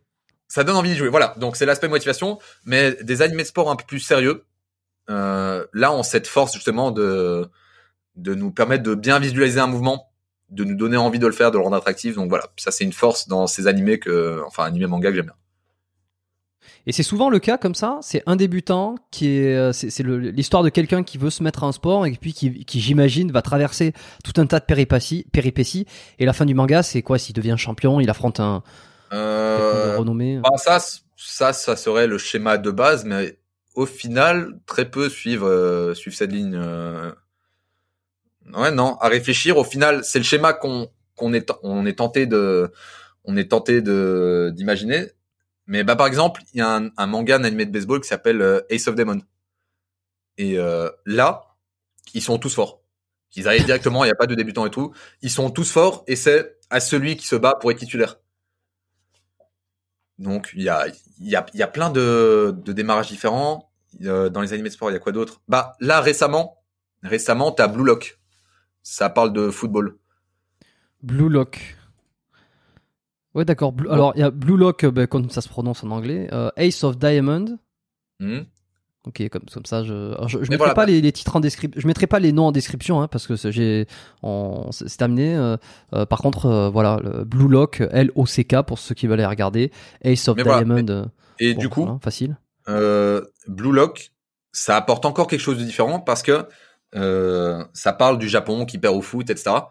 Ça donne envie d'y jouer. Voilà. Donc c'est l'aspect motivation, mais des animés de sport un peu plus sérieux. Euh, là, on cette force justement de de nous permettre de bien visualiser un mouvement, de nous donner envie de le faire, de le rendre attractif. Donc voilà, ça c'est une force dans ces animés que, enfin, animés manga que j'aime bien. Et c'est souvent le cas comme ça? C'est un débutant qui est, euh, c'est l'histoire de quelqu'un qui veut se mettre en sport et puis qui, qui j'imagine, va traverser tout un tas de péripéties, péripéties. Et la fin du manga, c'est quoi? S'il devient champion, il affronte un euh, renommé. Bah ça, ça, ça serait le schéma de base, mais au final, très peu suivent, euh, suivent cette ligne. Euh... Ouais, non. À réfléchir, au final, c'est le schéma qu'on qu'on est, on est tenté de, on est tenté de d'imaginer mais bah par exemple, il y a un, un, manga, un animé de baseball qui s'appelle euh, Ace of Demon. Et euh, là, ils sont tous forts. Ils arrivent directement, il n'y a pas de débutants et tout. Ils sont tous forts et c'est à celui qui se bat pour être titulaire. Donc il y a, y, a, y a plein de, de démarrages différents. Euh, dans les animés de sport, il y a quoi d'autre? Bah là récemment, récemment, t'as Blue Lock. Ça parle de football. Blue Lock. Ouais, d'accord. Alors, il y a Blue Lock, euh, ben, comme ça se prononce en anglais. Euh, Ace of Diamond. Hmm. Ok, comme, comme ça, je je, je mettrai pas les, les, titres en description, je mettrai pas les noms en description hein, parce que j'ai, c'est terminé. Euh, par contre, voilà, le Blue Lock, L O C K pour ceux qui veulent aller regarder. Ace of Diamond. et du coup, facile. Blue Lock, ça apporte encore quelque chose de différent parce que ça parle du Japon qui perd au foot, etc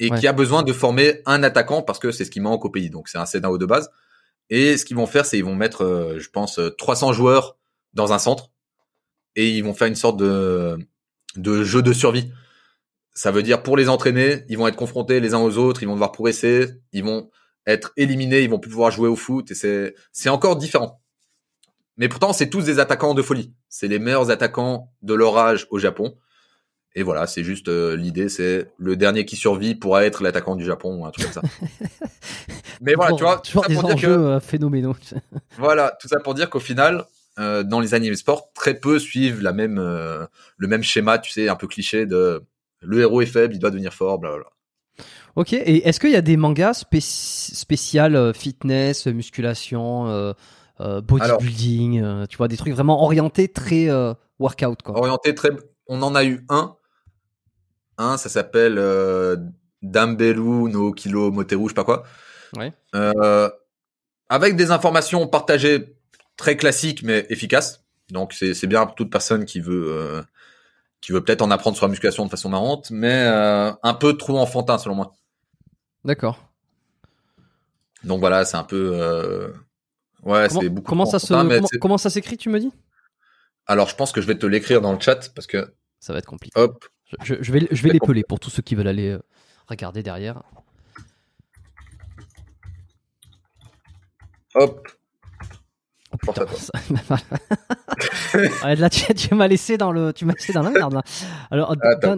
et qui a besoin de former un attaquant parce que c'est ce qui manque au pays. Donc c'est un scénario de base. Et ce qu'ils vont faire, c'est ils vont mettre, euh, je pense, 300 euh, joueurs dans un centre et ils vont faire une sorte de de jeu de survie. Ça veut dire pour les entraîner, ils vont être confrontés les uns aux autres, ils vont devoir progresser, ils vont être éliminés, ils vont plus pouvoir jouer au foot et c'est c'est encore différent. Mais pourtant, c'est tous des attaquants de folie. C'est les meilleurs attaquants de leur âge au Japon. Et voilà, c'est juste euh, l'idée, c'est le dernier qui survit pourra être l'attaquant du Japon ou un truc comme ça. Mais voilà, tu vois, toujours des enjeux que, euh, phénoménaux. voilà, tout ça pour dire qu'au final, euh, dans les animés sport, très peu suivent la même, le même schéma, tu sais, un peu cliché de le héros est faible, il doit devenir fort, bla Ok, et est-ce qu'il y a des mangas spécial fitness, musculation, bodybuilding, tu vois, des trucs vraiment orientés très workout quoi? Orientés très, on en a eu un ça s'appelle euh, Dambelu no Kilo Moteru, je sais pas quoi. Euh, avec des informations partagées très classiques mais efficaces. Donc c'est bien pour toute personne qui veut euh, qui veut peut-être en apprendre sur la musculation de façon marrante, mais euh, un peu trop enfantin selon moi. D'accord. Donc voilà, c'est un peu. euh, Ouais, Comment, c'est beaucoup. comment ça se, enfantin, comment, ça s'écrit, tu me dis? Alors, je pense que je vais te l'écrire dans le chat parce que Ça va être compliqué. hop, Je, vais, je vais l'épeler pour tous ceux qui veulent aller regarder derrière. hop. À ça- Ouais, là, tu, tu m'as laissé dans le, tu m'as laissé dans la merde. Là. Alors, Ah,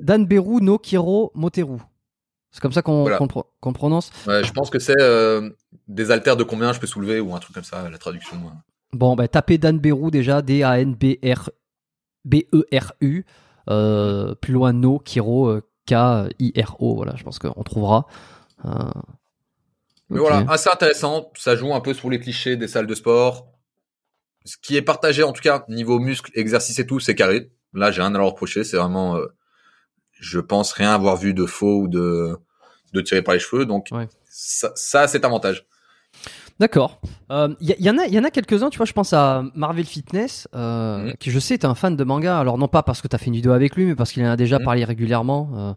Dan, Beru no Kiro Moteru. C'est comme ça qu'on Voilà. prononce. Ouais, je pense que c'est euh, des haltères de combien je peux soulever ou un truc comme ça, la traduction. ouais. Bon, bah, tapez Dan Beru déjà, D-A-N-B-R B-E-R-U. Euh, plus loin, No Kiro, euh, K-I-R-O. Voilà, je pense qu'on trouvera. Euh, Mais voilà, assez intéressant. Ça joue un peu sur les clichés des salles de sport. Ce qui est partagé, en tout cas, niveau muscle, exercice et tout, c'est carré. Là, j'ai rien à leur reprocher. C'est vraiment, euh, je pense rien avoir vu de faux ou de, de tiré par les cheveux. Donc, Ouais. ça, ça, a cet avantage. D'accord. Il y, y en a, y en a quelques-uns, tu vois, je pense à Marvel Fitness, euh, Mhm. qui je sais est un fan de manga. Alors non pas parce que tu as fait une vidéo avec lui, mais parce qu'il en a déjà Mhm. parlé régulièrement. euh,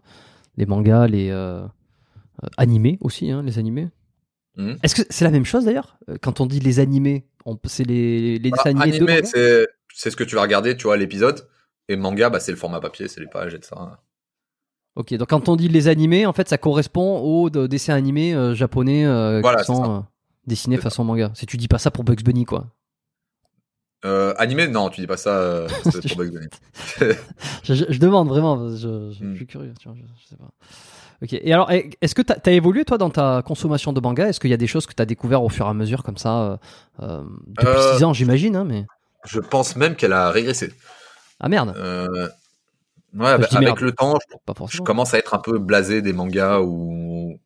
les mangas, les euh, euh, animés aussi, hein, les animés. Mhm. Est-ce que c'est la même chose d'ailleurs? Euh, Quand on dit les animés, c'est les, les dessins animés animé, c'est, c'est ce que tu vas regarder, tu vois, l'épisode. Et manga, bah, c'est le format papier, c'est les pages et tout ça. Ok, donc quand on dit les animés, en fait, ça correspond aux de- dessins animés euh, japonais euh, Voilà, qui sont euh, dessinés façon manga. Si tu dis pas ça pour Bugs Bunny, quoi. Animé, non, tu dis pas ça, pour Bugs Bunny. Je, je- je demande vraiment, je, Hmm. suis curieux. Tu vois, je, je sais pas. Ok. Et alors, est-ce que tu as, évolué toi dans ta consommation de manga? Est-ce qu'il y a des choses que tu as découvert au fur et à mesure comme ça euh, euh, depuis Euh, 6 ans, j'imagine, hein, mais Je pense même qu'elle a régressé. ah merde, Euh, ouais, bah, avec merde. le temps, je commence à être un peu blasé des mangas ou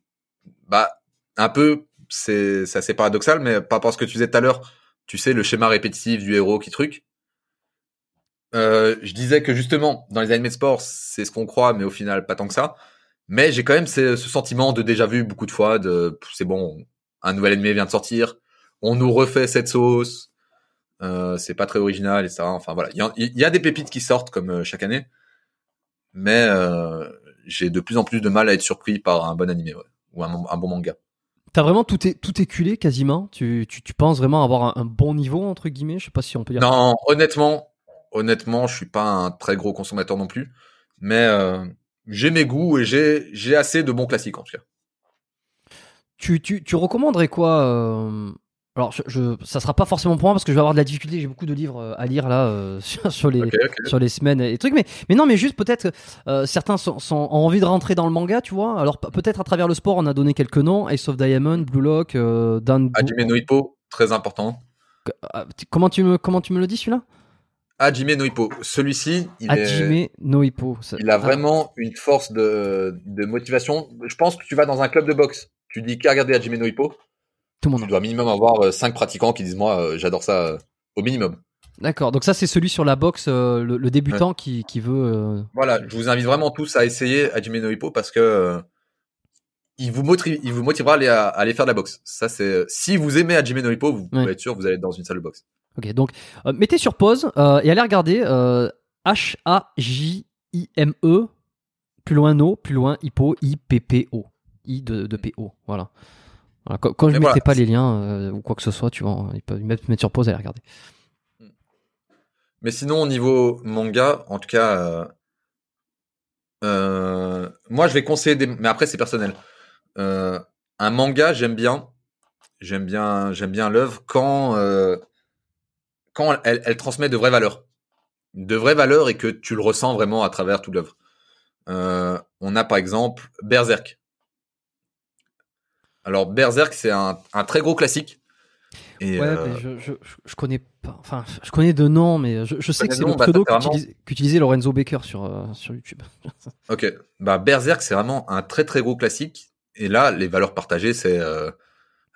bah un peu c'est c'est assez paradoxal mais par rapport à ce que tu disais tout à l'heure tu sais le schéma répétitif du héros qui truc euh, je disais que justement dans les animés de sport c'est ce qu'on croit mais au final pas tant que ça mais j'ai quand même ce, ce sentiment de déjà vu beaucoup de fois de c'est bon un nouvel animé vient de sortir on nous refait cette sauce euh, c'est pas très original et ça enfin voilà il y, a- y a des pépites qui sortent comme euh, chaque année mais euh, j'ai de plus en plus de mal à être surpris par un bon animé ouais, ou un, un bon manga. T'as vraiment tout, é- tout éculé quasiment? Tu, tu, tu penses vraiment avoir un, un bon niveau, entre guillemets? Je sais pas si on peut dire. Non, honnêtement, honnêtement, je suis pas un très gros consommateur non plus, mais euh, j'ai mes goûts et j'ai j'ai assez de bons classiques en tout cas. Tu, tu, tu recommanderais quoi euh, Alors, je, je, ça sera pas forcément pour moi parce que je vais avoir de la difficulté. J'ai beaucoup de livres euh, à lire là euh, sur, sur les, sur les semaines et trucs. Mais, mais non, mais juste peut-être euh, certains sont, sont- ont envie de rentrer dans le manga, tu vois. Alors pe- peut-être à travers le sport, on a donné quelques noms Ace of Diamond, Blue Lock, euh, Dan. Hajime no Hippo, très important. Ah, comment tu me comment tu me le dis celui-là? Hajime no Hippo, celui-ci, il, est- a ah, vraiment une force de, de motivation. Je pense que tu vas dans un club de boxe, tu dis qu'à regarder Hajime no Hippo, tout le monde. tu dois minimum avoir 5 pratiquants qui disent moi euh, j'adore ça euh, au minimum. D'accord. Donc ça c'est celui sur la boxe, euh, le, le débutant qui, qui veut. euh, Voilà, je vous invite vraiment tous à essayer Hajime no Hippo parce que euh, il vous motive, il vous motivera à aller, à, aller faire de la boxe. Ça c'est si vous aimez Hajime no Hippo, vous pouvez être sûr que vous allez être dans une salle de boxe. Ok, donc euh, mettez sur pause euh, et allez regarder euh, H-A-J-I-M-E, E, plus loin No, plus loin Hippo, I-P-P-O. I de, de P-O, voilà. Voilà, Quand, quand je ne voilà. mettais pas les liens euh, ou quoi que ce soit, tu vois, ils peuvent mettre, mettre sur pause et aller regarder. Mais sinon au niveau manga, en tout cas, euh, euh, moi je vais conseiller des, mais après c'est personnel. Euh, un manga j'aime bien, j'aime bien, j'aime bien l'œuvre quand euh, quand elle, elle transmet de vraies valeurs, de vraies valeurs et que tu le ressens vraiment à travers toute l'œuvre. Euh, on a par exemple Berserk. Alors Berserk c'est un, un très gros classique. Et, Ouais, euh, mais je, je, je- connais pas, enfin, je connais de nom, mais je, je sais que c'est le bah, pseudo vraiment- qu'utilisait Lorenzo Baker sur, euh, sur YouTube. Ok, bah Berserk c'est vraiment un très très gros classique. Et là, les valeurs partagées, c'est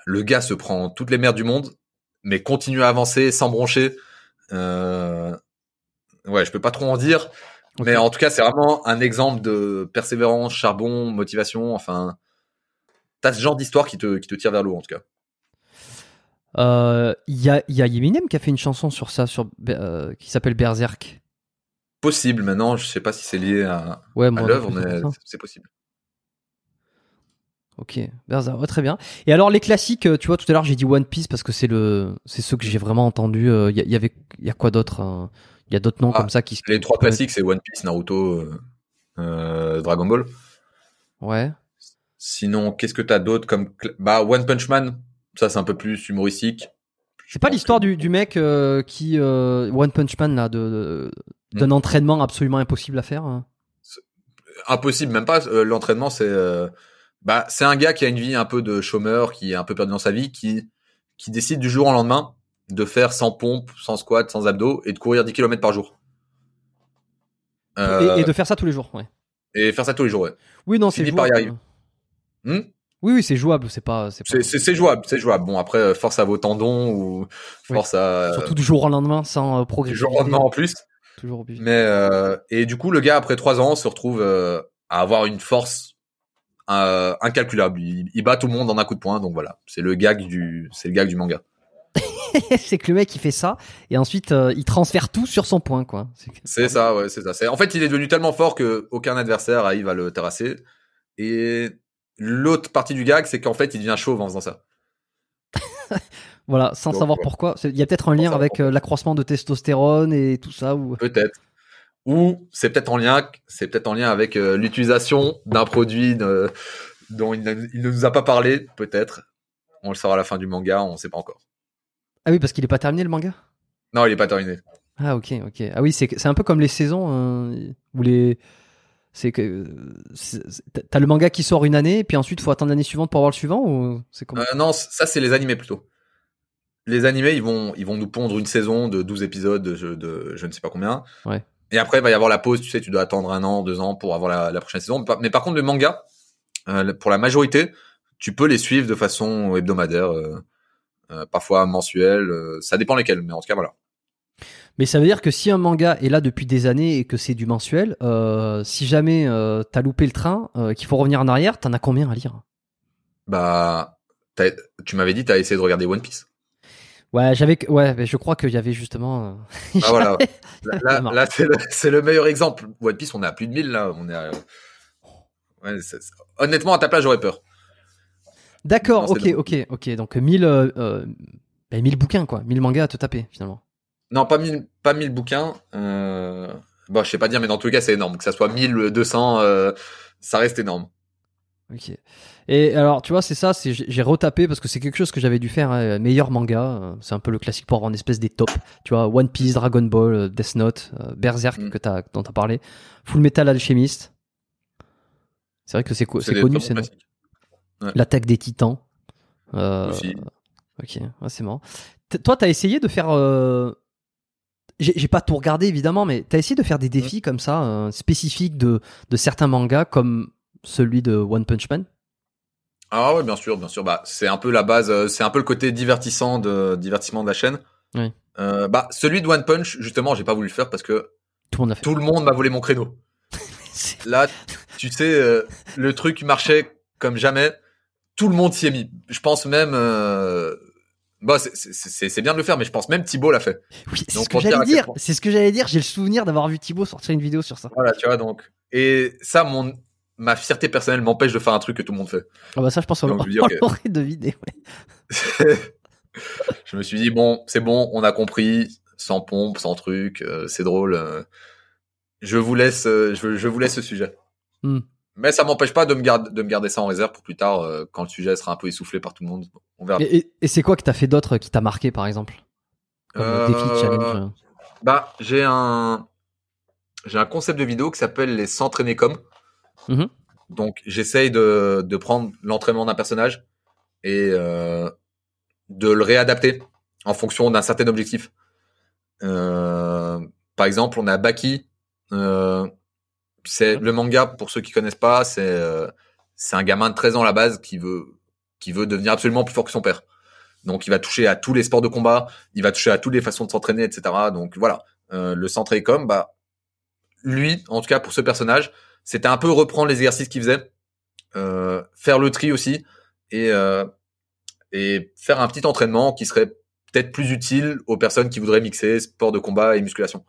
le gars se prend toutes les merdes du monde, mais continue à avancer sans broncher. Euh... Ouais, je peux pas trop en dire, mais en tout cas, c'est vraiment un exemple de persévérance, charbon, motivation. Enfin, t'as ce genre d'histoire qui te qui te tire vers le haut en tout cas. Euh, Il y, a, y a Eminem qui a fait une chanson sur ça, sur, euh, qui s'appelle Berserk. possible maintenant. Je sais pas si c'est lié à, Ouais, à l'œuvre, mais c'est possible. Ok, ouais, très bien. Et alors les classiques, euh, tu vois, tout à l'heure j'ai dit One Piece parce que c'est le, c'est ceux que j'ai vraiment entendu. Il y, a- y avait, il y a quoi d'autre hein? Il y a d'autres noms Ah, comme ça qui. Les trois classiques, c'est One Piece, Naruto, euh, euh, Dragon Ball. Ouais. Sinon, qu'est-ce que t'as d'autre comme bah One Punch Man Ça, c'est un peu plus humoristique. C'est pas l'histoire que- du, du mec euh, qui euh, One Punch Man là, de, de- d'un entraînement absolument impossible à faire. hein? Impossible, même pas. euh, L'entraînement, c'est euh, bah c'est un gars qui a une vie un peu de chômeur, qui est un peu perdu dans sa vie, qui qui décide du jour au lendemain de faire sans pompe, sans squat, sans abdos et de courir 10 km par jour. Euh, Et, et de faire ça tous les jours. Ouais. et faire ça tous les jours. Ouais. Oui, non, c'est jouable. Hmm? Oui, oui, c'est jouable. C'est pas. C'est pas- jouable, c'est jouable. Bon après, euh, force à vos tendons ou force à Surtout du jour au lendemain sans euh, du progresser. jour au lendemain en plus. Toujours obligé. Mais euh, et du coup, le gars après trois ans se retrouve euh, à avoir une force euh, incalculable. Il, il bat tout le monde en un coup de poing. Donc voilà, c'est le gag du, c'est le gag du manga. c'est que le mec il fait ça et ensuite euh, il transfère tout sur son point quoi. C'est ça, ouais, c'est ça. En fait, il est devenu tellement fort que aucun adversaire arrive à le terrasser. Et l'autre partie du gag, c'est qu'en fait, il devient chauve en faisant ça. Voilà, sans Donc, savoir ouais. pourquoi. Il y a peut-être un lien avec euh, l'accroissement de testostérone et tout ça ou. Peut-être. Ou c'est peut-être en lien, c'est peut-être en lien avec euh, l'utilisation d'un produit de- dont il, ne- il ne nous a pas parlé. Peut-être. On le saura à la fin du manga. On ne sait pas encore. Ah oui, parce qu'il est pas terminé le manga? Non, il est pas terminé. Ah ok, ok. Ah oui, c'est un peu comme les saisons hein, où les. C'est que t'as le manga qui sort une année, puis ensuite faut attendre l'année suivante pour avoir le suivant ou c'est comment? Euh, non, ça c'est les animés plutôt. Les animés, ils vont, ils vont nous pondre une saison de 12 épisodes de je ne sais pas combien. Ouais. Et après, il va y avoir la pause, tu sais, tu dois attendre un an, deux ans pour avoir la, la prochaine saison. Mais par contre, le manga, euh, pour la majorité, tu peux les suivre de façon hebdomadaire, euh, euh, parfois mensuelle, ça dépend lesquels, mais en tout cas, voilà. Mais ça veut dire que si un manga est là depuis des années et que c'est du mensuel, si jamais t'as loupé le train, qu'il faut revenir en arrière, t'en as combien à lire? Bah, tu m'avais dit, t'as essayé de regarder One Piece. Ouais, j'avais, ouais, mais je crois qu'il y avait justement. euh, Ah voilà. Là, là, c'est le, meilleur exemple. One Piece, on est à plus de 1000 là. On est à... ouais, Honnêtement, à ta place, j'aurais peur. D'accord, ok, ok, ok. Donc 1000, euh, euh, ben, 1000 bouquins quoi, 1000 mangas à te taper finalement. Non, pas 1000, pas 1000 bouquins. Euh... Bon, je sais pas dire, mais dans tous les cas, c'est énorme. Que ça soit 1200, euh, ça reste énorme. Ok. Et alors, tu vois, c'est ça, c'est j'ai retapé parce que c'est quelque chose que j'avais dû faire. hein, meilleur manga, euh, c'est un peu le classique pour avoir une espèce des tops. Tu vois, One Piece, Dragon Ball, euh, Death Note, euh, Berserk Mm. que t'as, dont t'as parlé, Full Metal Alchemist. C'est vrai que c'est connu, c'est classiques. L'attaque des Titans. Euh, Aussi. Ok, ouais, c'est marrant. T- toi, t'as essayé de faire. euh, J'ai pas tout regardé évidemment, mais t'as essayé de faire des défis comme ça, euh, spécifiques de, de certains mangas, comme celui de One Punch Man? Ah ouais, bien sûr, bien sûr. Bah, c'est un peu la base, euh, c'est un peu le côté divertissant de divertissement de la chaîne. Oui. Euh, bah, celui de One Punch, justement, j'ai pas voulu le faire parce que Tout le monde a fait. tout le monde m'a volé mon créneau. Là, tu sais, euh, le truc marchait comme jamais. Tout le monde s'y est mis. Je pense même. Euh... Bah, c'est- bien de le faire, mais je pense même Thibaut l'a fait. Oui, c'est ce que j'allais dire. C'est ce que j'allais dire. J'ai le souvenir d'avoir vu Thibaut sortir une vidéo sur ça. Voilà, tu vois donc. Et ça, mon ma fierté personnelle m'empêche de faire un truc que tout le monde fait. Ah bah ça, je pense qu'on l'aurait deviné. ouais. je me suis dit bon, c'est bon, on a compris, sans pompe, sans truc, euh, c'est drôle. euh, je vous laisse, euh, je, je vous laisse ce sujet. Hmm. Mais ça m'empêche pas de me garder de me garder ça en réserve pour plus tard, quand le sujet sera un peu essoufflé par tout le monde. On verra. Et, et- et c'est quoi que t'as fait d'autre qui t'a marqué, par exemple? Comme défi, challenge. Bah, j'ai un j'ai un concept de vidéo qui s'appelle les s'entraîner comme. Mhm. Donc, j'essaye de de prendre l'entraînement d'un personnage et euh, de le réadapter en fonction d'un certain objectif. Euh, par exemple, on a Baki. Euh, c'est le manga pour ceux qui connaissent pas. C'est c'est un gamin de 13 ans à la base qui veut qui veut devenir absolument plus fort que son père. Donc, il va toucher à tous les sports de combat, il va toucher à toutes les façons de s'entraîner, etc. Donc voilà, le centre comme bah lui, en tout cas pour ce personnage, c'était un peu reprendre les exercices qu'il faisait, euh, faire le tri aussi et euh, et faire un petit entraînement qui serait peut-être plus utile aux personnes qui voudraient mixer sport de combat et musculation.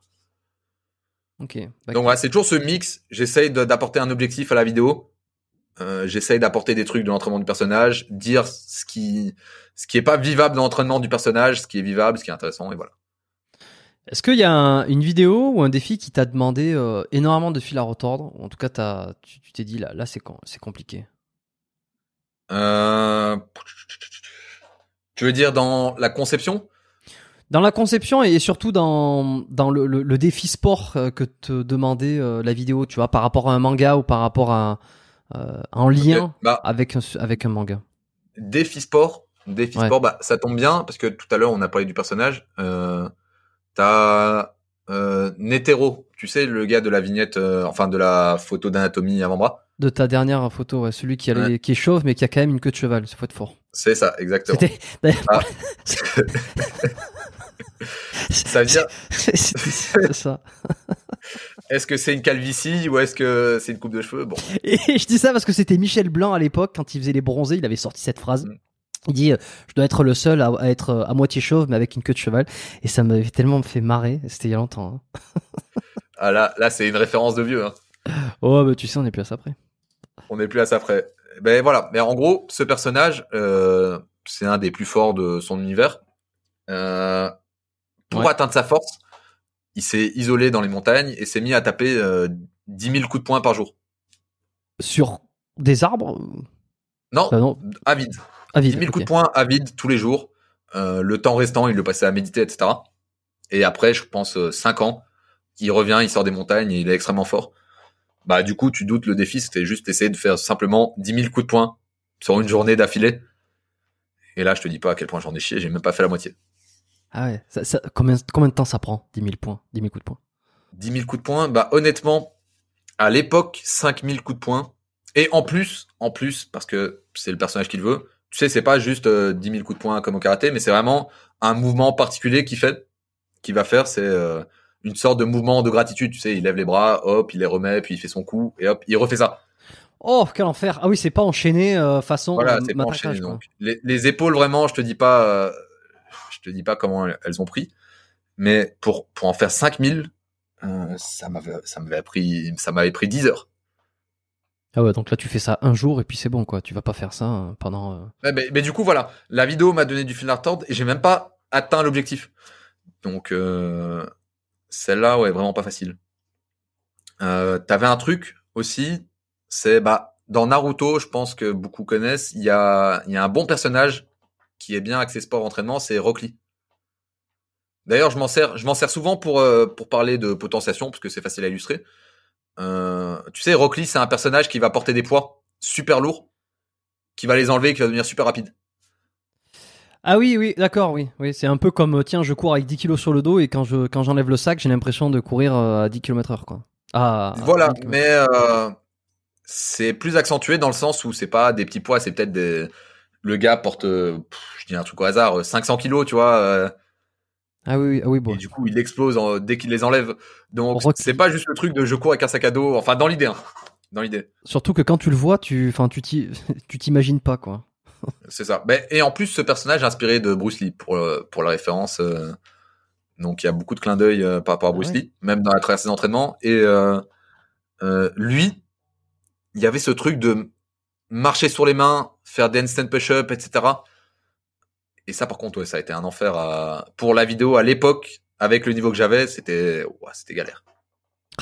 Ok. Donc voilà, c'est toujours ce mix. J'essaye d'apporter un objectif à la vidéo. Euh, J'essaye d'apporter des trucs de l'entraînement du personnage, dire ce qui ce qui est pas vivable dans l'entraînement du personnage, ce qui est vivable, ce qui est intéressant, et voilà. Est-ce qu'il y a un- une vidéo ou un défi qui t'a demandé euh, énormément de fil à retordre En tout cas, tu t'es dit là, là c'est com- c'est compliqué? Euh... Tu veux dire dans la conception? Dans la conception et surtout dans, dans le, le- le défi sport euh, que te demandait euh, la vidéo, tu vois, par rapport à un manga ou par rapport à en lien Bah, avec un, avec un manga? défi sport. Défi Ouais. sport, bah, ça tombe bien parce que tout à l'heure on a parlé du personnage. Euh, T'as euh, Netero, tu sais le gars de la vignette, euh, enfin de la photo d'anatomie avant-bras? De ta dernière photo, ouais, celui qui, a les- Ouais. qui est chauve mais qui a quand même une queue de cheval, c'est faut être fort. C'est ça, exactement. Ah. Ça veut dire, c'est c'est ça. est-ce que c'est une calvitie ou est-ce que c'est une coupe de cheveux? Bon, Et je dis ça parce que c'était Michel Blanc à l'époque, quand il faisait les bronzés, il avait sorti cette phrase. Mm. Il dit euh, Je dois être le seul à, à être euh, à moitié chauve, mais avec une queue de cheval. Et ça m'avait tellement fait marrer. C'était il y a longtemps. hein. ah là, là c'est une référence de vieux. Hein. Oh, bah tu sais, on est plus à ça après. On n'est plus à ça près. Ben voilà. Mais en gros, ce personnage, euh, c'est un des plus forts de son univers. Pour Ouais. atteindre sa force, il s'est isolé dans les montagnes et s'est mis à taper euh, 10 000 coups de poing par jour. Sur des arbres? Non, Bah non, à vide. À 10 vide. 000 coups de poing à vide tous les jours. Euh, le temps restant, il le passait à méditer, etc. Et après, je pense, 5 ans, il revient, il sort des montagnes et il est extrêmement fort. Bah, du coup, tu doutes, le défi, c'était juste essayer de faire simplement 10 000 coups de poing sur une journée d'affilée. Et là, je te dis pas à quel point j'en ai chié, j'ai même pas fait la moitié. Ah ouais. Ça, ça- combien, combien de temps ça prend 10 000 points 10 000 coups de poing? 10 000 coups de poing, bah, honnêtement, à l'époque, 5 000 coups de poing. Et en plus, en plus, parce que c'est le personnage qu'il veut, tu sais, c'est pas juste euh, 10 000 coups de poing comme au karaté, mais c'est vraiment un mouvement particulier qu'il fait, qu'il va faire, c'est euh, une sorte de mouvement de gratitude, tu sais, il lève les bras, hop, il les remet, puis il fait son coup, et hop, il refait ça. Oh, quel enfer Ah oui, c'est pas enchaîné euh, façon Voilà, euh, c'est pas enchaîné, donc. Les, les épaules, vraiment, je te dis pas, euh, je te dis pas comment elles- elles ont pris, mais pour, pour en faire 5000, euh, ça m'avait, ça m'avait pris, ça m'avait pris 10 heures. Ah ouais, donc là tu fais ça un jour et puis c'est bon quoi. Tu vas pas faire ça euh, pendant. euh, mais, du coup, voilà, la vidéo m'a donné du fil à retordre et j'ai même pas atteint l'objectif. Donc, euh, celle-là, ouais, vraiment pas facile. T'avais un truc aussi, c'est bah dans Naruto, je pense que beaucoup connaissent, il y a, y a un bon personnage qui est bien axé sport entraînement, c'est Rock Lee. D'ailleurs, je m'en sers, je m'en sers souvent pour pour parler de potentiation parce que c'est facile à illustrer. Euh, tu sais, Rock Lee, c'est un personnage qui va porter des poids super lourds, qui va les enlever, qui va devenir super rapide. Ah oui, oui, d'accord, oui, oui. C'est un peu comme euh, tiens, je cours avec 10 kilos sur le dos et quand je quand j'enlève le sac, j'ai l'impression de courir euh, à 10 km heure quoi. Ah. Voilà, à 10 kilomètres. mais euh, c'est plus accentué dans le sens où c'est pas des petits poids, c'est peut-être des. Le gars porte, pff, je dis un truc au hasard, euh, 500 kilos, tu vois, euh, Ah oui, ah oui, bon. et du coup il explose en- dès qu'il les enlève. Donc c'est pas juste le truc de je cours avec un sac à dos, enfin dans l'idée, hein. dans l'idée, Surtout que quand tu le vois, tu enfin tu t'imagines pas quoi. c'est ça. Mais, et en plus ce personnage est inspiré de Bruce Lee pour euh, pour la référence. euh, donc il y a beaucoup de clins d'œil euh, par rapport à Bruce Ah ouais. Lee, même dans la traversée d'entraînement. Et euh, lui, il y avait ce truc de marcher sur les mains, faire des handstand push-up, etc. Et ça, par contre, ouais, ça a été un enfer à... pour la vidéo à l'époque. Avec le niveau que j'avais, c'était, ouais, c'était galère.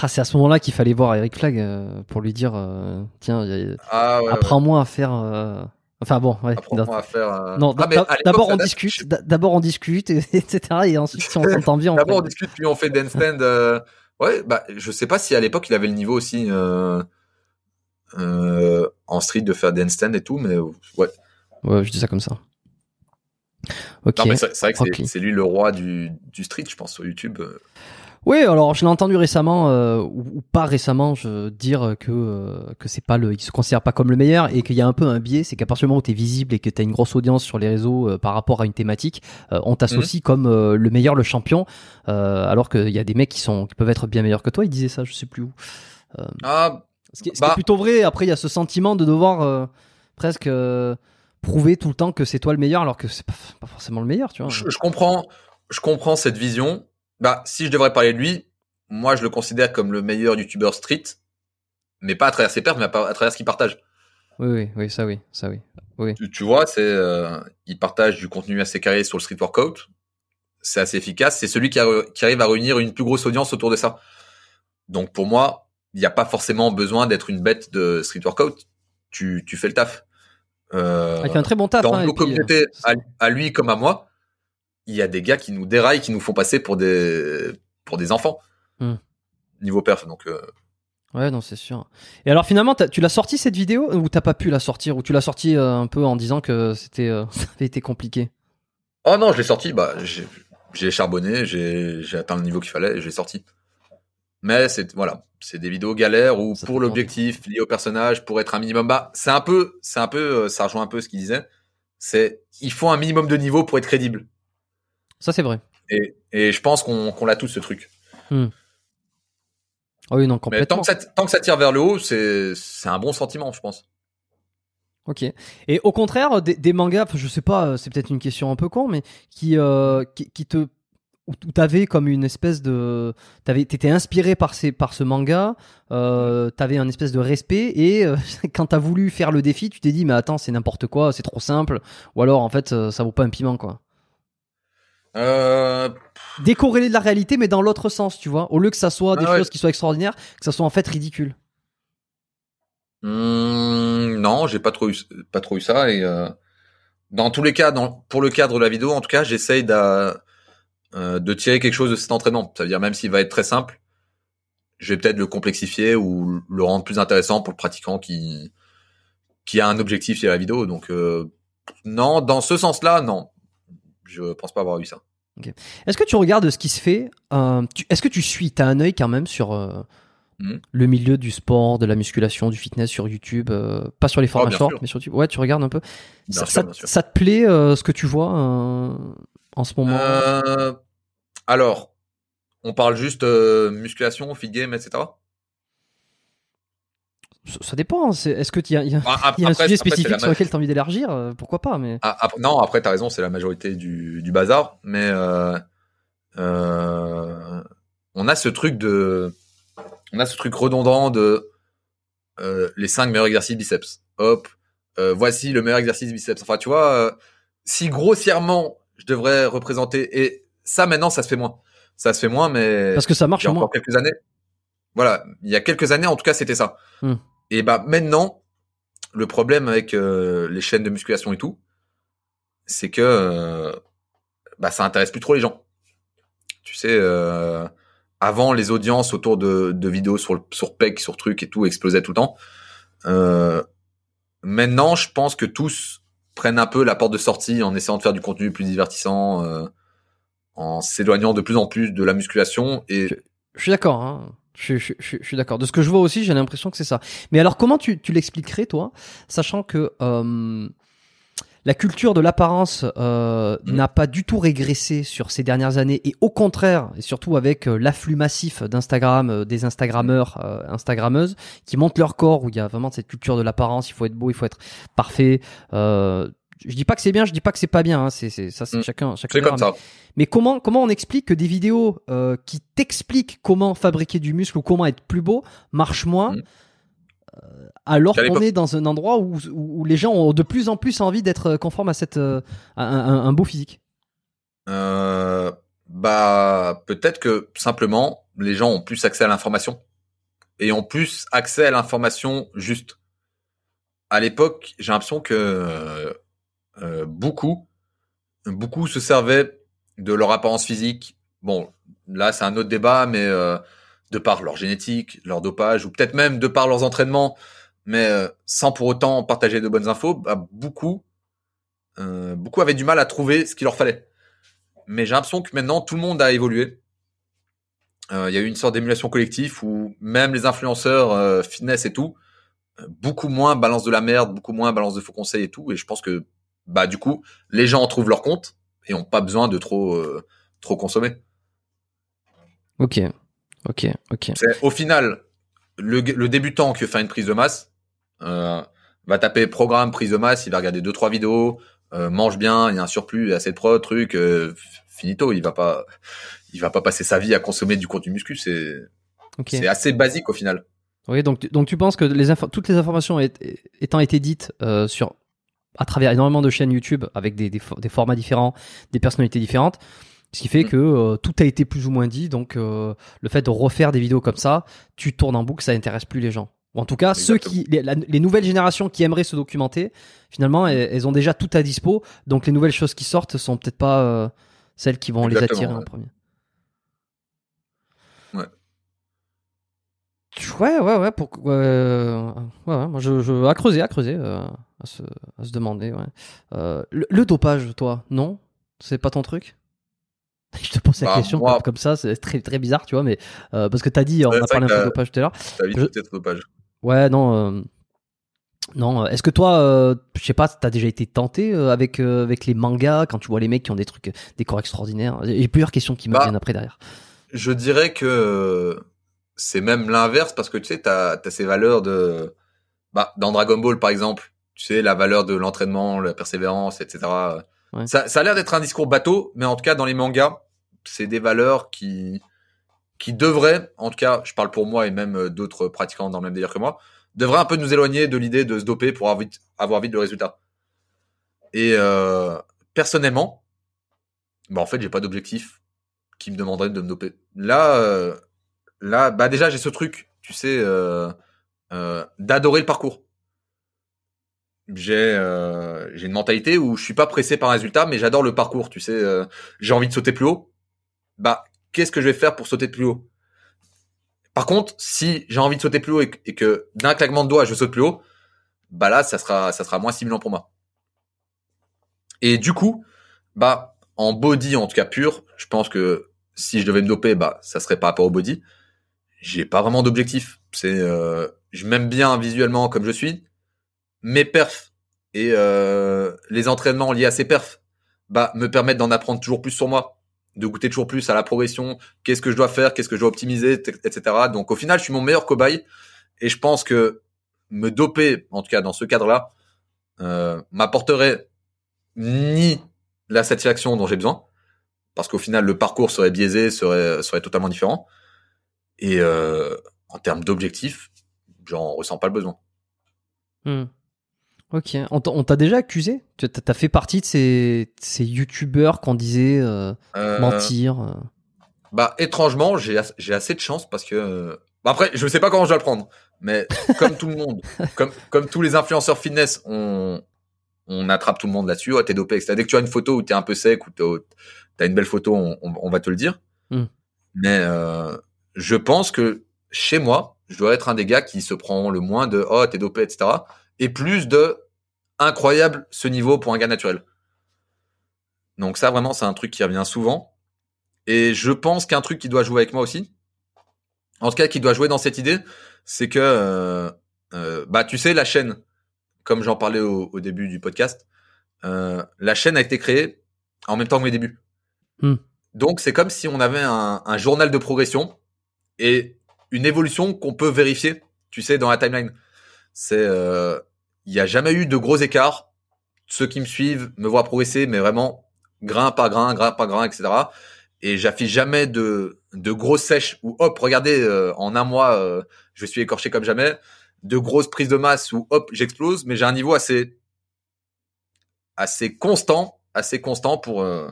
Ah, c'est à ce moment-là qu'il fallait voir Eric Flag euh, pour lui dire euh, tiens, a- Ah ouais. apprends-moi à faire. euh, Enfin bon, ouais. Apprends-moi à faire. Non, ah, d'abord on discute, d'a- d'abord on discute, et- etc. Et ensuite si on s'entend bien, D'abord, on discute, puis on fait handstand. euh, Ouais, bah, je sais pas si à l'époque il avait le niveau aussi en street de faire des handstand et tout, mais ouais. Ouais, je dis ça comme ça. Ok. Non, c'est vrai que c'est- lui le roi du, du street, je pense, sur YouTube. Oui, alors je l'ai entendu récemment euh, ou, pas récemment, je dire que euh, que c'est pas le, il se considère pas comme le meilleur et qu'il y a un peu un biais, c'est qu'à partir du moment où t'es visible et que t'as une grosse audience sur les réseaux euh, par rapport à une thématique, euh, on t'associe comme euh, le meilleur, le champion, alors qu'il y a des mecs qui sont qui peuvent être bien meilleurs que toi. Il disait ça, je sais plus où. Ah, Ce qui, est- qui Bah- est plutôt vrai. Après, il y a ce sentiment de devoir presque prouver tout le temps que c'est toi le meilleur, alors que c'est pas, pas forcément le meilleur, tu vois. je, je comprends, je comprends cette vision. Bah, si je devrais parler de lui, moi, je le considère comme le meilleur youtubeur street, mais pas à travers ses pertes, mais à, à travers ce qu'il partage. Oui, oui, oui, ça oui, ça oui. oui. Tu, tu vois, c'est, euh, il partage du contenu assez carré sur le street workout. C'est assez efficace. C'est celui qui, a- qui arrive à réunir une plus grosse audience autour de ça. Donc pour moi, il n'y a pas forcément besoin d'être une bête de street workout. Tu, tu fais le taf. Euh, fait un très bon taf. dans hein, nos communautés, euh, à, à lui comme à moi, il y a des gars qui nous déraillent, qui nous font passer pour des pour des enfants. Hmm. Niveau perf, donc euh, Ouais, non, c'est sûr. Et alors finalement, tu l'as sorti cette vidéo ou t'as pas pu la sortir ou tu l'as sorti euh, un peu en disant que c'était, ça avait été compliqué? oh non, je l'ai sorti, bah j'ai j'ai charbonné, j'ai j'ai atteint le niveau qu'il fallait, et je l'ai sorti. Mais c'est voilà, c'est des vidéos galères où Ça pour l'objectif lié au personnage, pour être un minimum bas, c'est un peu, c'est un peu, euh, ça rejoint un peu ce qu'il disait. C'est il faut un minimum de niveau pour être crédible. Ça c'est vrai. Et, et je pense qu'on l'a tous ce truc. Ah oui, non, Mais tant que, ça, tant que ça tire vers le haut, c'est c'est un bon sentiment, je pense. Ok. Et au contraire, des, des mangas, je sais pas, euh, c'est peut-être une question un peu con, mais qui, euh, qui, qui te, où t'avais comme une espèce de, t'avais, t'étais inspiré par ces, par ce manga, euh, t'avais un espèce de respect et euh, quand t'as voulu faire le défi, tu t'es dit mais attends c'est n'importe quoi, c'est trop simple, ou alors en fait euh, ça vaut pas un piment quoi. Euh, Décorrélé de la réalité, mais dans l'autre sens, tu vois, au lieu que ça soit des Ah ouais. choses qui soient extraordinaires, que ça soit en fait ridicule. hmm, non, j'ai pas trop eu, pas trop eu ça. Et dans tous les cas, dans, pour le cadre de la vidéo, en tout cas, j'essaye d'a- euh, de tirer quelque chose de cet entraînement. Ça veut dire même s'il va être très simple, je vais peut-être le complexifier ou le rendre plus intéressant pour le pratiquant qui qui a un objectif sur la vidéo. Donc euh, non, dans ce sens-là, non, je pense pas avoir eu ça. Est-ce que tu regardes ce qui se fait euh, Est-ce que tu suis T'as un œil quand même sur Mhm. le milieu du sport, de la musculation, du fitness sur YouTube Pas sur les formats Oh, short, mais sur YouTube? Ouais, tu regardes un peu. Ça, sûr, ça- bien sûr. ça te plaît ce que tu vois en ce moment? Euh, alors, on parle juste euh, musculation, feed game, etc. ça, ça dépend. c'est- Est-ce que tu y a, il y a- Ah, y a un sujet après, spécifique sur lequel tu as envie d'élargir euh, Pourquoi pas mais... Ah, non, après, t'as raison, c'est la majorité du, du bazar, mais euh, euh, on a ce truc de, on a ce truc redondant de les cinq meilleurs exercices biceps. Hop, voici le meilleur exercice biceps. Enfin, tu vois, si grossièrement je devrais représenter, et ça maintenant, ça se fait moins. Ça se fait moins, mais Parce que ça marche il y a moins. encore quelques années. Voilà, il y a quelques années, en tout cas, c'était ça. Hmm. Et bah maintenant, le problème avec euh, les chaînes de musculation et tout, c'est que euh, bah ça intéresse plus trop les gens. Tu sais, euh, avant les audiences autour de, de vidéos sur le- sur PEC, sur trucs et tout explosaient tout le temps. Euh, maintenant, je pense que tous prennent un peu la porte de sortie en essayant de faire du contenu plus divertissant, en s'éloignant de plus en plus de la musculation et Je suis d'accord. Hein. Je, je- je- je suis d'accord. De ce que je vois aussi, j'ai l'impression que c'est ça. Mais alors, comment tu, tu l'expliquerais, toi, sachant que euh, la culture de l'apparence euh, Mhm. n'a pas du tout régressé sur ces dernières années, et au contraire, et surtout avec euh, l'afflux massif d'Instagram, euh, des Instagrammeurs, euh, Instagrammeuses, qui montent leur corps, où il y a vraiment cette culture de l'apparence, il faut être beau, il faut être parfait. Euh, je dis pas que c'est bien, je dis pas que c'est pas bien. hein, c'est, c'est, ça, c'est chacun, chacun c'est comme ça. mais comment, comment on explique que des vidéos euh, qui t'expliquent comment fabriquer du muscle ou comment être plus beau marchent moins Mhm. euh, alors qu'on est dans un endroit où, où, où les gens ont de plus en plus envie d'être conformes à, cette, euh, à un, beau physique? Euh, bah peut-être que simplement les gens ont plus accès à l'information et ont plus accès à l'information juste. À l'époque, j'ai l'impression que euh, beaucoup, beaucoup se servaient de leur apparence physique. Bon, là c'est un autre débat, mais euh, de par leur génétique, leur dopage, ou peut-être même de par leurs entraînements, mais euh, sans pour autant partager de bonnes infos, bah, beaucoup, beaucoup avaient du mal à trouver ce qu'il leur fallait mais j'ai l'impression que maintenant tout le monde a évolué. Il y a eu une sorte d'émulation collective où même les influenceurs fitness et tout, beaucoup moins balance de la merde, beaucoup moins balance de faux conseils et tout. Et je pense que bah du coup les gens en trouvent leur compte et ont pas besoin de trop euh, trop consommer. Ok, ok, ok. C'est au final le, le débutant qui veut faire une prise de masse euh, va taper programme prise de masse, il va regarder deux trois vidéos, euh, mange bien, il y a un surplus, il y a assez de pro, truc, euh, finito, il va pas, il va pas passer sa vie à consommer du contenu muscu. C'est Ok. c'est assez basique au final. Oui, donc, donc tu penses que les toutes les informations étant été dites euh, sur à travers énormément de chaînes YouTube avec des, des, fo- des formats différents, des personnalités différentes, ce qui fait Mm. que euh, tout a été plus ou moins dit. Donc euh, le fait de refaire des vidéos comme ça, tu tournes en boucle, ça intéresse plus les gens. Ou en tout cas, ceux qui, les, la- les nouvelles générations qui aimeraient se documenter, finalement, elles, elles ont déjà tout à dispo. Donc les nouvelles choses qui sortent sont peut-être pas euh, celles qui vont Exactement, les attirer en premier. Ouais. Ouais, ouais, ouais. Pour, euh, ouais, ouais, moi, je, je, à creuser, à creuser, euh, à, se, à se demander. Ouais. Euh, le, le dopage, toi, non? C'est pas ton truc? Je te pose la Bah, question moi- comme, ça, c'est très très bizarre, tu vois, mais euh, parce que t'as dit, on a parlé un peu de dopage tout à l'heure. T'as vite Je- peut-être dopage. Ouais, non. euh, non, est-ce que toi, euh, je sais pas, t'as déjà été tenté euh, avec euh, avec les mangas quand tu vois les mecs qui ont des trucs, des corps extraordinaires? J'ai plusieurs questions qui me Bah, viennent après derrière. Je dirais que c'est même l'inverse parce que tu sais, t'as as ces valeurs de, bah, dans Dragon Ball par exemple, tu sais, la valeur de l'entraînement, la persévérance, etc. Ouais. Ça, ça a l'air d'être un discours bateau, mais en tout cas dans les mangas, c'est des valeurs qui, qui devraient, en tout cas, je parle pour moi et même euh, d'autres pratiquants dans le même délire que moi, devraient un peu nous éloigner de l'idée de se doper pour avoir vite, avoir vite le résultat. Et euh, personnellement, bah en fait, j'ai pas d'objectif qui me demanderait de me doper. Là, euh, là, bah déjà j'ai ce truc, tu sais, euh, euh, d'adorer le parcours. J'ai euh, j'ai une mentalité où je suis pas pressé par un résultat, mais j'adore le parcours. Tu sais, j'ai envie de sauter plus haut. Bah, qu'est-ce que je vais faire pour sauter plus haut? Par contre, si j'ai envie de sauter plus haut et, que- et que d'un claquement de doigts je saute plus haut, bah là, ça sera ça sera moins stimulant pour moi. Et du coup, bah en body en tout cas pur, je pense que si je devais me doper, bah ça serait par rapport au body. J'ai pas vraiment d'objectif. C'est euh, je m'aime bien visuellement comme je suis. Mes perfs et euh, les entraînements liés à ces perfs, bah me permettent d'en apprendre toujours plus sur moi, de goûter toujours plus à la progression. Qu'est-ce que je dois faire, qu'est-ce que je dois optimiser, etc. Donc au final, je suis mon meilleur cobaye et je pense que me doper, en tout cas dans ce cadre-là, euh, m'apporterait ni la satisfaction dont j'ai besoin, parce qu'au final le parcours serait biaisé, serait serait totalement différent. Et euh, en termes d'objectifs, j'en ressens pas le besoin. Hmm. Ok, on t'a déjà accusé? Tu t'as fait partie de ces, ces youtubeurs qu'on disait euh, Euh, mentir. Bah étrangement, j'ai as- assez de chance parce que bah, après je sais pas comment je dois le prendre, mais comme tout le monde, comme comme tous les influenceurs fitness, on on attrape tout le monde là-dessus. Oh, t'es dopé, etc. Dès que tu as une photo où t'es un peu sec ou t'as- une belle photo, on, on- on va te le dire. Hmm. Mais euh, je pense que chez moi, je dois être un des gars qui se prend le moins de oh t'es dopé, etc. Et plus de incroyable ce niveau pour un gars naturel. Donc ça vraiment c'est un truc qui revient souvent. Et je pense qu'un truc qui doit jouer avec moi aussi, en tout cas qui doit jouer dans cette idée, c'est que euh, euh, bah tu sais la chaîne, comme j'en parlais au, au début du podcast, euh, la chaîne a été créée en même temps que mes débuts. Hmm. Donc c'est comme si on avait un, un journal de progression et une évolution qu'on peut vérifier, tu sais, dans la timeline. C'est, euh, il n'y a jamais eu de gros écarts. Ceux qui me suivent me voient progresser, mais vraiment grain par grain, grain par grain, etc. Et j'affiche jamais de de grosses sèches où hop, regardez, euh, en un mois, euh, je suis écorché comme jamais. De grosses prises de masse où hop, j'explose. Mais j'ai un niveau assez assez constant, assez constant pour euh,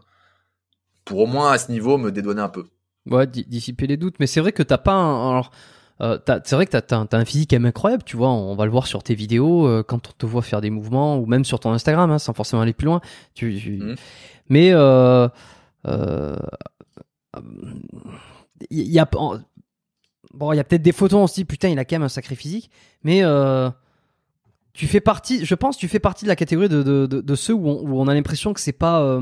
pour au moins à ce niveau me dédouaner un peu. Ouais, di- dissiper les doutes. Mais c'est vrai que t'as pas un. Alors, euh, c'est vrai que t'as, t'as un, physique incroyable, tu vois. On va le voir sur tes vidéos, euh, quand on te voit faire des mouvements, ou même sur ton Instagram, hein, sans forcément aller plus loin. Tu, tu- Mhm. Mais euh, euh, il y, a bon, il y a peut-être des photos, on se dit putain, il a quand même un sacré physique, mais tu fais partie, je pense, tu fais partie de la catégorie de, de, de, de ceux où on, où on a l'impression que c'est pas,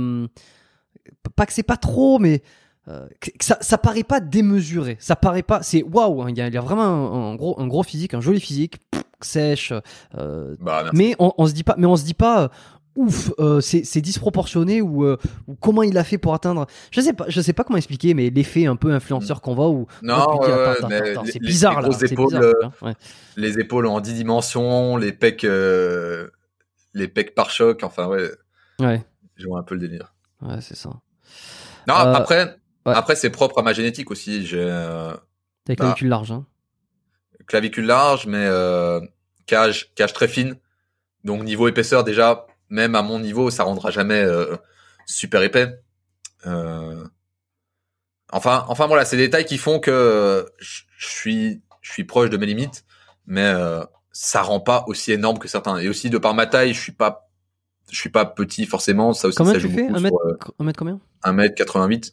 pas que c'est pas trop, mais euh, ça, ça paraît pas démesuré. Ça paraît pas. C'est waouh. hein, Il y, a- il y a vraiment un, un gros, un gros physique, un joli physique, pff, sèche. euh, Bah, mais on, on se dit pas. Mais on se dit pas. euh, Ouf, euh, c'est c'est disproportionné ou, euh, ou comment il a fait pour atteindre. Je sais pas, je sais pas comment expliquer, mais l'effet un peu influenceur qu'on voit où Non, c'est bizarre les là. épaules, bizarre, ouais. les épaules en 10 dimensions, les pecs, les pecs par choc. Enfin ouais, Ouais, je vois un peu le délire. ouais, c'est ça. Non, après, Ouais. Après, c'est propre à ma génétique aussi. J'ai euh, T'as Bah. clavicule large. Hein. clavicule large, mais euh, cage, cage très fine. Donc niveau épaisseur, déjà, même à mon niveau, ça rendra jamais euh, super épais. Euh, Enfin, enfin voilà, c'est des détails qui font que je suis, je suis proche de mes limites, mais euh, ça rend pas aussi énorme que certains. Et aussi de par ma taille, je suis pas, je suis pas petit forcément. Ça aussi, Combien ça tu joue fais? beaucoup un mètre, sur, euh, un mètre combien? 1m88.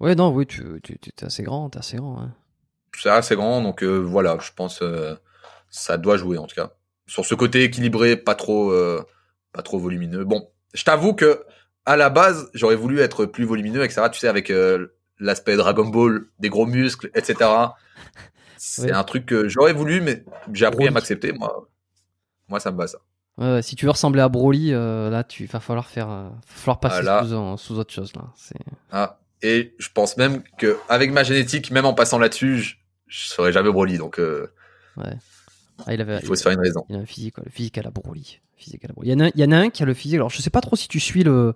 Ouais, non, oui, tu, tu, tu- t'es assez grand, t'es assez grand. Ouais. c'est assez grand, donc euh, voilà, je pense euh, ça doit jouer en tout cas. Sur ce côté équilibré, pas trop, euh, pas trop volumineux. Bon, je t'avoue que à la base, j'aurais voulu être plus volumineux, etc. Tu sais, avec euh, l'aspect Dragon Ball, des gros muscles, etc. C'est Ouais. un truc que j'aurais voulu, mais j'ai appris Broly. à m'accepter. Moi, moi, ça me va ça. Ouais, si tu veux ressembler à Broly, là, tu va falloir faire, falloir passer Ah, là. sous, sous autre chose là. Ah, et je pense même que avec ma génétique, même en passant là-dessus, je, je serais jamais Broly. Donc, euh, ah, il avait, il faut se faire une raison. il a un physique, le physique à la Broly. Physique à la Broly. Il y en a, il y en a un qui a le physique. Alors, je sais pas trop si tu suis le,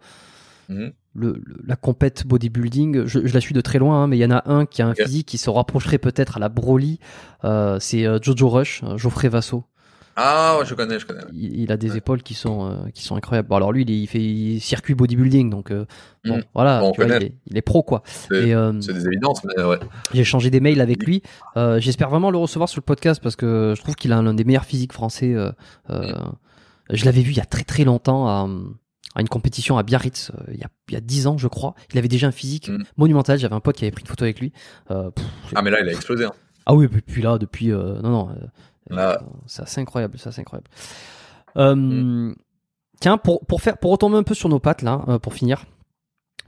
Mhm. le, le- la compète bodybuilding. Je, je la suis de très loin, hein, mais il y en a un qui a un physique qui se rapprocherait peut-être à la Broly. Euh, c'est euh, Jojo Rush, euh, Geoffrey Vasso. Ah, ouais, je connais, je connais. Il, il a des Ouais. épaules qui sont, euh, qui sont incroyables. Bon, alors lui, il, fait il- circuit bodybuilding, donc euh, bon, Mhm. voilà, Bon, vois, il, est, il est pro quoi. C'est euh, c'est des évidences, mais ouais. J'ai changé des mails avec lui. J'espère vraiment le recevoir sur le podcast parce que je trouve qu'il a l'un des meilleurs physiques français. euh, je l'avais vu il y a très très longtemps à, à une compétition à Biarritz, il y a il y a dix ans je crois. Il avait déjà un physique Mm. monumental. J'avais un pote qui avait pris une photo avec lui. Pff, Ah, mais là, il a explosé. Hein. ah oui, depuis là, depuis euh, non non, euh, Là. euh, c'est assez incroyable, c'est assez incroyable. Euh, Mm. Tiens, pour pour faire pour retomber un peu sur nos pattes là, euh, pour finir.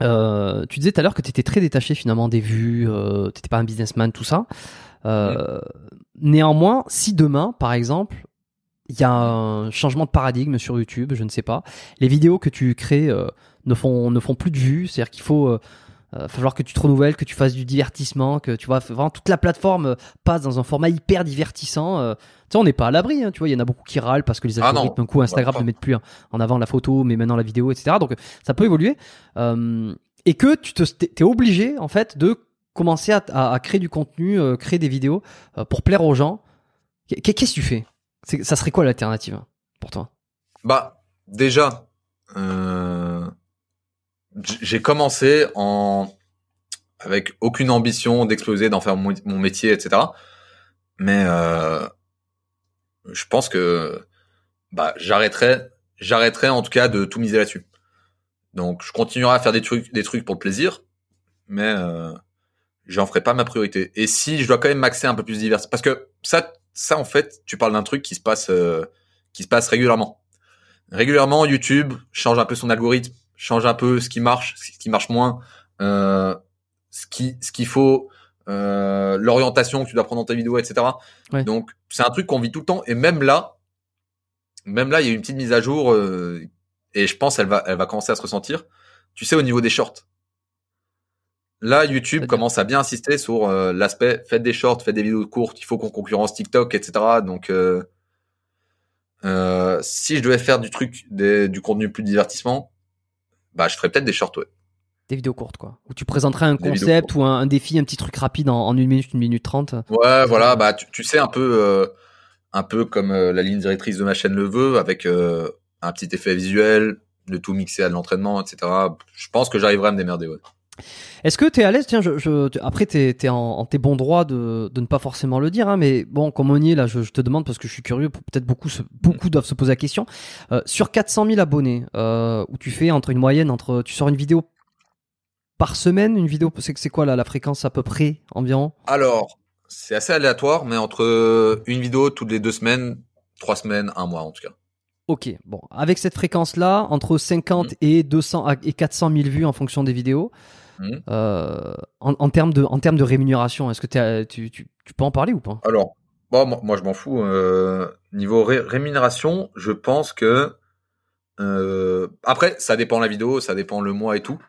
Euh, tu disais tout à l'heure que tu étais très détaché finalement des vues, euh, t'étais pas un businessman, tout ça. Euh, Néanmoins, si demain, par exemple, il y a un changement de paradigme sur YouTube, je ne sais pas, les vidéos que tu crées euh, ne font ne font plus de vues, c'est-à-dire qu'il faut euh, euh, falloir que tu te renouvelles, que tu fasses du divertissement, que tu vois vraiment toute la plateforme euh, passe dans un format hyper divertissant. euh. tu sais, on n'est pas à l'abri, hein, tu vois, il y en a beaucoup qui râlent parce que les Ah algorithmes, un coup Instagram ne mettent plus en- avant la photo, mais maintenant la vidéo, etc. Donc ça peut évoluer. Et que tu te, t'es obligé en fait de commencer à, à- à créer du contenu, euh, créer des vidéos euh, pour plaire aux gens. Qu'est- Qu'est-ce que tu fais? Ça serait quoi l'alternative pour toi? Bah, déjà, euh, j'ai commencé en avec aucune ambition d'exploser, d'en faire mon, métier, etc. Mais euh, je pense que bah j'arrêterai, j'arrêterai en tout cas de tout miser là-dessus. Donc, je continuerai à faire des trucs, des trucs pour le plaisir, mais euh, j'en ferai pas ma priorité. Et si je dois quand même m'axer un peu plus divers, parce que ça, ça en fait, tu parles d'un truc qui se passe, euh, qui se passe régulièrement. Régulièrement, YouTube change un peu son algorithme, change un peu ce qui marche, ce qui marche moins, euh, ce qui, ce qu'il faut, euh, l'orientation que tu dois prendre dans ta vidéo, etc. Ouais. Donc, c'est un truc qu'on vit tout le temps. Et même là, même là, il y a une petite mise à jour, euh, et je pense elle va, elle va commencer à se ressentir. Tu sais, au niveau des shorts. Là, YouTube commence à bien insister sur euh, l'aspect faites des shorts, faites des vidéos courtes, il faut qu'on concurrence TikTok, etc. Donc, euh, euh, si je devais faire du truc, des- du contenu plus divertissement, bah, je ferais peut-être des shorts, ouais. Des vidéos courtes, quoi. Où tu présenterais un Des concept ou un, un défi, un petit truc rapide en, en une minute, une minute trente. Ouais, voilà, bah, tu, tu sais, un peu, euh, un peu comme euh, la ligne directrice de ma chaîne le veut, avec euh, un petit effet visuel, de tout mixer à de l'entraînement, etc. Je pense que j'arriverai à me démerder, ouais. Est-ce que tu es à l'aise Tiens, je, je, tu- après, tu es, en, en tes bons droits de, de ne pas forcément le dire, hein, mais bon, comme on y est là, je, je te demande parce que je suis curieux, peut-être beaucoup, se- beaucoup doivent se poser la question. Euh, sur 400 000 abonnés, euh, où tu fais entre une moyenne, entre tu sors une vidéo par semaine, une vidéo, c'est c'est quoi là, la fréquence à peu près environ? Alors, c'est assez aléatoire, mais entre une vidéo toutes les deux semaines, trois semaines, un mois en tout cas. Ok, bon, avec cette fréquence-là, entre 50 Mhm. et 200 à- et 400 000 vues en fonction des vidéos, Mhm. euh, en, en termes de, en termes de rémunération, est-ce que tu, tu, tu peux en parler ou pas? Alors, bon, moi, moi, je m'en fous. Euh, niveau ré- rémunération, je pense que euh, après, ça dépend la vidéo, ça dépend le mois et tout.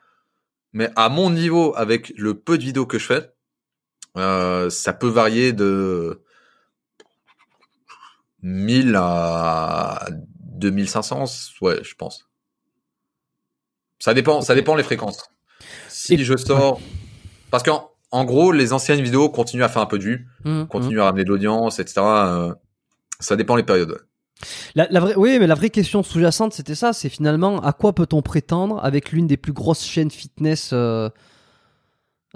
Mais à mon niveau, avec le peu de vidéos que je fais, ça peut varier de 1000 à 2500, ouais, je pense. Ça dépend, ça dépend les fréquences. Si Et- je sors, parce qu'en en gros, les anciennes vidéos continuent à faire un peu de vues, Hum, continuent à ramener de l'audience, etc. euh, ça dépend les périodes. ouais. La, la vraie, oui, mais la vraie question sous-jacente, c'était ça. C'est finalement à quoi peut-on prétendre avec l'une des plus grosses chaînes fitness euh,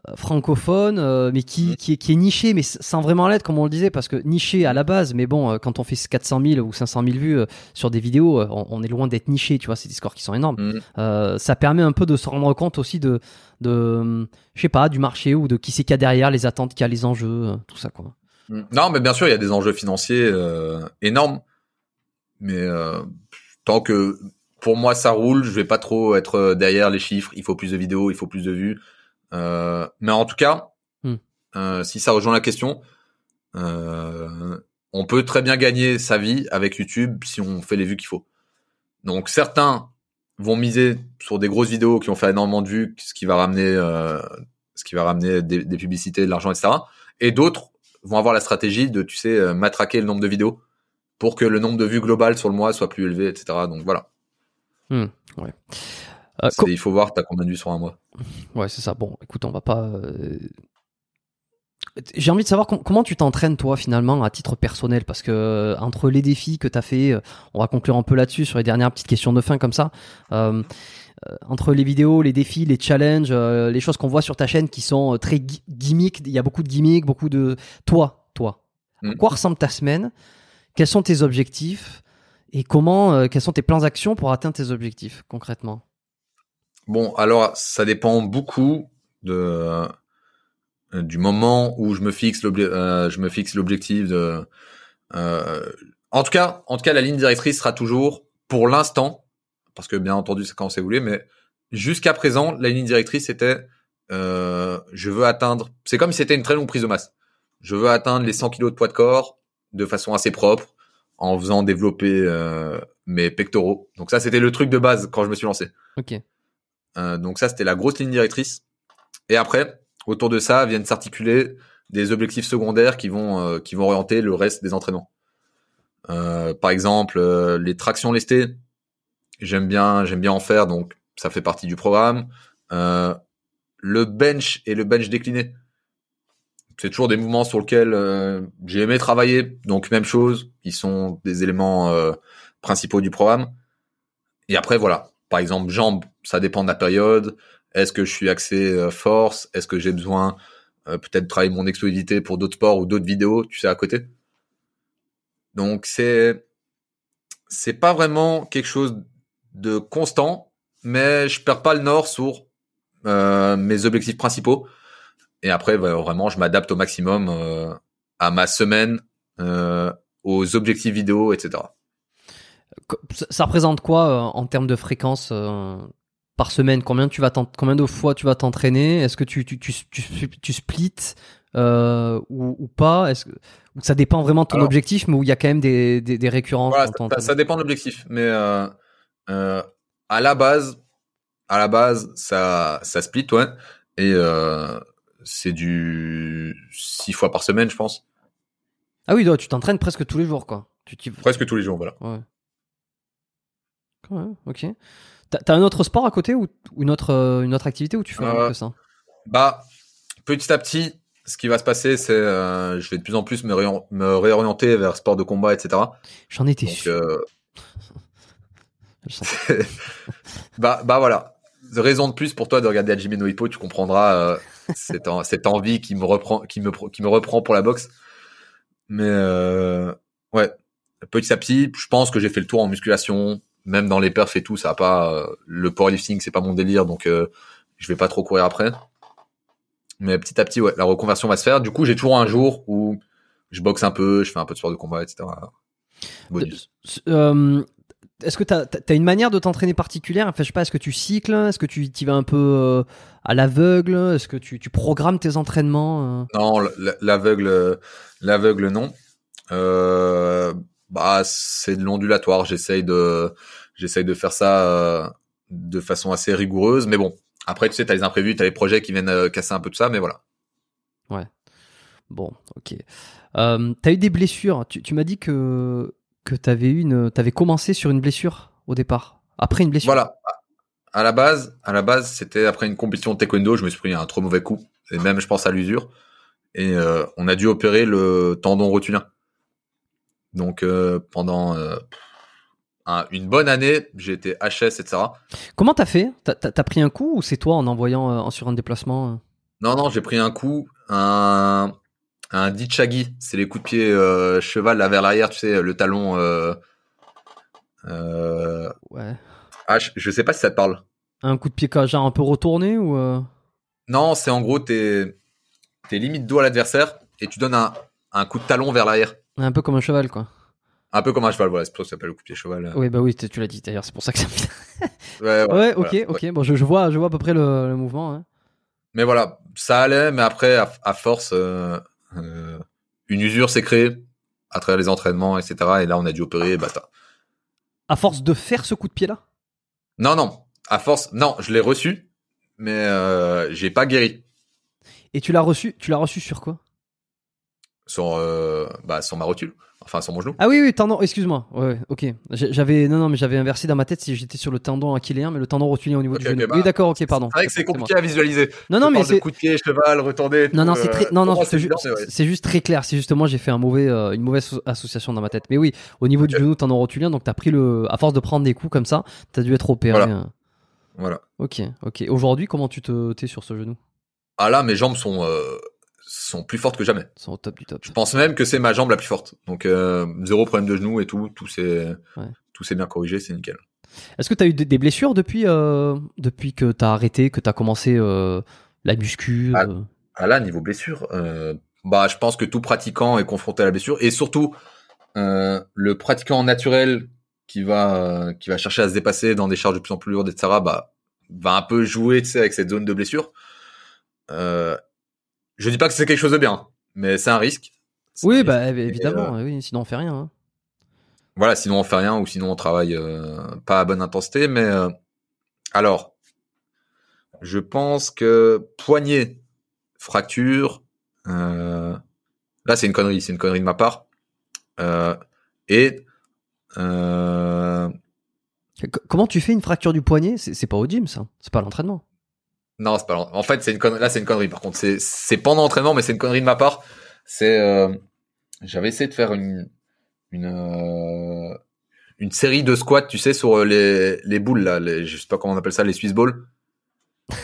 euh, francophones, euh, mais qui, qui, est, qui est nichée, mais sans vraiment l'être, comme on le disait, parce que niché à la base, mais bon, euh, quand on fait 400 000 ou 500 000 vues sur des vidéos, on, on est loin d'être niché, tu vois, c'est des scores qui sont énormes. Mhm. Euh, ça permet un peu de se rendre compte aussi de, de je sais pas, du marché ou de qui c'est qu'il y a derrière, les attentes qu'il y a, les enjeux, tout ça, quoi. Mm. Non, mais bien sûr, il y a des enjeux financiers euh, énormes. Mais euh, tant que pour moi ça roule, je vais pas trop être derrière les chiffres. Il faut plus de vidéos, il faut plus de vues. Euh, mais en tout cas, Mm. euh, si ça rejoint la question, euh, on peut très bien gagner sa vie avec YouTube si on fait les vues qu'il faut. Donc certains vont miser sur des grosses vidéos qui ont fait énormément de vues, ce qui va ramener, ce qui va ramener des, des publicités, de l'argent, etc. Et d'autres vont avoir la stratégie de, tu sais, matraquer le nombre de vidéos pour que le nombre de vues globales sur le mois soit plus élevé, etc. Donc voilà. Hmm, ouais. Il faut voir, t'as combien de vues sur un mois? Ouais, c'est ça. Bon, écoute, on va pas. euh, J'ai envie de savoir com- comment tu t'entraînes toi finalement à titre personnel? Parce que euh, entre les défis que tu as fait, euh, on va conclure un peu là-dessus sur les dernières petites questions de fin comme ça. euh, entre les vidéos, les défis, les challenges, euh, les choses qu'on voit sur ta chaîne qui sont très gimmicks, il y a beaucoup de gimmicks, beaucoup de toi, toi. À Mm. quoi ressemble ta semaine? Quels sont tes objectifs? Et comment euh, quels sont tes plans d'action pour atteindre tes objectifs concrètement? Bon, alors ça dépend beaucoup de euh, du moment où je me fixe euh, je me fixe l'objectif de. euh, en tout cas, en tout cas, la ligne directrice sera toujours pour l'instant, parce que bien entendu c'est quand c'est voulu, mais jusqu'à présent, la ligne directrice c'était euh, je veux atteindre. C'est comme si c'était une très longue prise de masse. Je veux atteindre les 100 kilos de poids de corps de façon assez propre, en faisant développer euh, mes pectoraux. Donc ça, c'était le truc de base quand je me suis lancé. Euh, donc ça, c'était la grosse ligne directrice. Et après, autour de ça, viennent s'articuler des objectifs secondaires qui vont euh, qui vont orienter le reste des entraînements. Euh, par exemple, les tractions lestées. J'aime bien, j'aime bien en faire, donc ça fait partie du programme. Le bench et le bench décliné. C'est toujours des mouvements sur lesquels euh, j'ai aimé travailler. Donc même chose, ils sont des éléments euh, principaux du programme. Et après voilà, par exemple jambes, ça dépend de la période. Est-ce que je suis axé euh, force? Est-ce que j'ai besoin euh, peut-être de travailler mon explosivité pour d'autres sports ou d'autres vidéos, tu sais à côté? Donc c'est c'est pas vraiment quelque chose de constant, mais je perds pas le nord sur euh, mes objectifs principaux. Et après, vraiment, je m'adapte au maximum à ma semaine, aux objectifs vidéo, etc. Ça, représente quoi euh, en termes de fréquence euh, par semaine? Combien tu vas combien de fois tu vas t'entraîner? Est-ce que tu tu tu, tu, tu splits euh, ou, ou pas? Est-ce que ça dépend vraiment de ton Alors- objectif, mais où il y a quand même des des, des récurrences Voilà, ça, dépend de l'objectif, mais euh, euh, à la base, à la base, ça, ça split, ouais, et c'est du six fois par semaine, je pense, Ah oui, donc tu t'entraînes presque tous les jours, quoi. Tu presque tous les jours, voilà. Ouais. Ouais, ok. T'as un autre sport à côté ou, ou une autre euh, une autre activité où tu fais Euh, que ça? Bah, petit à petit, ce qui va se passer, c'est euh, je vais de plus en plus me, réor- me réorienter vers sport de combat, etc. J'en étais Donc, sûr. euh, bah, bah voilà. Raison de plus pour toi de regarder Hajime no Hippo, tu comprendras euh, cette, en- cette envie qui me reprend, qui me, qui me reprend pour la boxe. Mais ouais, petit à petit, je pense que j'ai fait le tour en musculation, même dans les perfs et tout, ça va pas. euh, le powerlifting, c'est pas mon délire, donc euh, je vais pas trop courir après. Mais petit à petit, ouais, la reconversion va se faire. Du coup, j'ai toujours un jour où je boxe un peu, je fais un peu de sport de combat, etc. Bonus. Euh, est-ce que tu as, une manière de t'entraîner particulière? Enfin, je sais pas, est-ce que tu cycles? Est-ce que tu y vas un peu euh, à l'aveugle? Est-ce que tu, tu programmes tes entraînements Non, l'aveugle, l'aveugle, non. Euh, bah, c'est de l'ondulatoire. J'essaye de, j'essaye de faire ça euh, de façon assez rigoureuse. Mais bon, après, tu sais, t'as les imprévus, t'as les projets qui viennent euh, casser un peu de ça, mais voilà. Bon, ok. Euh, tu as eu des blessures. Tu, tu m'as dit que, que tu avais, une, avais commencé sur une blessure au départ. Après une blessure Voilà. à la base, à la base, c'était après une compétition de taekwondo, je me suis pris un trop mauvais coup, et même je pense à l'usure, et euh, on a dû opérer le tendon rotulien. Donc euh, pendant euh, un- une bonne année, j'ai été HS, etc. Comment t'as fait? T'as- pris un coup ou c'est toi en envoyant euh, sur un déplacement Non, non, j'ai pris un coup, un un dichagi, c'est les coups de pied cheval là vers l'arrière, tu sais, le talon. Ouais. ah, je, je sais pas si ça te parle. Un coup de pied genre un peu retourné ou euh? Non, c'est en gros t'es t'es limite dos à l'adversaire et tu donnes un un coup de talon vers l'arrière, un peu comme un cheval quoi. un peu comme un cheval. Voilà, c'est pour ça que ça s'appelle le coup de pied cheval. Oui bah oui tu l'as dit d'ailleurs c'est pour ça que ça. me- Ouais, voilà, ouais ok voilà. ok bon je, je vois je vois à peu près le, le mouvement. hein. Mais voilà, ça allait, mais après, à, à force, euh, euh, une usure s'est créée à travers les entraînements, etc. Et là, on a dû opérer, basta. À force de faire ce coup de pied là. Non, non, à force, non, je l'ai reçu, mais euh, j'ai pas guéri Et tu l'as reçu tu l'as reçu sur quoi? Sur, euh, bah, sur ma rotule, enfin sur mon genou. Ah oui oui tendon excuse-moi ouais, ok j'avais non non mais j'avais inversé dans ma tête si j'étais sur le tendon achilléen mais le tendon rotulien au niveau du genou. bah, oui d'accord ok pardon. C'est vrai que c'est compliqué à visualiser. Non Je non mais parle de c'est coup de pied, cheval, retourné. Non, non, c'est très, euh, non, non, c'est mais ouais. juste très clair. C'est justement, j'ai fait un mauvais, euh, une mauvaise so- association dans ma tête. Mais oui, au niveau du genou, tendon rotulien, donc t'as pris le, à force de prendre des coups comme ça, t'as dû être opéré. Voilà. hein. Voilà. Ok, ok. Aujourd'hui, comment tu te, t'es sur ce genou? Ah là, mes jambes sont, euh, sont plus fortes que jamais. Ils sont au top du top. Je pense même que c'est ma jambe la plus forte. Donc, euh, zéro problème de genou et tout, tout s'est, Ouais. tout s'est bien corrigé, c'est nickel. Est-ce que t'as eu des, blessures depuis, euh, depuis que t'as arrêté, que t'as commencé euh, la muscu Ah. Ah là, niveau blessure, bah, je pense que tout pratiquant est confronté à la blessure et surtout le pratiquant naturel qui va qui va chercher à se dépasser dans des charges de plus en plus lourdes, etc. Bah, va un peu jouer, tu sais, avec cette zone de blessure. Euh, je dis pas que c'est quelque chose de bien, mais c'est un risque. Un Oui, risque. bah évidemment. euh, oui, sinon on fait rien. hein. voilà, sinon on fait rien ou sinon on travaille euh, pas à bonne intensité. Mais euh, alors, je pense que poignet, fracture. euh, là, c'est une connerie, c'est une connerie de ma part. Et Comment tu fais une fracture du poignet? C'est pas au gym, ça. C'est pas l'entraînement. Non, c'est pas. En fait, c'est une connerie. Là, c'est une connerie. Par contre, c'est c'est pendant l'entraînement, mais c'est une connerie de ma part. C'est euh, j'avais essayé de faire une une euh, une série de squats, tu sais, sur les les boules là, les, je sais pas comment on appelle ça, les Swiss balls.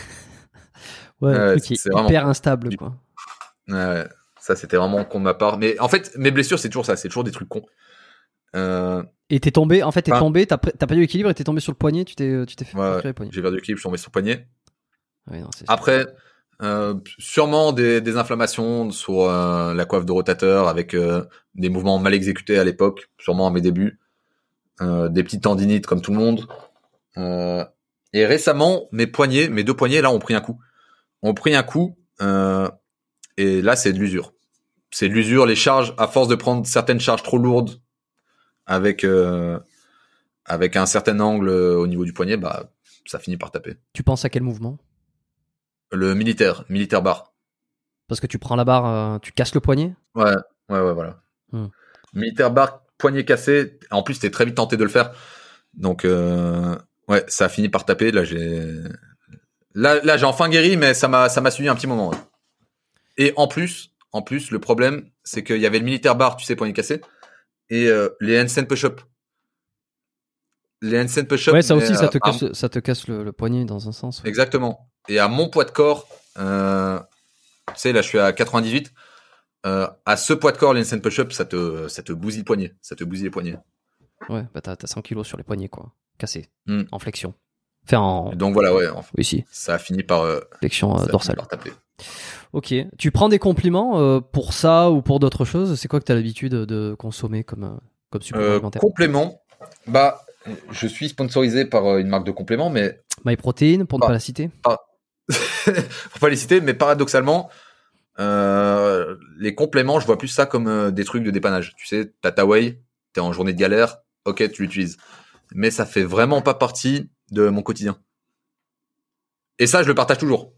Ouais, qui est c'est vraiment- hyper instable, quoi. Ouais, ça, c'était vraiment con de ma part. Mais en fait, mes blessures, c'est toujours ça. C'est toujours des trucs cons. Euh, Et t'es tombé, en fait, t'es Ah. tombé, t'as perdu l'équilibre et t'es tombé sur le poignet, tu t'es tu t'es fait Ouais, j'ai perdu l'équilibre, je suis tombé sur le poignet. Ouais, non, c'est- Après, euh, sûrement des, des inflammations sur euh, la coiffe de rotateur avec euh, des mouvements mal exécutés à l'époque, sûrement à mes débuts. Euh, des petites tendinites comme tout le monde. Euh, et récemment, mes poignets, mes deux poignets, là, ont pris un coup. Ont pris un coup. euh, et là, c'est de l'usure. C'est de l'usure. Les charges, à force de prendre certaines charges trop lourdes avec euh, avec un certain angle au niveau du poignet, bah, ça finit par taper. Tu penses à quel mouvement? Le militaire, militaire bar. Parce que tu prends la barre, euh, tu casses le poignet? Ouais, ouais, ouais, voilà. Hmm. Militaire bar, poignet cassé. En plus, t'es très vite tenté de le faire. Donc, euh, ouais, ça a fini par taper. Là, j'ai, là, là, j'ai enfin guéri, mais ça m'a, ça m'a suivi un petit moment. ouais. Et en plus, en plus, le problème, c'est qu'il y avait le militaire bar, tu sais, poignet cassé, et euh, les handstand push-up. Les handstand push-up. Ouais, ça aussi, ça euh, te à- casse, ça te casse le, le poignet dans un sens. ouais. Exactement. Et à mon poids de corps, euh, tu sais, là, je suis à 98. Euh, à ce poids de corps, l'instant push-up, ça te, ça te bousille le poignet. Ça te bousille les poignets. Ouais, bah t'as t'as 100 kilos sur les poignets, quoi. Cassé. Hmm. En flexion. Enfin, en. Donc voilà, ouais, enfin, Oui, si. ça a fini par, euh, Flexion euh, dorsale. par taper. Ok. Tu prends des compliments euh, pour ça ou pour d'autres choses? C'est quoi que t'as l'habitude de consommer comme, euh, comme supplément Euh, alimentaire? complément, bah, je suis sponsorisé par euh, une marque de compléments, mais MyProtein, pour ne Ah. pas la citer faut pas les citer, mais paradoxalement, euh, les compléments, je vois plus ça comme euh, des trucs de dépannage. Tu sais, t'as ta whey, t'es en journée de galère, ok, tu l'utilises. Mais ça fait vraiment pas partie de mon quotidien. Et ça, je le partage toujours.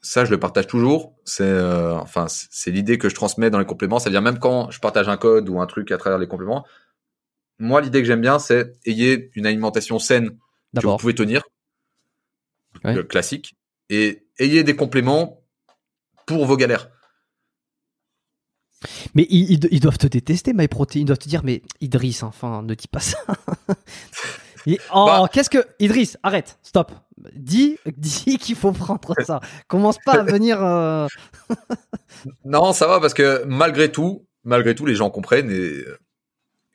Ça, je le partage toujours. C'est, euh, enfin, c'est c'est l'idée que je transmets dans les compléments. C'est-à-dire même quand je partage un code ou un truc à travers les compléments, moi, l'idée que j'aime bien, c'est ayez une alimentation saine que vous pouvez tenir. Ouais. le classique, et ayez des compléments pour vos galères. Mais ils, ils- ils doivent te détester, MyProtein. Ils doivent te dire, mais Idriss, enfin, ne dis pas ça. Et- oh, Bah. qu'est-ce que. Idriss, arrête, stop. Dis, dis qu'il faut prendre ça. Commence pas à venir. euh, Non, ça va parce que malgré tout, malgré tout, les gens comprennent et,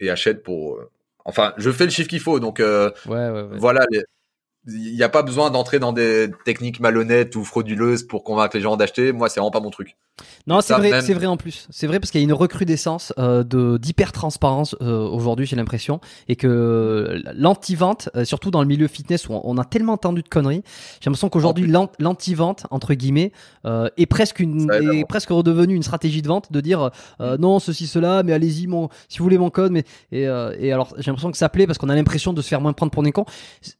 et achètent pour. euh, Enfin, je fais le chiffre qu'il faut, donc euh, Ouais, ouais, ouais. voilà. les- Il n'y a pas besoin d'entrer dans des techniques malhonnêtes ou frauduleuses pour convaincre les gens d'acheter. Moi, c'est vraiment pas mon truc. Non, c'est vrai, même- c'est vrai en plus. C'est vrai parce qu'il y a une recrudescence euh, de d'hyper transparence aujourd'hui, j'ai l'impression, et que l'anti-vente, euh, surtout dans le milieu fitness où on, on a tellement entendu de conneries, j'ai l'impression qu'aujourd'hui l'an- l'anti-vente entre guillemets euh, est presque une est presque redevenu une stratégie de vente de dire euh, non ceci cela, mais allez-y mon si vous voulez mon code, mais et, euh, et alors j'ai l'impression que ça plaît parce qu'on a l'impression de se faire moins prendre pour des cons,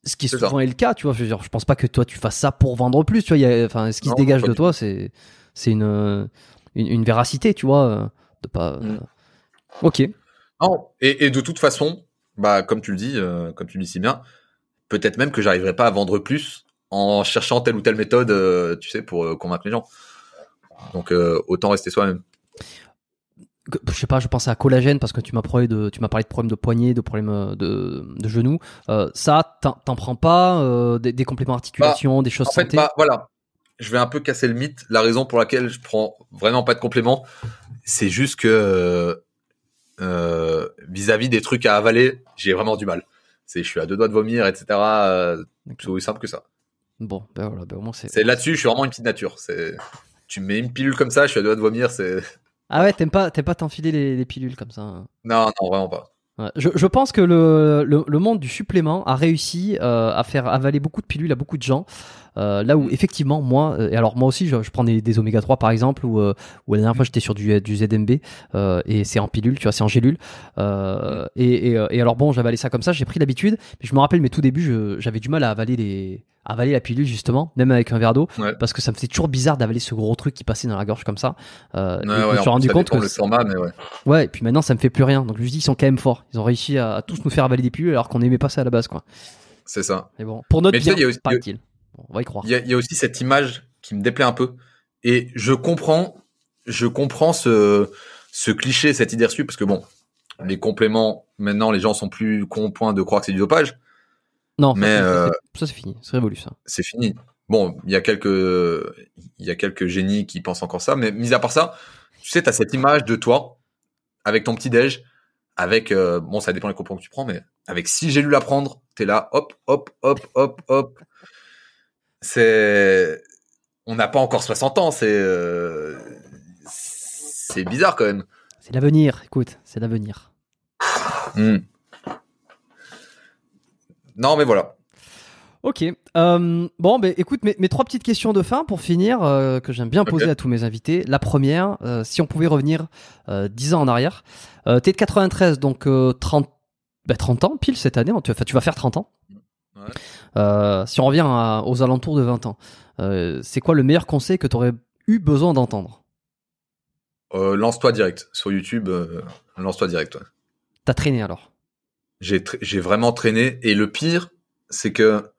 ce qui C'est souvent ça. Le cas, tu vois. Je, veux dire, je pense pas que toi tu fasses ça pour vendre plus, tu vois. il y a- Enfin, ce qui Non, se dégage de toi, c'est c'est une, une une véracité, tu vois, de pas. Mm. Ok. Non. Et, et de toute façon, bah comme tu le dis, euh, comme tu le dis si bien, peut-être même que j'arriverai pas à vendre plus en cherchant telle ou telle méthode, euh, tu sais, pour euh, convaincre les gens. Donc euh, autant rester soi-même. Je sais pas, je pense à collagène parce que tu m'as parlé de tu m'as parlé de problèmes de poignet, de problèmes euh, de de genoux. Euh, ça, t'en prends pas euh, des, des compléments d'articulation, des choses En fait, santé. bah, voilà. Je vais un peu casser le mythe. La raison pour laquelle je prends vraiment pas de compléments, c'est juste que euh, vis-à-vis des trucs à avaler, j'ai vraiment du mal. C'est, je suis à deux doigts de vomir, etc. C'est aussi simple que ça. Bon, ben voilà, ben au moins c'est. C'est là-dessus, je suis vraiment une petite nature. C'est, tu me mets une pilule comme ça, je suis à deux doigts de vomir. C'est, Ah ouais, t'aimes pas t'aimes pas t'enfiler les, les pilules comme ça. hein. non, non, vraiment pas. Ouais. Je, je pense que le, le, le monde du supplément a réussi euh, à faire avaler beaucoup de pilules à beaucoup de gens. Euh, là où effectivement moi euh, et alors moi aussi je, je prends des, des oméga 3 par exemple ou euh, ou la dernière fois j'étais sur du, du ZMB et c'est en pilule tu vois c'est en gélule et, et, et alors bon j'avalais ça comme ça j'ai pris l'habitude mais je me rappelle mes tout débuts j'avais du mal à avaler les avaler la pilule justement même avec un verre d'eau Ouais. parce que ça me faisait toujours bizarre d'avaler ce gros truc qui passait dans la gorge comme ça euh, Ouais, je me suis en rendu compte que le format, mais ouais. Ouais, et puis maintenant ça me fait plus rien. Donc je me dis ils sont quand même forts. Ils ont réussi à, à tous nous faire avaler des pilules alors qu'on n'aimait pas ça à la base quoi. C'est ça. Mais bon, pour notre Mais bien, il y a aussi- paraît-il. Bon, on va y croire. Il y a, il y a aussi cette image qui me déplaît un peu. Et je comprends, je comprends ce, ce cliché, cette idée reçue, parce que bon, les compléments, maintenant, les gens sont plus cons point de croire que c'est du dopage. Non, ça, mais, c'est- euh, ça c'est fini, c'est révolu ça. C'est fini. Bon, il y a quelques, il y a quelques génies qui pensent encore ça, mais mis à part ça, tu sais, t'as cette image de toi, avec ton petit déj, avec, euh, bon, ça dépend des compléments que tu prends, mais avec six gélules à prendre, t'es là, hop, hop, hop, hop, hop. C'est, on n'a pas encore 60 ans, c'est, euh, c'est bizarre quand même. C'est l'avenir, écoute, c'est l'avenir. Hmm. Non, mais voilà. Ok. Euh, bon, ben écoute, mes, mes trois petites questions de fin pour finir, euh, que j'aime bien poser à tous mes invités. La première, si on pouvait revenir euh, 10 ans en arrière. T'es de 93, donc euh, 30, ben, 30 ans pile cette année. Tu, enfin, tu vas faire 30 ans. Ouais. Euh, si on revient à- aux alentours de 20 ans, euh, c'est quoi le meilleur conseil que tu aurais eu besoin d'entendre? Euh, lance-toi direct sur YouTube. lance-toi direct. Ouais. T'as traîné alors? J'ai vraiment traîné et le pire, c'est que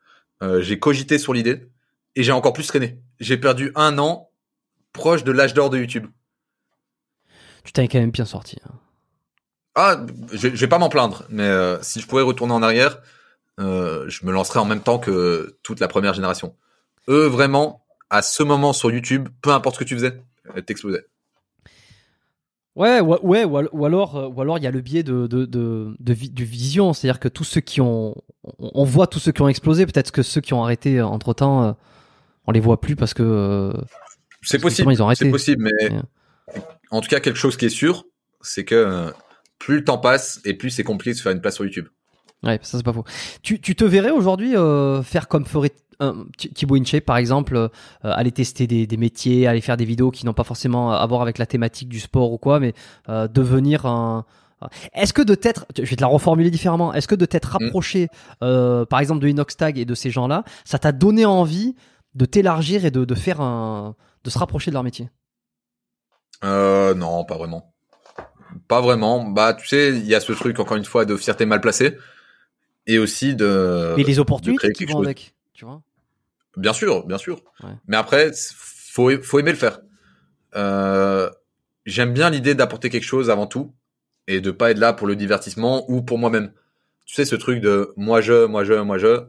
j'ai cogité sur l'idée et j'ai encore plus traîné. J'ai perdu un an proche de l'âge d'or de YouTube. Tu t'es quand même bien sorti. hein. Ah, je, je vais pas m'en plaindre, mais si je pouvais retourner en arrière, euh, je me lancerais en même temps que toute la première génération. Eux, vraiment, à ce moment sur YouTube, peu importe ce que tu faisais, euh, t'explosais. Ouais, ouais, ouais, ou al- ou alors, euh, ou alors il y a le biais de de de, de, vi- de vision, c'est-à-dire que tous ceux qui ont, on voit tous ceux qui ont explosé, peut-être que ceux qui ont arrêté entre temps, on les voit plus parce que euh, C'est possible, ils ont arrêté. c'est possible, mais Ouais. en tout cas, quelque chose qui est sûr, c'est que euh, plus le temps passe et plus c'est compliqué de se faire une place sur YouTube. Ouais, ça c'est pas faux. Tu, tu te verrais aujourd'hui euh, faire comme ferait Thi- Thibaut InShape par exemple, euh, aller tester des, des métiers, aller faire des vidéos qui n'ont pas forcément à voir avec la thématique du sport ou quoi, mais euh, devenir un est-ce que de t'être, je vais te la reformuler différemment, est-ce que de t'être Mm. rapproché, euh, par exemple, de Inoxtag et de ces gens-là, ça t'a donné envie de t'élargir et de, de faire un, de se rapprocher de leur métier? Euh, non, pas vraiment. Pas vraiment. Bah, tu sais, il y a ce truc, encore une fois, de fierté mal placée. Et aussi de. Et les opportunités créer qui vont chose. avec, tu vois Bien sûr, bien sûr. Ouais. Mais après, faut faut aimer le faire. Euh, J'aime bien l'idée d'apporter quelque chose avant tout et de pas être là pour le divertissement ou pour moi-même. Tu sais ce truc de moi je, moi je, moi je.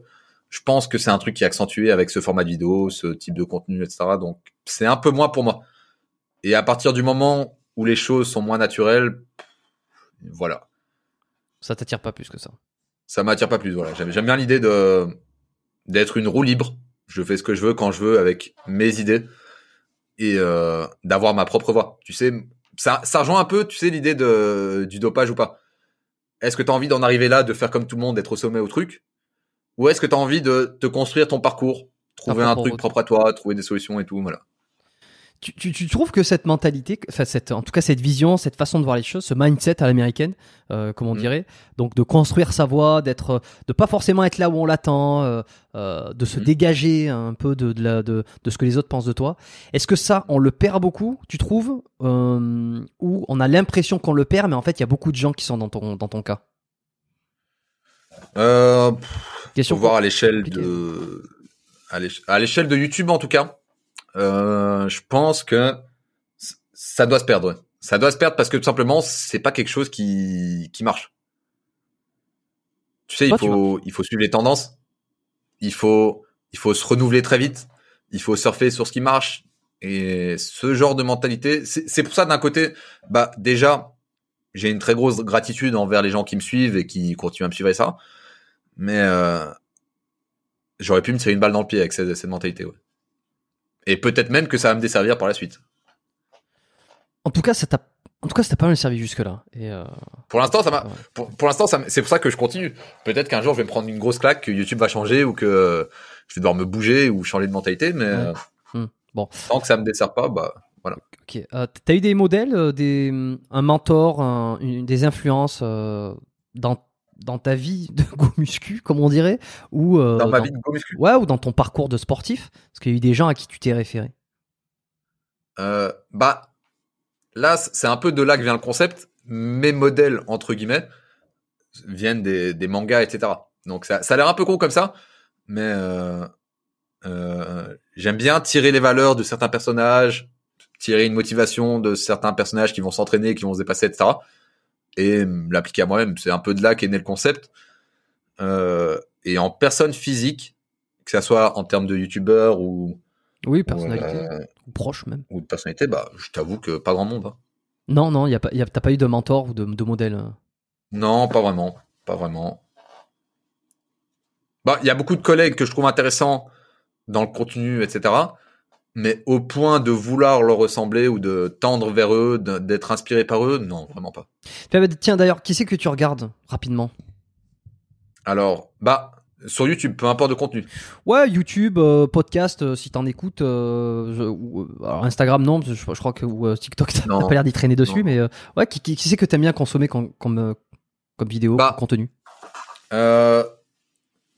Je pense que c'est un truc qui est accentué avec ce format de vidéo, ce type de contenu, etc. Donc c'est un peu moins pour moi. Et à partir du moment où les choses sont moins naturelles, voilà, Ça t'attire pas plus que ça. Ça m'attire pas plus. Voilà, j'aime bien l'idée de d'être une roue libre. Je fais ce que je veux quand je veux avec mes idées et euh, d'avoir ma propre voix. Tu sais, ça, ça rejoint un peu, tu sais, l'idée de du dopage ou pas. Est-ce que tu as envie d'en arriver là, de faire comme tout le monde, d'être au sommet au truc, ou est-ce que tu as envie de te construire ton parcours, trouver un truc propre à toi, trouver des solutions et tout, voilà. Tu, tu, tu trouves que cette mentalité, enfin cette, en tout cas cette vision, cette façon de voir les choses, ce mindset à l'américaine, euh, comme on Mm. dirait, donc de construire sa voix, d'être, de pas forcément être là où on l'attend, euh, euh, de se Mm. dégager un peu de, de, la, de, de ce que les autres pensent de toi. Est-ce que ça, on le perd beaucoup, tu trouves, ou on a l'impression qu'on le perd, mais en fait il y a beaucoup de gens qui sont dans ton, dans ton cas? Euh, Question faut voir l'échelle de à l'échelle de YouTube en tout cas euh, je pense que ça doit se perdre ouais. ça doit se perdre parce que tout simplement c'est pas quelque chose qui qui marche tu sais il faut il faut suivre les tendances il faut il faut se renouveler très vite il faut surfer sur ce qui marche et ce genre de mentalité c'est c'est pour ça d'un côté bah déjà j'ai une très grosse gratitude envers les gens qui me suivent et qui continuent à me suivre et ça mais euh, j'aurais pu me tirer une balle dans le pied avec cette, cette mentalité. Ouais. Et peut-être même que ça va me desservir par la suite. En tout cas, ça t'a, en tout cas, ça t'a pas mal servi jusque là. Et euh, Pour l'instant, ça m'a. Ouais. Pour, pour l'instant, ça c'est pour ça que je continue. Peut-être qu'un jour, je vais me prendre une grosse claque, que YouTube va changer ou que je vais devoir me bouger ou changer de mentalité. Mais Ouais. euh, Hmm. Bon. tant que ça me dessert pas, bah voilà. Ok. Euh, T'as eu des modèles, euh, des, un mentor, un- une- des influences dans, dans ta vie de go muscu, comme on dirait, ou euh, Dans ma vie de go muscu. ouais, ou dans ton parcours de sportif, parce qu'il y a eu des gens à qui tu t'es référé. Euh, bah là, c'est un peu de là que vient le concept. Mes modèles entre guillemets viennent des, des mangas, etc. Donc ça, ça a l'air un peu con comme ça, mais euh, euh, j'aime bien tirer les valeurs de certains personnages, tirer une motivation de certains personnages qui vont s'entraîner, qui vont se dépasser, etc. Et l'appliquer à moi-même. C'est un peu de là qu'est né le concept. Euh, et en personne physique, que ça soit en termes de youtubeur ou, Oui, ou, personnalité, euh, ou proche même. ou de personnalité, bah, je t'avoue que pas grand monde. hein. Non, non, y a pas, y a- t'as pas eu de mentor ou de, de modèle. euh. Non, pas vraiment. Pas vraiment. Bah, il y a beaucoup de collègues que je trouve intéressants dans le contenu, etc. Mais au point de vouloir leur ressembler ou de tendre vers eux, d'être inspiré par eux, non, vraiment pas. Tiens, d'ailleurs, qui c'est que tu regardes rapidement? Alors, bah, sur YouTube, peu importe de contenu. Ouais, YouTube, euh, podcast, euh, si t'en écoutes, euh, je- alors Instagram non, je, je crois que ou, TikTok t'as pas l'air d'y traîner dessus, Non. mais ouais, qui, qui, qui c'est que t'aimes bien consommer comme, comme, comme vidéo, Bah. comme contenu?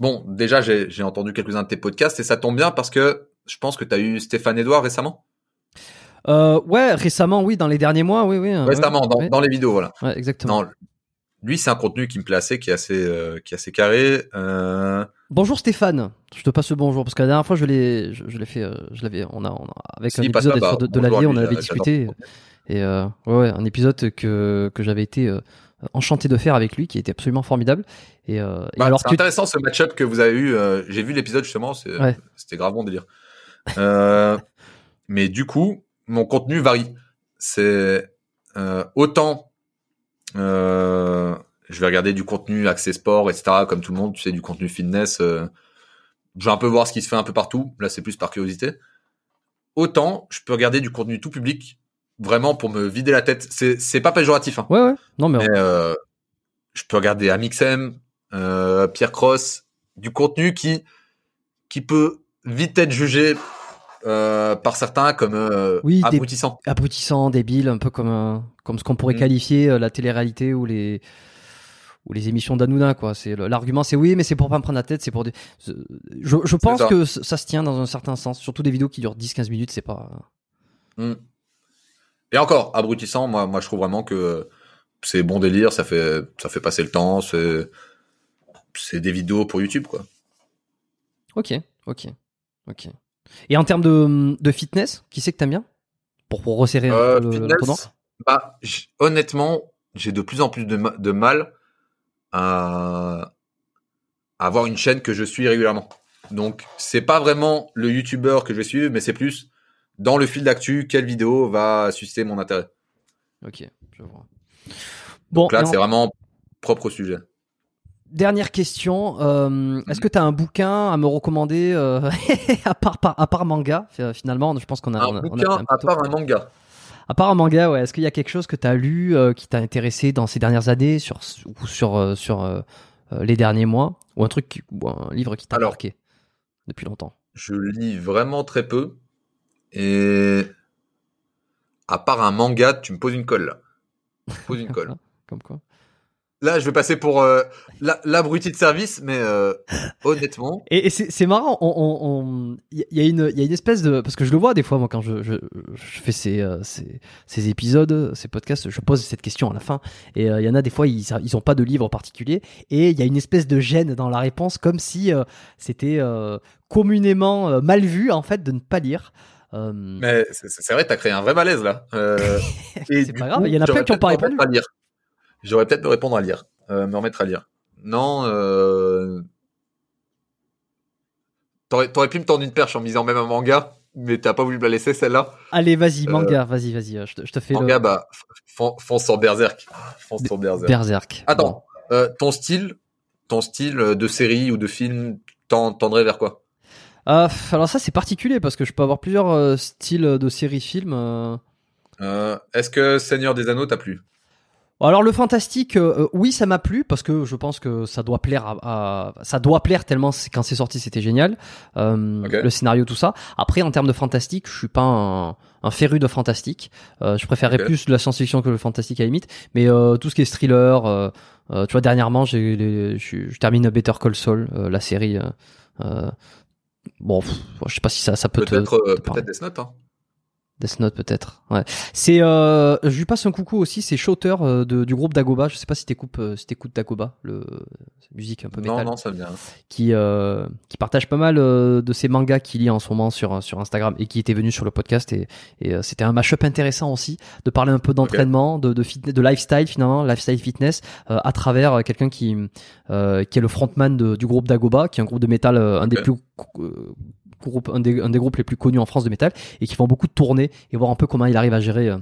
Bon, déjà, j'ai entendu quelques-uns de tes podcasts et ça tombe bien parce que je pense que tu as eu Stéphane Edouard récemment? euh, Ouais, récemment, oui, dans les derniers mois, oui, oui. euh, récemment, ouais, dans, ouais, dans les vidéos, voilà. ouais, exactement. Lui, c'est un contenu qui me plaît assez, qui est assez, euh, qui est assez carré. Euh, Bonjour Stéphane, je te passe le bonjour parce que la dernière fois je l'ai, je, je l'ai fait, euh, je l'avais, on a, on a avec un épisode là, bah, de, de la vie, on avait discuté et euh, ouais, un épisode que que j'avais été euh, enchanté de faire avec lui, qui était absolument formidable. Et, euh, et Bah, alors c'est tu, intéressant ce match-up que vous avez eu. euh, J'ai vu l'épisode justement, c'était grave bon délire. Euh, mais du coup, mon contenu varie. C'est euh, autant euh, je vais regarder du contenu accès sport, etc. Comme tout le monde, tu sais, du contenu fitness. euh, je vais un peu voir ce qui se fait un peu partout. Là, c'est plus par curiosité. Autant je peux regarder du contenu tout public, vraiment pour me vider la tête. C'est c'est pas péjoratif. Hein. ouais, ouais, non mais Mais, euh, je peux regarder Amixem, euh, Pierre Cross, du contenu qui qui peut vite être jugé euh, par certains comme euh, Oui, abrutissant. abrutissant, débile, un peu comme comme ce qu'on pourrait Mm. qualifier euh, la télé-réalité ou les ou les émissions d'Anouna quoi. C'est l'argument, c'est oui, mais c'est pour pas me prendre la tête, c'est pour des. Je, je pense ça. que ça se tient dans un certain sens, surtout des vidéos qui durent 10-15 minutes, c'est pas. Mm. Et encore, abrutissant, moi, moi, je trouve vraiment que c'est bon délire, ça fait, ça fait passer le temps, c'est, c'est des vidéos pour YouTube, quoi. Ok, ok, Ok. Et en termes de, de fitness, qui c'est que t'aimes bien pour, pour resserrer Euh, un peu le- fitness, l'entendant bah, j- honnêtement, j'ai de plus en plus de, ma- de mal à, avoir une chaîne que je suis régulièrement. Donc, c'est pas vraiment le youtubeur que je vais suivre, mais c'est plus dans le fil d'actu, quelle vidéo va susciter mon intérêt. Ok, je vois. Bon, Donc là, c'est vraiment propre au sujet. Dernière question. euh, Est-ce que tu as un bouquin à me recommander euh, à, part, par- à part manga Finalement, je pense qu'on a, Un on a- on a bouquin, fait un à part un manga. À part un manga, ouais. Est-ce qu'il y a quelque chose que tu as lu euh, qui t'a intéressé dans ces dernières années sur, ou sur, sur les derniers mois Ou un truc, ou un livre qui t'a marqué depuis longtemps? Je lis vraiment très peu. Et à part un manga, tu me poses une colle là. Tu me poses une colle. Comme quoi Là, je vais passer pour euh, la- l'abruti de service, mais euh, honnêtement, Et, et c'est marrant, on- on- on- il y, a une- il y a une espèce de... Parce que je le vois des fois, moi, quand je, je, je fais ces, euh, ces, ces épisodes, ces podcasts, je pose cette question à la fin. Et euh, il y en a des fois, ils ils ont pas de livre en particulier. Et il y a une espèce de gêne dans la réponse, comme si euh, c'était euh, communément mal vu, en fait, de ne pas lire. Euh, mais c'est vrai, t'as créé un vrai malaise là. Euh, C'est pas grave, il y en a plein qui ont peut-être pas répondu. lire. J'aurais peut-être me répondre à lire, euh, me remettre à lire. Non, euh... t'aurais t'aurais pu me tendre une perche en me disant même un manga, mais t'as pas voulu me la laisser celle-là. Allez, vas-y, Euh, manga, vas-y, vas-y, euh, je te, je te fais Manga, le bah, fon- fonce sur Berserk. Fonce sur Berserk. Berserk. Attends, euh, ton style, ton style de série ou de film tend- tendrait vers quoi? Euh, alors ça, c'est particulier, parce que je peux avoir plusieurs styles de euh, Est-ce que Seigneur des Anneaux t'a plu? Alors le fantastique, euh, euh, oui, ça m'a plu parce que je pense que ça doit plaire à, à- ça doit plaire tellement quand c'est sorti c'était génial. Euh. Le scénario, tout ça. Après, en termes de fantastique, je suis pas un, un féru de fantastique. Euh, je préférerais plus la science-fiction que le fantastique à la limite. Mais euh, tout ce qui est thriller, tu vois, dernièrement, j'ai, je, termine Better Call Saul, euh, la série. bon, pff, je sais pas si ça, ça peut te- Peut-être te peut-être Death Note. Hein. Death Note peut-être. Ouais. C'est euh, je lui passe un coucou aussi, c'est Shooter euh, de, du groupe Dagoba. Je sais pas si t'écoutes euh, si t'écoutes Dagoba, le cette musique un peu Non, métal, non, ça me vient. qui euh, qui partage pas mal de ses mangas qu'il lit en ce moment sur sur Instagram et qui était venu sur le podcast et, et c'était un mashup intéressant aussi de parler un peu d'entraînement, de de fitness, de lifestyle finalement, lifestyle fitness euh, à travers quelqu'un qui euh, qui est le frontman de- du groupe Dagoba, qui est un groupe de métal, un des plus un des, un des groupes les plus connus en France de métal et qui font beaucoup de tournées et voir un peu comment il arrive à gérer euh,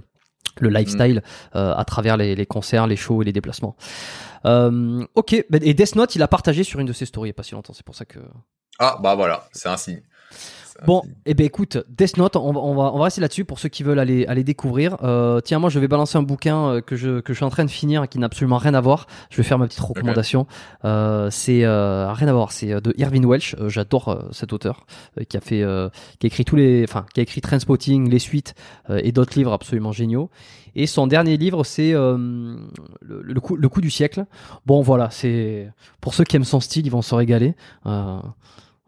le lifestyle euh, à travers les, les concerts, les shows et les déplacements. Euh, ok, et Death Note, il a partagé sur une de ses stories il y a pas si longtemps, c'est pour ça que. Ah, bah voilà, c'est un signe. Bon, et ben écoute, Death Note, on va, on va, on va rester là-dessus pour ceux qui veulent aller, aller découvrir. Euh, tiens, moi je vais balancer un bouquin euh, que je, que je suis en train de finir et qui n'a absolument rien à voir. Je vais faire ma petite recommandation. Euh, c'est euh, rien à voir, c'est euh, de Irvin Welsh. Euh, J'adore cet auteur qui a fait, euh, qui a écrit tous les, enfin, qui a écrit Trainspotting, les suites et d'autres livres absolument géniaux. Et son dernier livre, c'est euh, le, le, coup, le coup du siècle. Bon, voilà, c'est pour ceux qui aiment son style, ils vont se régaler.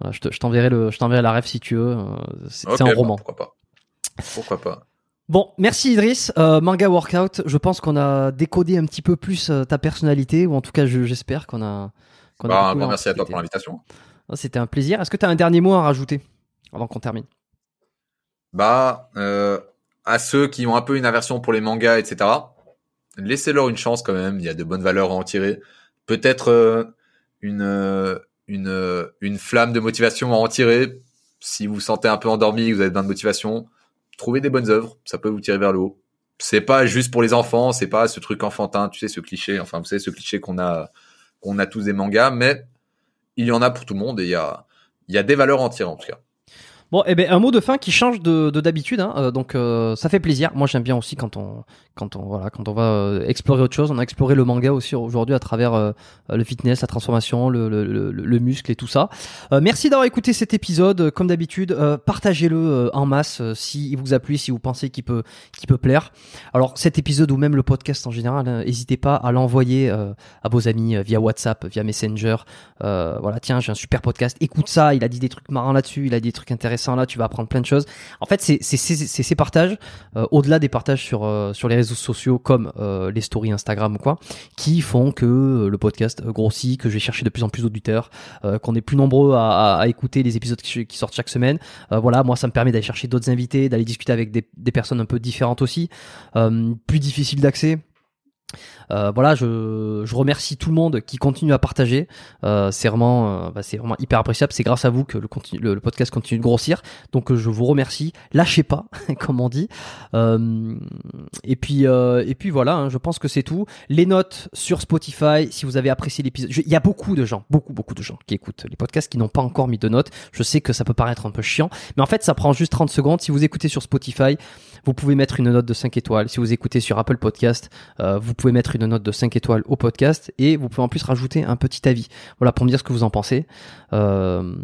Voilà, je te- je t'enverrai le, je t'enverrai la rêve si tu veux. euh, C'est un bah, roman. pourquoi pas Pourquoi pas Bon, merci Idriss. Euh, Manga Workout. Je pense qu'on a décodé un petit peu plus euh, ta personnalité, ou en tout cas, je- j'espère qu'on a. qu'on a Bah, Un grand merci à toi pour l'invitation. Ah, C'était un plaisir. Est-ce que tu as un dernier mot à rajouter avant qu'on termine? Bah, euh, à ceux qui ont un peu une aversion pour les mangas, etc., laissez-leur une chance quand même. Il y a de bonnes valeurs à en tirer. Peut-être euh, une, une, euh, une flamme de motivation à en tirer. Si vous vous sentez un peu endormi, vous avez besoin de motivation, trouvez des bonnes œuvres. Ça peut vous tirer vers le haut. C'est pas juste pour les enfants. C'est pas ce truc enfantin, tu sais, ce cliché. Enfin, vous savez, ce cliché qu'on a, qu'on a tous des mangas, mais il y en a pour tout le monde et il y a, il y a des valeurs à en tirer en tout cas. Bon, eh ben un mot de fin qui change de de d'habitude, hein, euh, donc euh, ça fait plaisir. Moi, j'aime bien aussi quand on quand on voilà quand on va euh, explorer autre chose. On a exploré le manga aussi aujourd'hui à travers le fitness, la transformation, le le, le, le muscle et tout ça. Merci d'avoir écouté cet épisode. Comme d'habitude, partagez-le en masse si il vous a plu, si vous pensez qu'il peut qu'il peut plaire. Alors cet épisode ou même le podcast en général, hein, n'hésitez pas à l'envoyer à vos amis via WhatsApp, via Messenger. Voilà, tiens, j'ai un super podcast. Écoute ça. Il a dit des trucs marrants là-dessus. Il a dit des trucs intéressants. Là, tu vas apprendre plein de choses. En fait, c'est ces partages, euh, au-delà des partages sur euh, sur les réseaux sociaux comme euh, les stories Instagram ou quoi, qui font que le podcast grossit, que je vais chercher de plus en plus d'auditeurs, qu'on est plus nombreux à, écouter les épisodes qui, sortent chaque semaine. Voilà, moi ça me permet d'aller chercher d'autres invités, d'aller discuter avec des, des personnes un peu différentes aussi, plus difficiles d'accès. Euh, voilà, je, je remercie tout le monde qui continue à partager. Euh, c'est vraiment, euh, bah, c'est vraiment hyper appréciable. C'est grâce à vous que le, le, podcast continue de grossir. Donc euh, je vous remercie. Lâchez pas, comme on dit. Et puis et puis voilà, hein, je pense que c'est tout. Les notes sur Spotify. Si vous avez apprécié l'épisode, il y a beaucoup de gens, beaucoup beaucoup de gens qui écoutent les podcasts qui n'ont pas encore mis de notes. Je sais que ça peut paraître un peu chiant, mais en fait ça prend juste 30 secondes. Si vous écoutez sur Spotify, vous pouvez mettre une note de 5 étoiles. Si vous écoutez sur Apple Podcast, euh, vous pouvez mettre une note de 5 étoiles au podcast et vous pouvez en plus rajouter un petit avis. Voilà pour me dire ce que vous en pensez. Euh,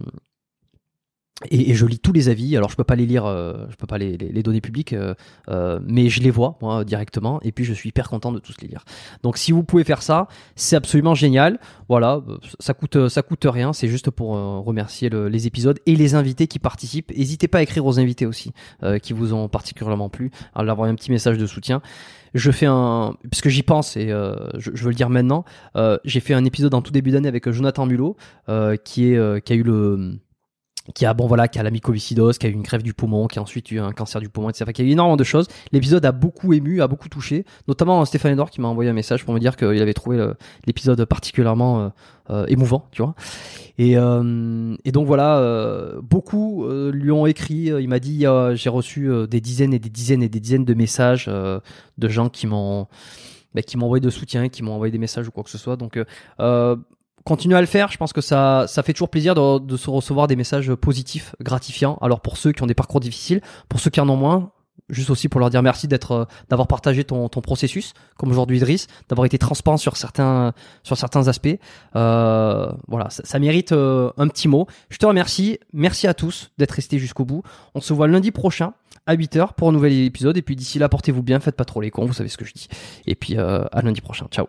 et, et je lis tous les avis. Alors je peux pas les lire, euh, je peux pas les, les, les donner publics, euh, euh, mais je les vois moi directement. Et puis je suis hyper content de tous les lire. Donc si vous pouvez faire ça, c'est absolument génial. Voilà, euh, ça coûte ça coûte rien. C'est juste pour euh, remercier le- les épisodes et les invités qui participent. N'hésitez pas à écrire aux invités aussi qui vous ont particulièrement plu, à leur envoyer un petit message de soutien. Je fais un, puisque j'y pense et je, je veux le dire maintenant, j'ai fait un épisode en tout début d'année avec Jonathan Mulot, qui est, qui a eu le, qui a bon voilà, qui a la mycoviscidose, qui a eu une grève du poumon, qui a ensuite eu un cancer du poumon, etc. Qui a eu énormément de choses. L'épisode a beaucoup ému, a beaucoup touché, notamment Stéphane Edouard qui m'a envoyé un message pour me dire qu'il avait trouvé l'épisode particulièrement euh, euh, émouvant, tu vois. Et, euh, et donc voilà, euh, beaucoup euh, lui ont écrit. euh, il m'a dit euh, j'ai reçu euh, des dizaines et des dizaines et des dizaines de messages euh, de gens qui m'ont bah, qui m'ont envoyé de soutien, qui m'ont envoyé des messages ou quoi que ce soit. Donc euh, euh, continuez à le faire. Je pense que ça ça fait toujours plaisir de, se recevoir des messages positifs, gratifiants. Alors pour ceux qui ont des parcours difficiles, pour ceux qui en ont moins. Juste aussi pour leur dire merci d'être, euh, d'avoir partagé ton, ton processus, comme aujourd'hui Idriss, d'avoir été transparent sur certains, sur certains aspects. Euh, voilà, ça, mérite euh, un petit mot. Je te remercie. Merci à tous d'être restés jusqu'au bout. On se voit lundi prochain à 8h pour un nouvel épisode. Et puis d'ici là, portez-vous bien, faites pas trop les cons, vous savez ce que je dis. Et puis à lundi prochain. Ciao.